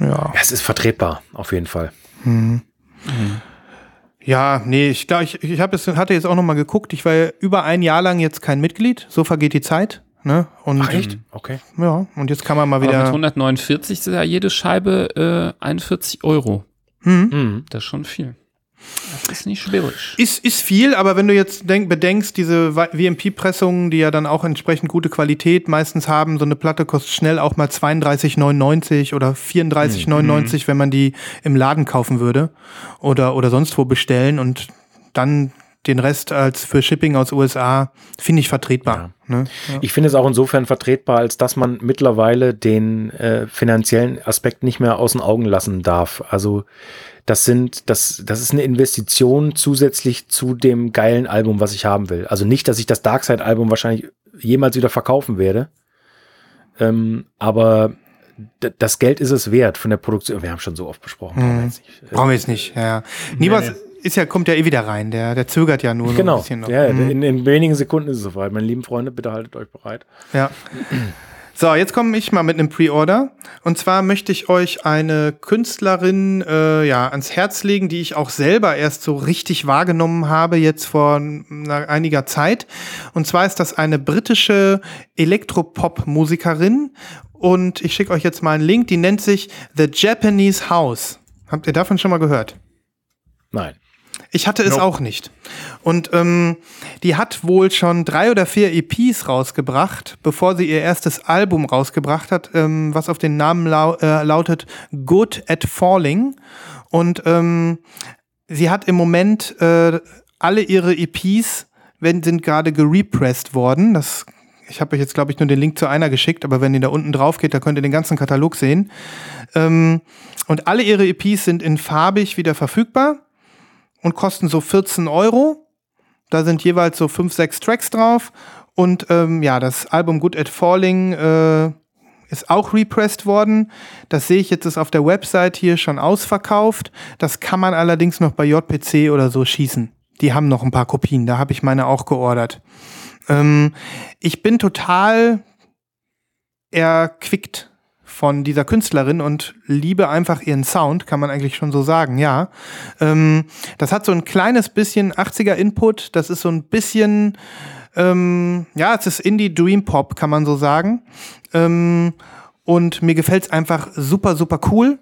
ja. Ja, es ist vertretbar, auf jeden Fall. Ja, nee, ich glaube, ich, ich hab jetzt, hatte jetzt auch noch mal geguckt. Ich war ja über ein Jahr lang jetzt kein Mitglied. So vergeht die Zeit. Ne? Und, Okay. Ja, und jetzt kann man mal Aber mit wieder. 149 ist ja jede Scheibe äh, 41 Euro. Hm, Mhm. Das ist schon viel. Das ist nicht schwierig. ist, ist viel, aber wenn du jetzt denk, bedenkst, diese VMP-Pressungen, die ja dann auch entsprechend gute Qualität meistens haben, so eine Platte kostet schnell auch mal 32,99 oder 34,99, wenn man die im Laden kaufen würde oder, oder sonst wo bestellen und dann den Rest als für Shipping aus USA, finde ich vertretbar. Ne? Ich finde es auch insofern vertretbar, als dass man mittlerweile den äh, finanziellen Aspekt nicht mehr aus den Augen lassen darf. Also das sind, das, das ist eine Investition zusätzlich zu dem geilen Album, was ich haben will. Also nicht, dass ich das Darkseid-Album wahrscheinlich jemals wieder verkaufen werde. Ähm, aber das Geld ist es wert von der Produktion. Wir haben schon so oft besprochen. brauchen wir jetzt nicht. Brauchen wir jetzt nicht. Ja, ja. Nibas ist ja, kommt ja eh wieder rein. Der, der zögert ja nur so ein Genau. bisschen noch. Ja, Mhm. in, in wenigen Sekunden ist es soweit. Meine lieben Freunde, bitte haltet euch bereit. Ja. So, jetzt komme ich mal mit einem Pre-Order. Und zwar möchte ich euch eine Künstlerin äh, ja, ans Herz legen, die ich auch selber erst so richtig wahrgenommen habe, jetzt vor einiger Zeit. Und zwar ist das eine britische Elektropop-Musikerin. Und ich schicke euch jetzt mal einen Link, die nennt sich The Japanese House. Habt ihr davon schon mal gehört? Nein. Ich hatte es Nope. auch nicht. Und ähm, die hat wohl schon drei oder vier EPs rausgebracht, bevor sie ihr erstes Album rausgebracht hat, ähm, was auf den Namen lau äh, lautet Good at Falling. Und ähm, sie hat im Moment äh, alle ihre EPs werden, sind gerade gerepressed worden. Das, ich habe euch jetzt, glaube ich, nur den Link zu einer geschickt, aber wenn ihr da unten drauf geht, da könnt ihr den ganzen Katalog sehen. Ähm, und alle ihre EPs sind in farbig wieder verfügbar und kosten so 14 Euro. Da sind jeweils so fünf, sechs Tracks drauf. Und ähm, ja, das Album Good at Falling äh, ist auch repressed worden. Das sehe ich jetzt ist auf der Website hier schon ausverkauft. Das kann man allerdings noch bei JPC oder so schießen. Die haben noch ein paar Kopien. Da habe ich meine auch geordert. Ähm, ich bin total erquickt von dieser Künstlerin und liebe einfach ihren Sound, kann man eigentlich schon so sagen, ja. Ähm, das hat so ein kleines bisschen 80er Input, das ist so ein bisschen, ähm, ja, es ist Indie Dream Pop, kann man so sagen. Ähm, und mir gefällt es einfach super, super cool.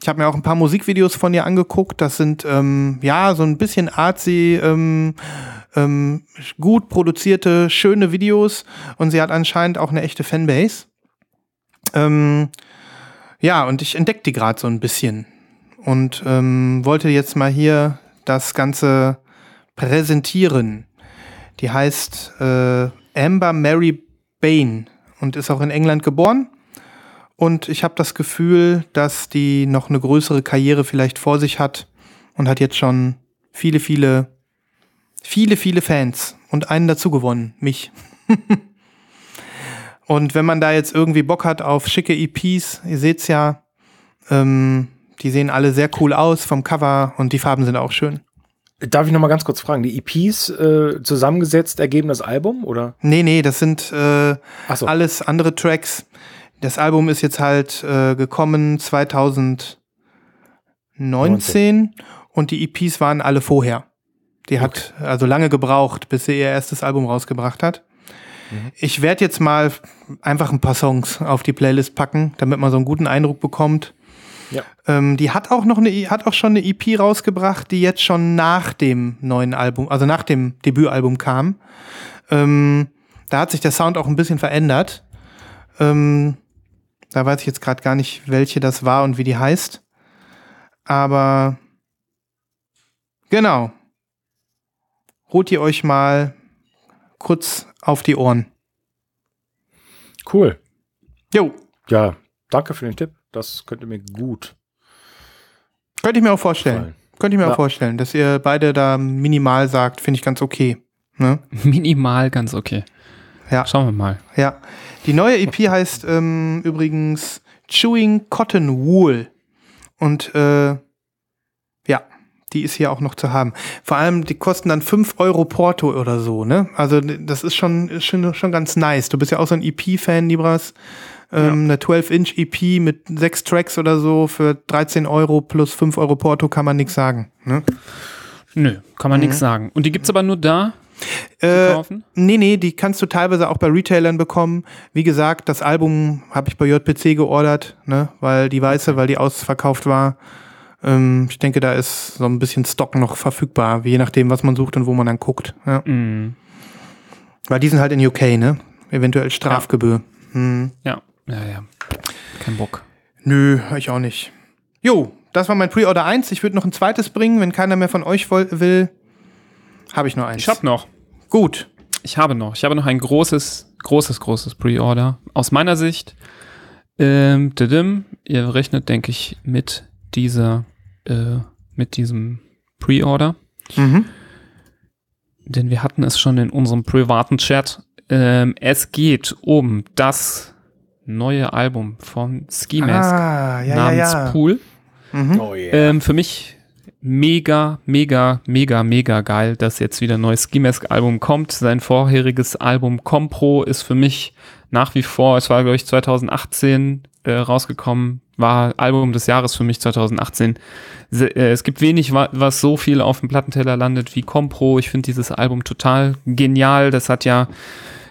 Ich habe mir auch ein paar Musikvideos von ihr angeguckt. Das sind ähm, ja so ein bisschen artsy, ähm, ähm, gut produzierte, schöne Videos und sie hat anscheinend auch eine echte Fanbase. Ähm, ja, und ich entdecke die gerade so ein bisschen und ähm, wollte jetzt mal hier das Ganze präsentieren. Die heißt äh, Amber Mary Bain und ist auch in England geboren. Und ich habe das Gefühl, dass die noch eine größere Karriere vielleicht vor sich hat und hat jetzt schon viele, viele, viele, viele Fans und einen dazu gewonnen, mich. [LAUGHS] und wenn man da jetzt irgendwie Bock hat auf schicke EPs, ihr seht's ja, ähm, die sehen alle sehr cool aus vom Cover und die Farben sind auch schön. Darf ich noch mal ganz kurz fragen, die EPs äh, zusammengesetzt ergeben das Album oder? Nee, nee, das sind äh, so. alles andere Tracks. Das Album ist jetzt halt äh, gekommen 2019 19. und die EPs waren alle vorher. Die hat also lange gebraucht, bis sie ihr erstes Album rausgebracht hat. Mhm. Ich werde jetzt mal einfach ein paar Songs auf die Playlist packen, damit man so einen guten Eindruck bekommt. Ja. Ähm, die hat auch noch eine, hat auch schon eine EP rausgebracht, die jetzt schon nach dem neuen Album, also nach dem Debütalbum kam. Ähm, da hat sich der Sound auch ein bisschen verändert. Ähm, da weiß ich jetzt gerade gar nicht, welche das war und wie die heißt. Aber genau. Holt ihr euch mal kurz auf die Ohren. Cool. Jo, Ja, danke für den Tipp. Das könnte mir gut könnte ich mir auch vorstellen. gefallen. Könnte ich mir Ja. auch vorstellen, dass ihr beide da minimal sagt, finde ich ganz okay. Ne? [LAUGHS] Minimal ganz okay. Ja. Schauen wir mal. Ja. Die neue EP heißt ähm, übrigens Chewing Cotton Wool. Und äh, ja, die ist hier auch noch zu haben. Vor allem, die kosten dann 5 Euro Porto oder so, ne? Also das ist schon, ist schon, schon ganz nice. Du bist ja auch so ein EP-Fan, Libras. Ähm, Eine 12-Inch EP mit sechs Tracks oder so für 13 Euro plus 5 Euro Porto kann man nichts sagen. Ne? Nö, kann man Mhm. nichts sagen. Und die gibt's aber nur da Äh, kaufen? Nee, nee, die kannst du teilweise auch bei Retailern bekommen. Wie gesagt, das Album habe ich bei JPC geordert, ne, weil die weiße, weil die ausverkauft war. Ähm, ich denke, da ist so ein bisschen Stock noch verfügbar, je nachdem, was man sucht und wo man dann guckt. Ja. Mhm. Weil die sind halt in UK, ne? Eventuell Strafgebühr. Hm. Ja, ja, ja. Kein Bock. Nö, ich auch nicht. Jo, das war mein Pre-Order 1. Ich würde noch ein zweites bringen, wenn keiner mehr von euch will. Habe ich nur eins. Ich hab noch. Gut. Ich habe noch. Ich habe noch ein großes, großes, großes Pre-Order. Aus meiner Sicht. Ähm, didim, ihr rechnet, denke ich, mit dieser, äh, mit diesem Pre-Order. Mhm. Denn wir hatten es schon in unserem privaten Chat. Ähm, es geht um das neue Album von Ski Mask Ah, ja, ja, namens ja. Pool. Mhm. Oh yeah. Ähm, für mich mega, mega, mega, mega geil, dass jetzt wieder ein neues Ski Mask Album kommt. Sein vorheriges Album Compro ist für mich nach wie vor, es war glaube ich 2018 äh, rausgekommen, war Album des Jahres für mich 2018. Se äh, es gibt wenig, wa was so viel auf dem Plattenteller landet wie Compro. Ich finde dieses Album total genial. Das hat ja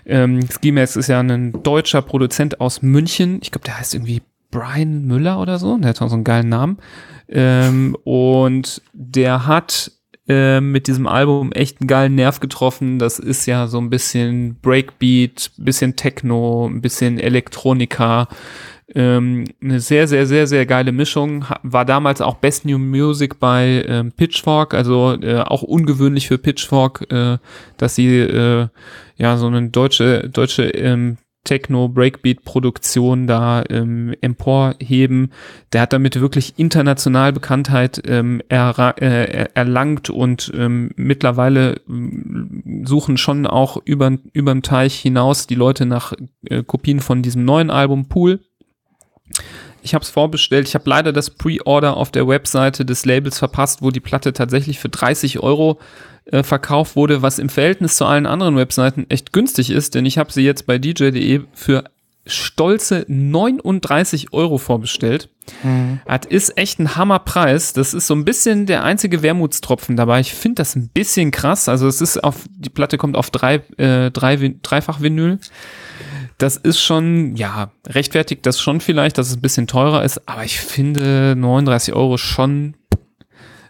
ähm, Ski Mask ist ja ein deutscher Produzent aus München. Ich glaube, der heißt irgendwie Brian Müller oder so. Der hat auch so einen geilen Namen. Ähm, und der hat ähm, mit diesem Album echt einen geilen Nerv getroffen. Das ist ja so ein bisschen Breakbeat, bisschen Techno, ein bisschen Elektronika. Ähm, eine sehr, sehr, sehr, sehr geile Mischung. War damals auch Best New Music bei ähm, Pitchfork, also äh, auch ungewöhnlich für Pitchfork, äh, dass sie äh, ja so eine deutsche, deutsche ähm, Techno-Breakbeat-Produktion da ähm, emporheben. Der hat damit wirklich international Bekanntheit ähm, äh, er- erlangt und ähm, mittlerweile ähm, suchen schon auch über überm Teich hinaus die Leute nach äh, Kopien von diesem neuen Album Pool. Ich habe es vorbestellt. Ich habe leider das Pre-Order auf der Webseite des Labels verpasst, wo die Platte tatsächlich für 30 Euro äh, verkauft wurde, was im Verhältnis zu allen anderen Webseiten echt günstig ist, denn ich habe sie jetzt bei DJ.de für stolze 39 Euro vorbestellt. Mhm. Das ist echt ein Hammerpreis. Das ist so ein bisschen der einzige Wermutstropfen dabei. Ich finde das ein bisschen krass. Also es ist auf, die Platte kommt auf drei, äh, drei, dreifach Vinyl. Das ist schon, ja, rechtfertigt das schon vielleicht, dass es ein bisschen teurer ist, aber ich finde 39 Euro schon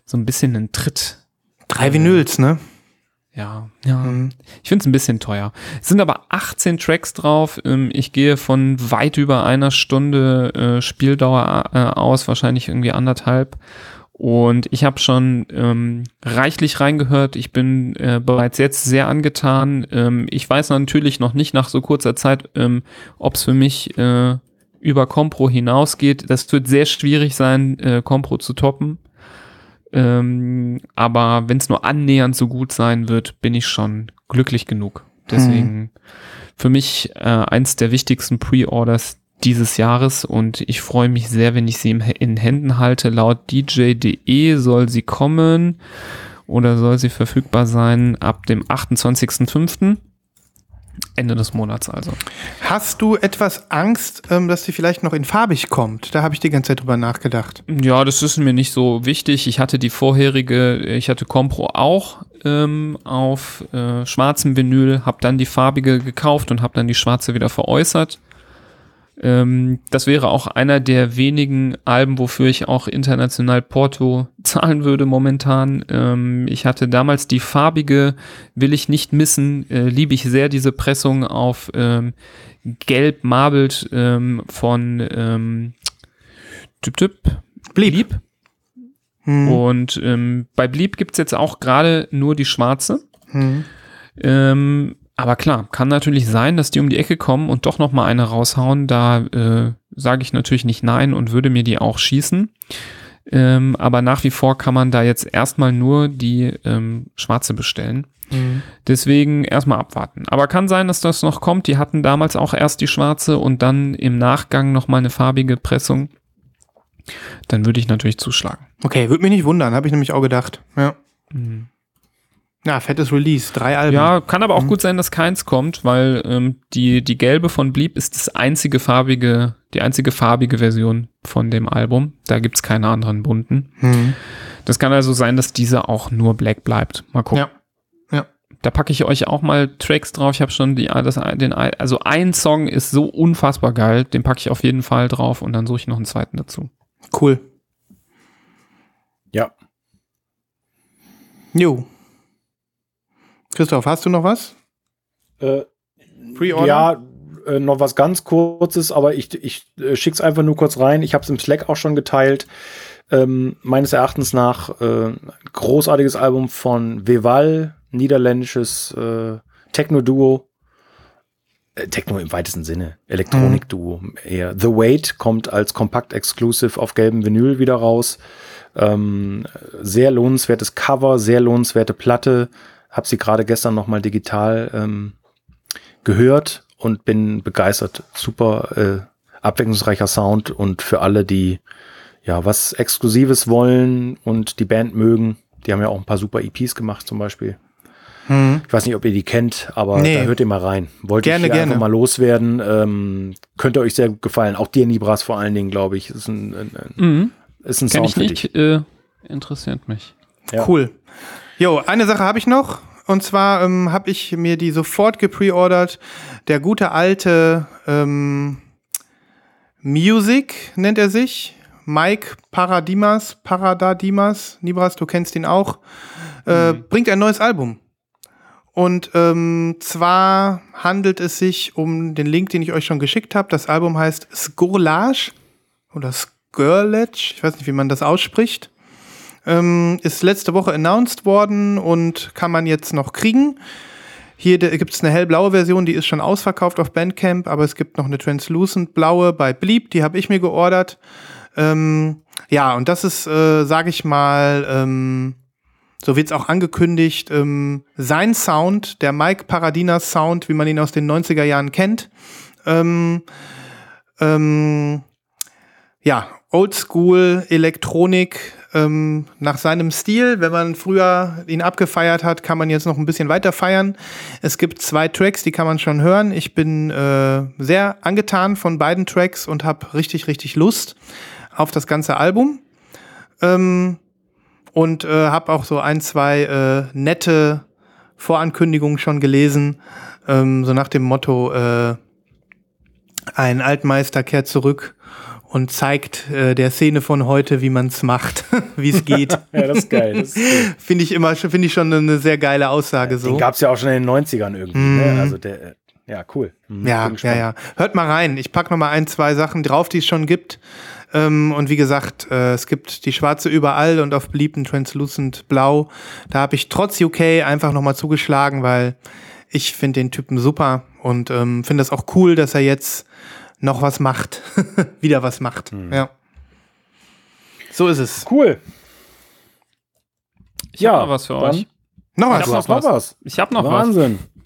so ein bisschen ein Tritt. Drei Vinyls, ne? Ja, ja. Mhm. Ich finde es ein bisschen teuer. Es sind aber 18 Tracks drauf. Ähm, ich gehe von weit über einer Stunde äh, Spieldauer äh, aus, wahrscheinlich irgendwie anderthalb. Und ich habe schon ähm, reichlich reingehört. Ich bin äh, bereits jetzt sehr angetan. Ähm, ich weiß natürlich noch nicht nach so kurzer Zeit, ähm, ob es für mich äh, über Compro hinausgeht. Das wird sehr schwierig sein, äh, Compro zu toppen. Ähm, aber wenn es nur annähernd so gut sein wird, bin ich schon glücklich genug. Deswegen hm. für mich äh, eins der wichtigsten Pre-Orders dieses Jahres und ich freue mich sehr, wenn ich sie in Händen halte. Laut DJ.de soll sie kommen oder soll sie verfügbar sein ab dem 28.05. Ende des Monats also. Hast du etwas Angst, ähm, dass sie vielleicht noch in farbig kommt? Da habe ich die ganze Zeit drüber nachgedacht. Ja, das ist mir nicht so wichtig. Ich hatte die vorherige, ich hatte Compro auch ähm, auf äh, schwarzem Vinyl, habe dann die farbige gekauft und habe dann die schwarze wieder veräußert. Ähm, das wäre auch einer der wenigen Alben, wofür ich auch international Porto [LAUGHS] zahlen würde momentan. Ähm, ich hatte damals die farbige, will ich nicht missen, äh, liebe ich sehr diese Pressung auf ähm, gelb marbelt ähm, von ähm, Typ Typ Blieb. Blieb. Hm. Und ähm, bei Blieb gibt's jetzt auch gerade nur die schwarze. Hm. Ähm, aber klar, kann natürlich sein, dass die um die Ecke kommen und doch noch mal eine raushauen. Da äh, sage ich natürlich nicht nein und würde mir die auch schießen. Ähm, aber nach wie vor kann man da jetzt erstmal nur die ähm, schwarze bestellen. Mhm. Deswegen erstmal abwarten. Aber kann sein, dass das noch kommt. Die hatten damals auch erst die schwarze und dann im Nachgang noch mal eine farbige Pressung. Dann würde ich natürlich zuschlagen. Okay, würde mich nicht wundern, habe ich nämlich auch gedacht. Ja. Mhm. Ja, fettes Release, drei Alben. Ja, kann aber auch mhm. gut sein, dass keins kommt, weil ähm, die, die gelbe von Bleep ist das einzige farbige, die einzige farbige Version von dem Album. Da gibt's keine anderen bunten. Mhm. Das kann also sein, dass diese auch nur black bleibt. Mal gucken. Ja. ja. Da packe ich euch auch mal Tracks drauf. Ich habe schon die, das, den, also ein Song ist so unfassbar geil, den packe ich auf jeden Fall drauf und dann suche ich noch einen zweiten dazu. Cool. Ja. Jo. Christoph, hast du noch was? Äh, Pre-Order? Ja, äh, noch was ganz kurzes, aber ich, ich äh, schick's einfach nur kurz rein. Ich habe es im Slack auch schon geteilt. Ähm, meines Erachtens nach äh, großartiges Album von Veval, niederländisches äh, Techno-Duo. Äh, Techno im weitesten Sinne, Elektronik-Duo eher. The Wait kommt als Kompakt-Exclusive auf gelbem Vinyl wieder raus. Ähm, sehr lohnenswertes Cover, sehr lohnenswerte Platte habe sie gerade gestern noch mal digital ähm, gehört und bin begeistert. Super äh, abwechslungsreicher Sound und für alle, die ja was Exklusives wollen und die Band mögen, die haben ja auch ein paar super EPs gemacht zum Beispiel. Hm. Ich weiß nicht, ob ihr die kennt, aber nee. da hört ihr mal rein. Wollt gerne, ich gerne. einfach mal loswerden. Ähm, könnte euch sehr gut gefallen. Auch dir, Nibras, vor allen Dingen, glaube ich. Ist ein, ein, ein, mhm. ist ein Kenn Sound ich nicht, äh, interessiert mich. Ja. Cool. Jo, eine Sache habe ich noch. Und zwar ähm, habe ich mir die sofort gepreordert. Der gute alte ähm, Music nennt er sich. Mike Paradimas, Paradadimas, Nibras, du kennst ihn auch, äh, mhm. bringt ein neues Album. Und ähm, zwar handelt es sich um den Link, den ich euch schon geschickt habe. Das Album heißt Skurlage oder Skirlage, ich weiß nicht, wie man das ausspricht. Ähm, ist letzte Woche announced worden und kann man jetzt noch kriegen. Hier gibt es eine hellblaue Version, die ist schon ausverkauft auf Bandcamp, aber es gibt noch eine translucent blaue bei Bleep, die habe ich mir geordert. Ähm, ja, und das ist, äh, sage ich mal, ähm, so wird es auch angekündigt, ähm, sein Sound, der Mike Paradinas Sound, wie man ihn aus den 90er Jahren kennt. Ähm, ähm, ja, Oldschool Elektronik ähm, nach seinem Stil. Wenn man früher ihn abgefeiert hat, kann man jetzt noch ein bisschen weiter feiern. Es gibt zwei Tracks, die kann man schon hören. Ich bin äh, sehr angetan von beiden Tracks und habe richtig, richtig Lust auf das ganze Album. Ähm, und äh, habe auch so ein, zwei äh, nette Vorankündigungen schon gelesen, ähm, so nach dem Motto, äh, ein Altmeister kehrt zurück und zeigt äh, der Szene von heute, wie man es macht, [LAUGHS] wie es geht. [LAUGHS] ja, das ist geil. Das ist finde ich immer, finde ich schon eine sehr geile Aussage so. Den gab es ja auch schon in den 90ern irgendwie. Mm. Ne? Also der, äh, ja, cool. Mhm, ja, ja, ja. Hört mal rein. Ich pack noch mal ein, zwei Sachen drauf, die es schon gibt. Ähm, und wie gesagt, äh, es gibt die schwarze überall und auf beliebten Translucent Blau. Da habe ich trotz UK einfach noch mal zugeschlagen, weil ich finde den Typen super und ähm, finde das auch cool, dass er jetzt noch was macht. [LAUGHS] Wieder was macht. Mhm. Ja. So ist es. Cool. Ich ja, was für euch. Noch was. Ich habe noch, was. Ich habe noch Wahnsinn. was.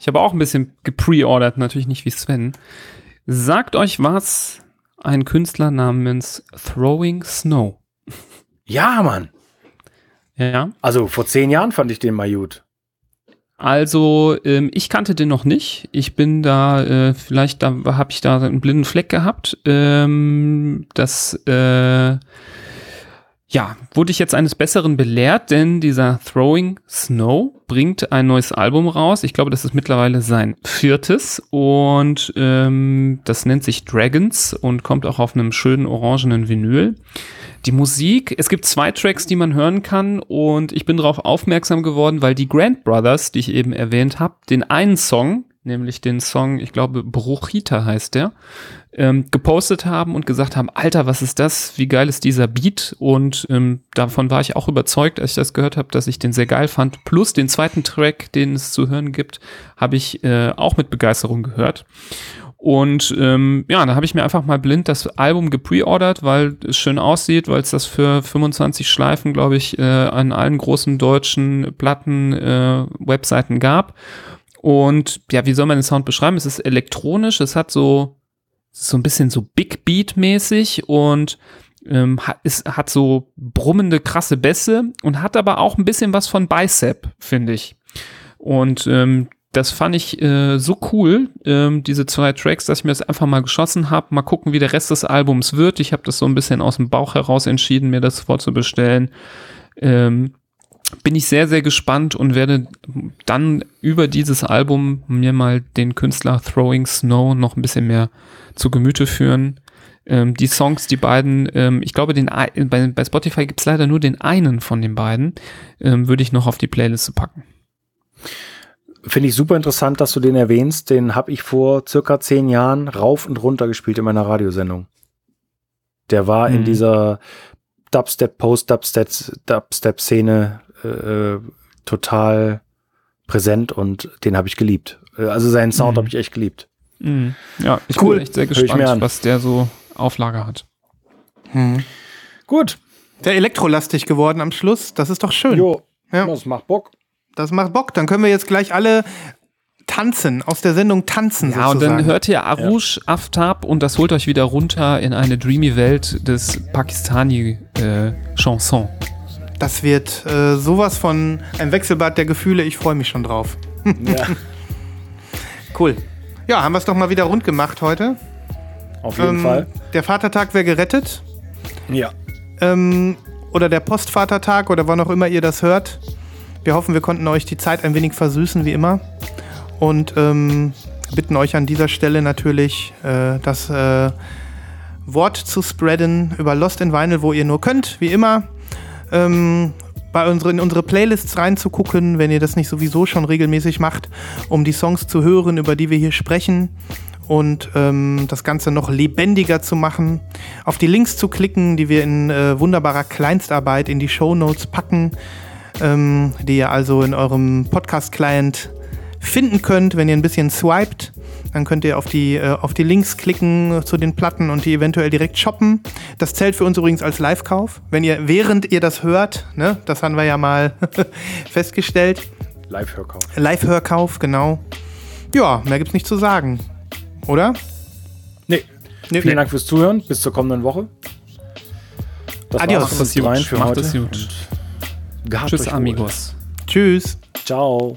Ich habe auch ein bisschen gepreordert, natürlich nicht wie Sven. Sagt euch was ein Künstler namens Throwing Snow. Ja, Mann. Ja. Also vor zehn Jahren fand ich den mal gut. Also, ähm, ich kannte den noch nicht. Ich bin da, äh, vielleicht da habe ich da einen blinden Fleck gehabt. Ähm, das, äh, ja, wurde ich jetzt eines Besseren belehrt, denn dieser Throwing Snow bringt ein neues Album raus. Ich glaube, das ist mittlerweile sein viertes und ähm, das nennt sich Dragons und kommt auch auf einem schönen orangenen Vinyl. Die Musik, es gibt zwei Tracks, die man hören kann und ich bin darauf aufmerksam geworden, weil die Grand Brothers, die ich eben erwähnt habe, den einen Song, nämlich den Song, ich glaube, Bruchita heißt der, ähm, gepostet haben und gesagt haben, Alter, was ist das? Wie geil ist dieser Beat? Und ähm, davon war ich auch überzeugt, als ich das gehört habe, dass ich den sehr geil fand. Plus den zweiten Track, den es zu hören gibt, habe ich äh, auch mit Begeisterung gehört. Und ähm, ja, da habe ich mir einfach mal blind das Album gepreordert, weil es schön aussieht, weil es das für 25 Schleifen, glaube ich, äh, an allen großen deutschen Platten, äh, gab. Und ja, wie soll man den Sound beschreiben? Es ist elektronisch, es hat so, so ein bisschen so Big Beat mäßig und ähm, hat, es hat so brummende, krasse Bässe und hat aber auch ein bisschen was von Bicep, finde ich. Und ähm, das fand ich äh, so cool, ähm, diese zwei Tracks, dass ich mir das einfach mal geschossen habe. Mal gucken, wie der Rest des Albums wird. Ich habe das so ein bisschen aus dem Bauch heraus entschieden, mir das vorzubestellen. Ähm, bin ich sehr, sehr gespannt und werde dann über dieses Album mir mal den Künstler Throwing Snow noch ein bisschen mehr zu Gemüte führen. Ähm, die Songs, die beiden, ähm, ich glaube, den, bei, bei Spotify gibt es leider nur den einen von den beiden, ähm, würde ich noch auf die Playliste packen. Finde ich super interessant, dass du den erwähnst. Den habe ich vor circa zehn Jahren rauf und runter gespielt in meiner Radiosendung. Der war mhm. in dieser Dubstep, Post-Dubstep, Dubstep-Szene äh, äh, total präsent und den habe ich geliebt. Äh, also seinen Sound mhm. habe ich echt geliebt. Mhm. Ja, ich cool. bin echt sehr gespannt, was der so Auflage hat. Mhm. Gut. Der elektrolastig geworden am Schluss, das ist doch schön. Jo, ja. das macht Bock. Das macht Bock. Dann können wir jetzt gleich alle tanzen, aus der Sendung tanzen. Ja, sozusagen. und dann hört ihr Arush ja. Aftab und das holt euch wieder runter in eine dreamy Welt des Pakistani-Chanson. Äh, das wird äh, sowas von ein Wechselbad der Gefühle. Ich freue mich schon drauf. [LAUGHS] Ja. [LAUGHS] cool. Ja, haben wir es doch mal wieder rund gemacht heute. Auf jeden ähm, Fall. Der Vatertag wäre gerettet. Ja. Ähm, oder der Postvatertag oder wann auch immer ihr das hört. Wir hoffen, wir konnten euch die Zeit ein wenig versüßen, wie immer. Und ähm, bitten euch an dieser Stelle natürlich, äh, das äh, Wort zu spreaden über Lost in Vinyl, wo ihr nur könnt, wie immer. Ähm, bei unsere, in unsere Playlists reinzugucken, wenn ihr das nicht sowieso schon regelmäßig macht, um die Songs zu hören, über die wir hier sprechen und ähm, das Ganze noch lebendiger zu machen. Auf die Links zu klicken, die wir in äh, wunderbarer Kleinstarbeit in die Show Notes packen ähm, die ihr also in eurem Podcast-Client finden könnt, wenn ihr ein bisschen swiped. Dann könnt ihr auf die, äh, auf die Links klicken zu den Platten und die eventuell direkt shoppen. Das zählt für uns übrigens als Live-Kauf. Wenn ihr, während ihr das hört, ne, das haben wir ja mal [LAUGHS] festgestellt. Live-Hörkauf. Live-Hörkauf, genau. Ja, mehr gibt's nicht zu sagen. Oder? Nee. Nee, Vielen nee. Dank fürs Zuhören. Bis zur kommenden Woche. Das Adios. war's Macht es gut. Macht heute. es gut. Gehabt Tschüss, amigos. Tschüss. Ciao.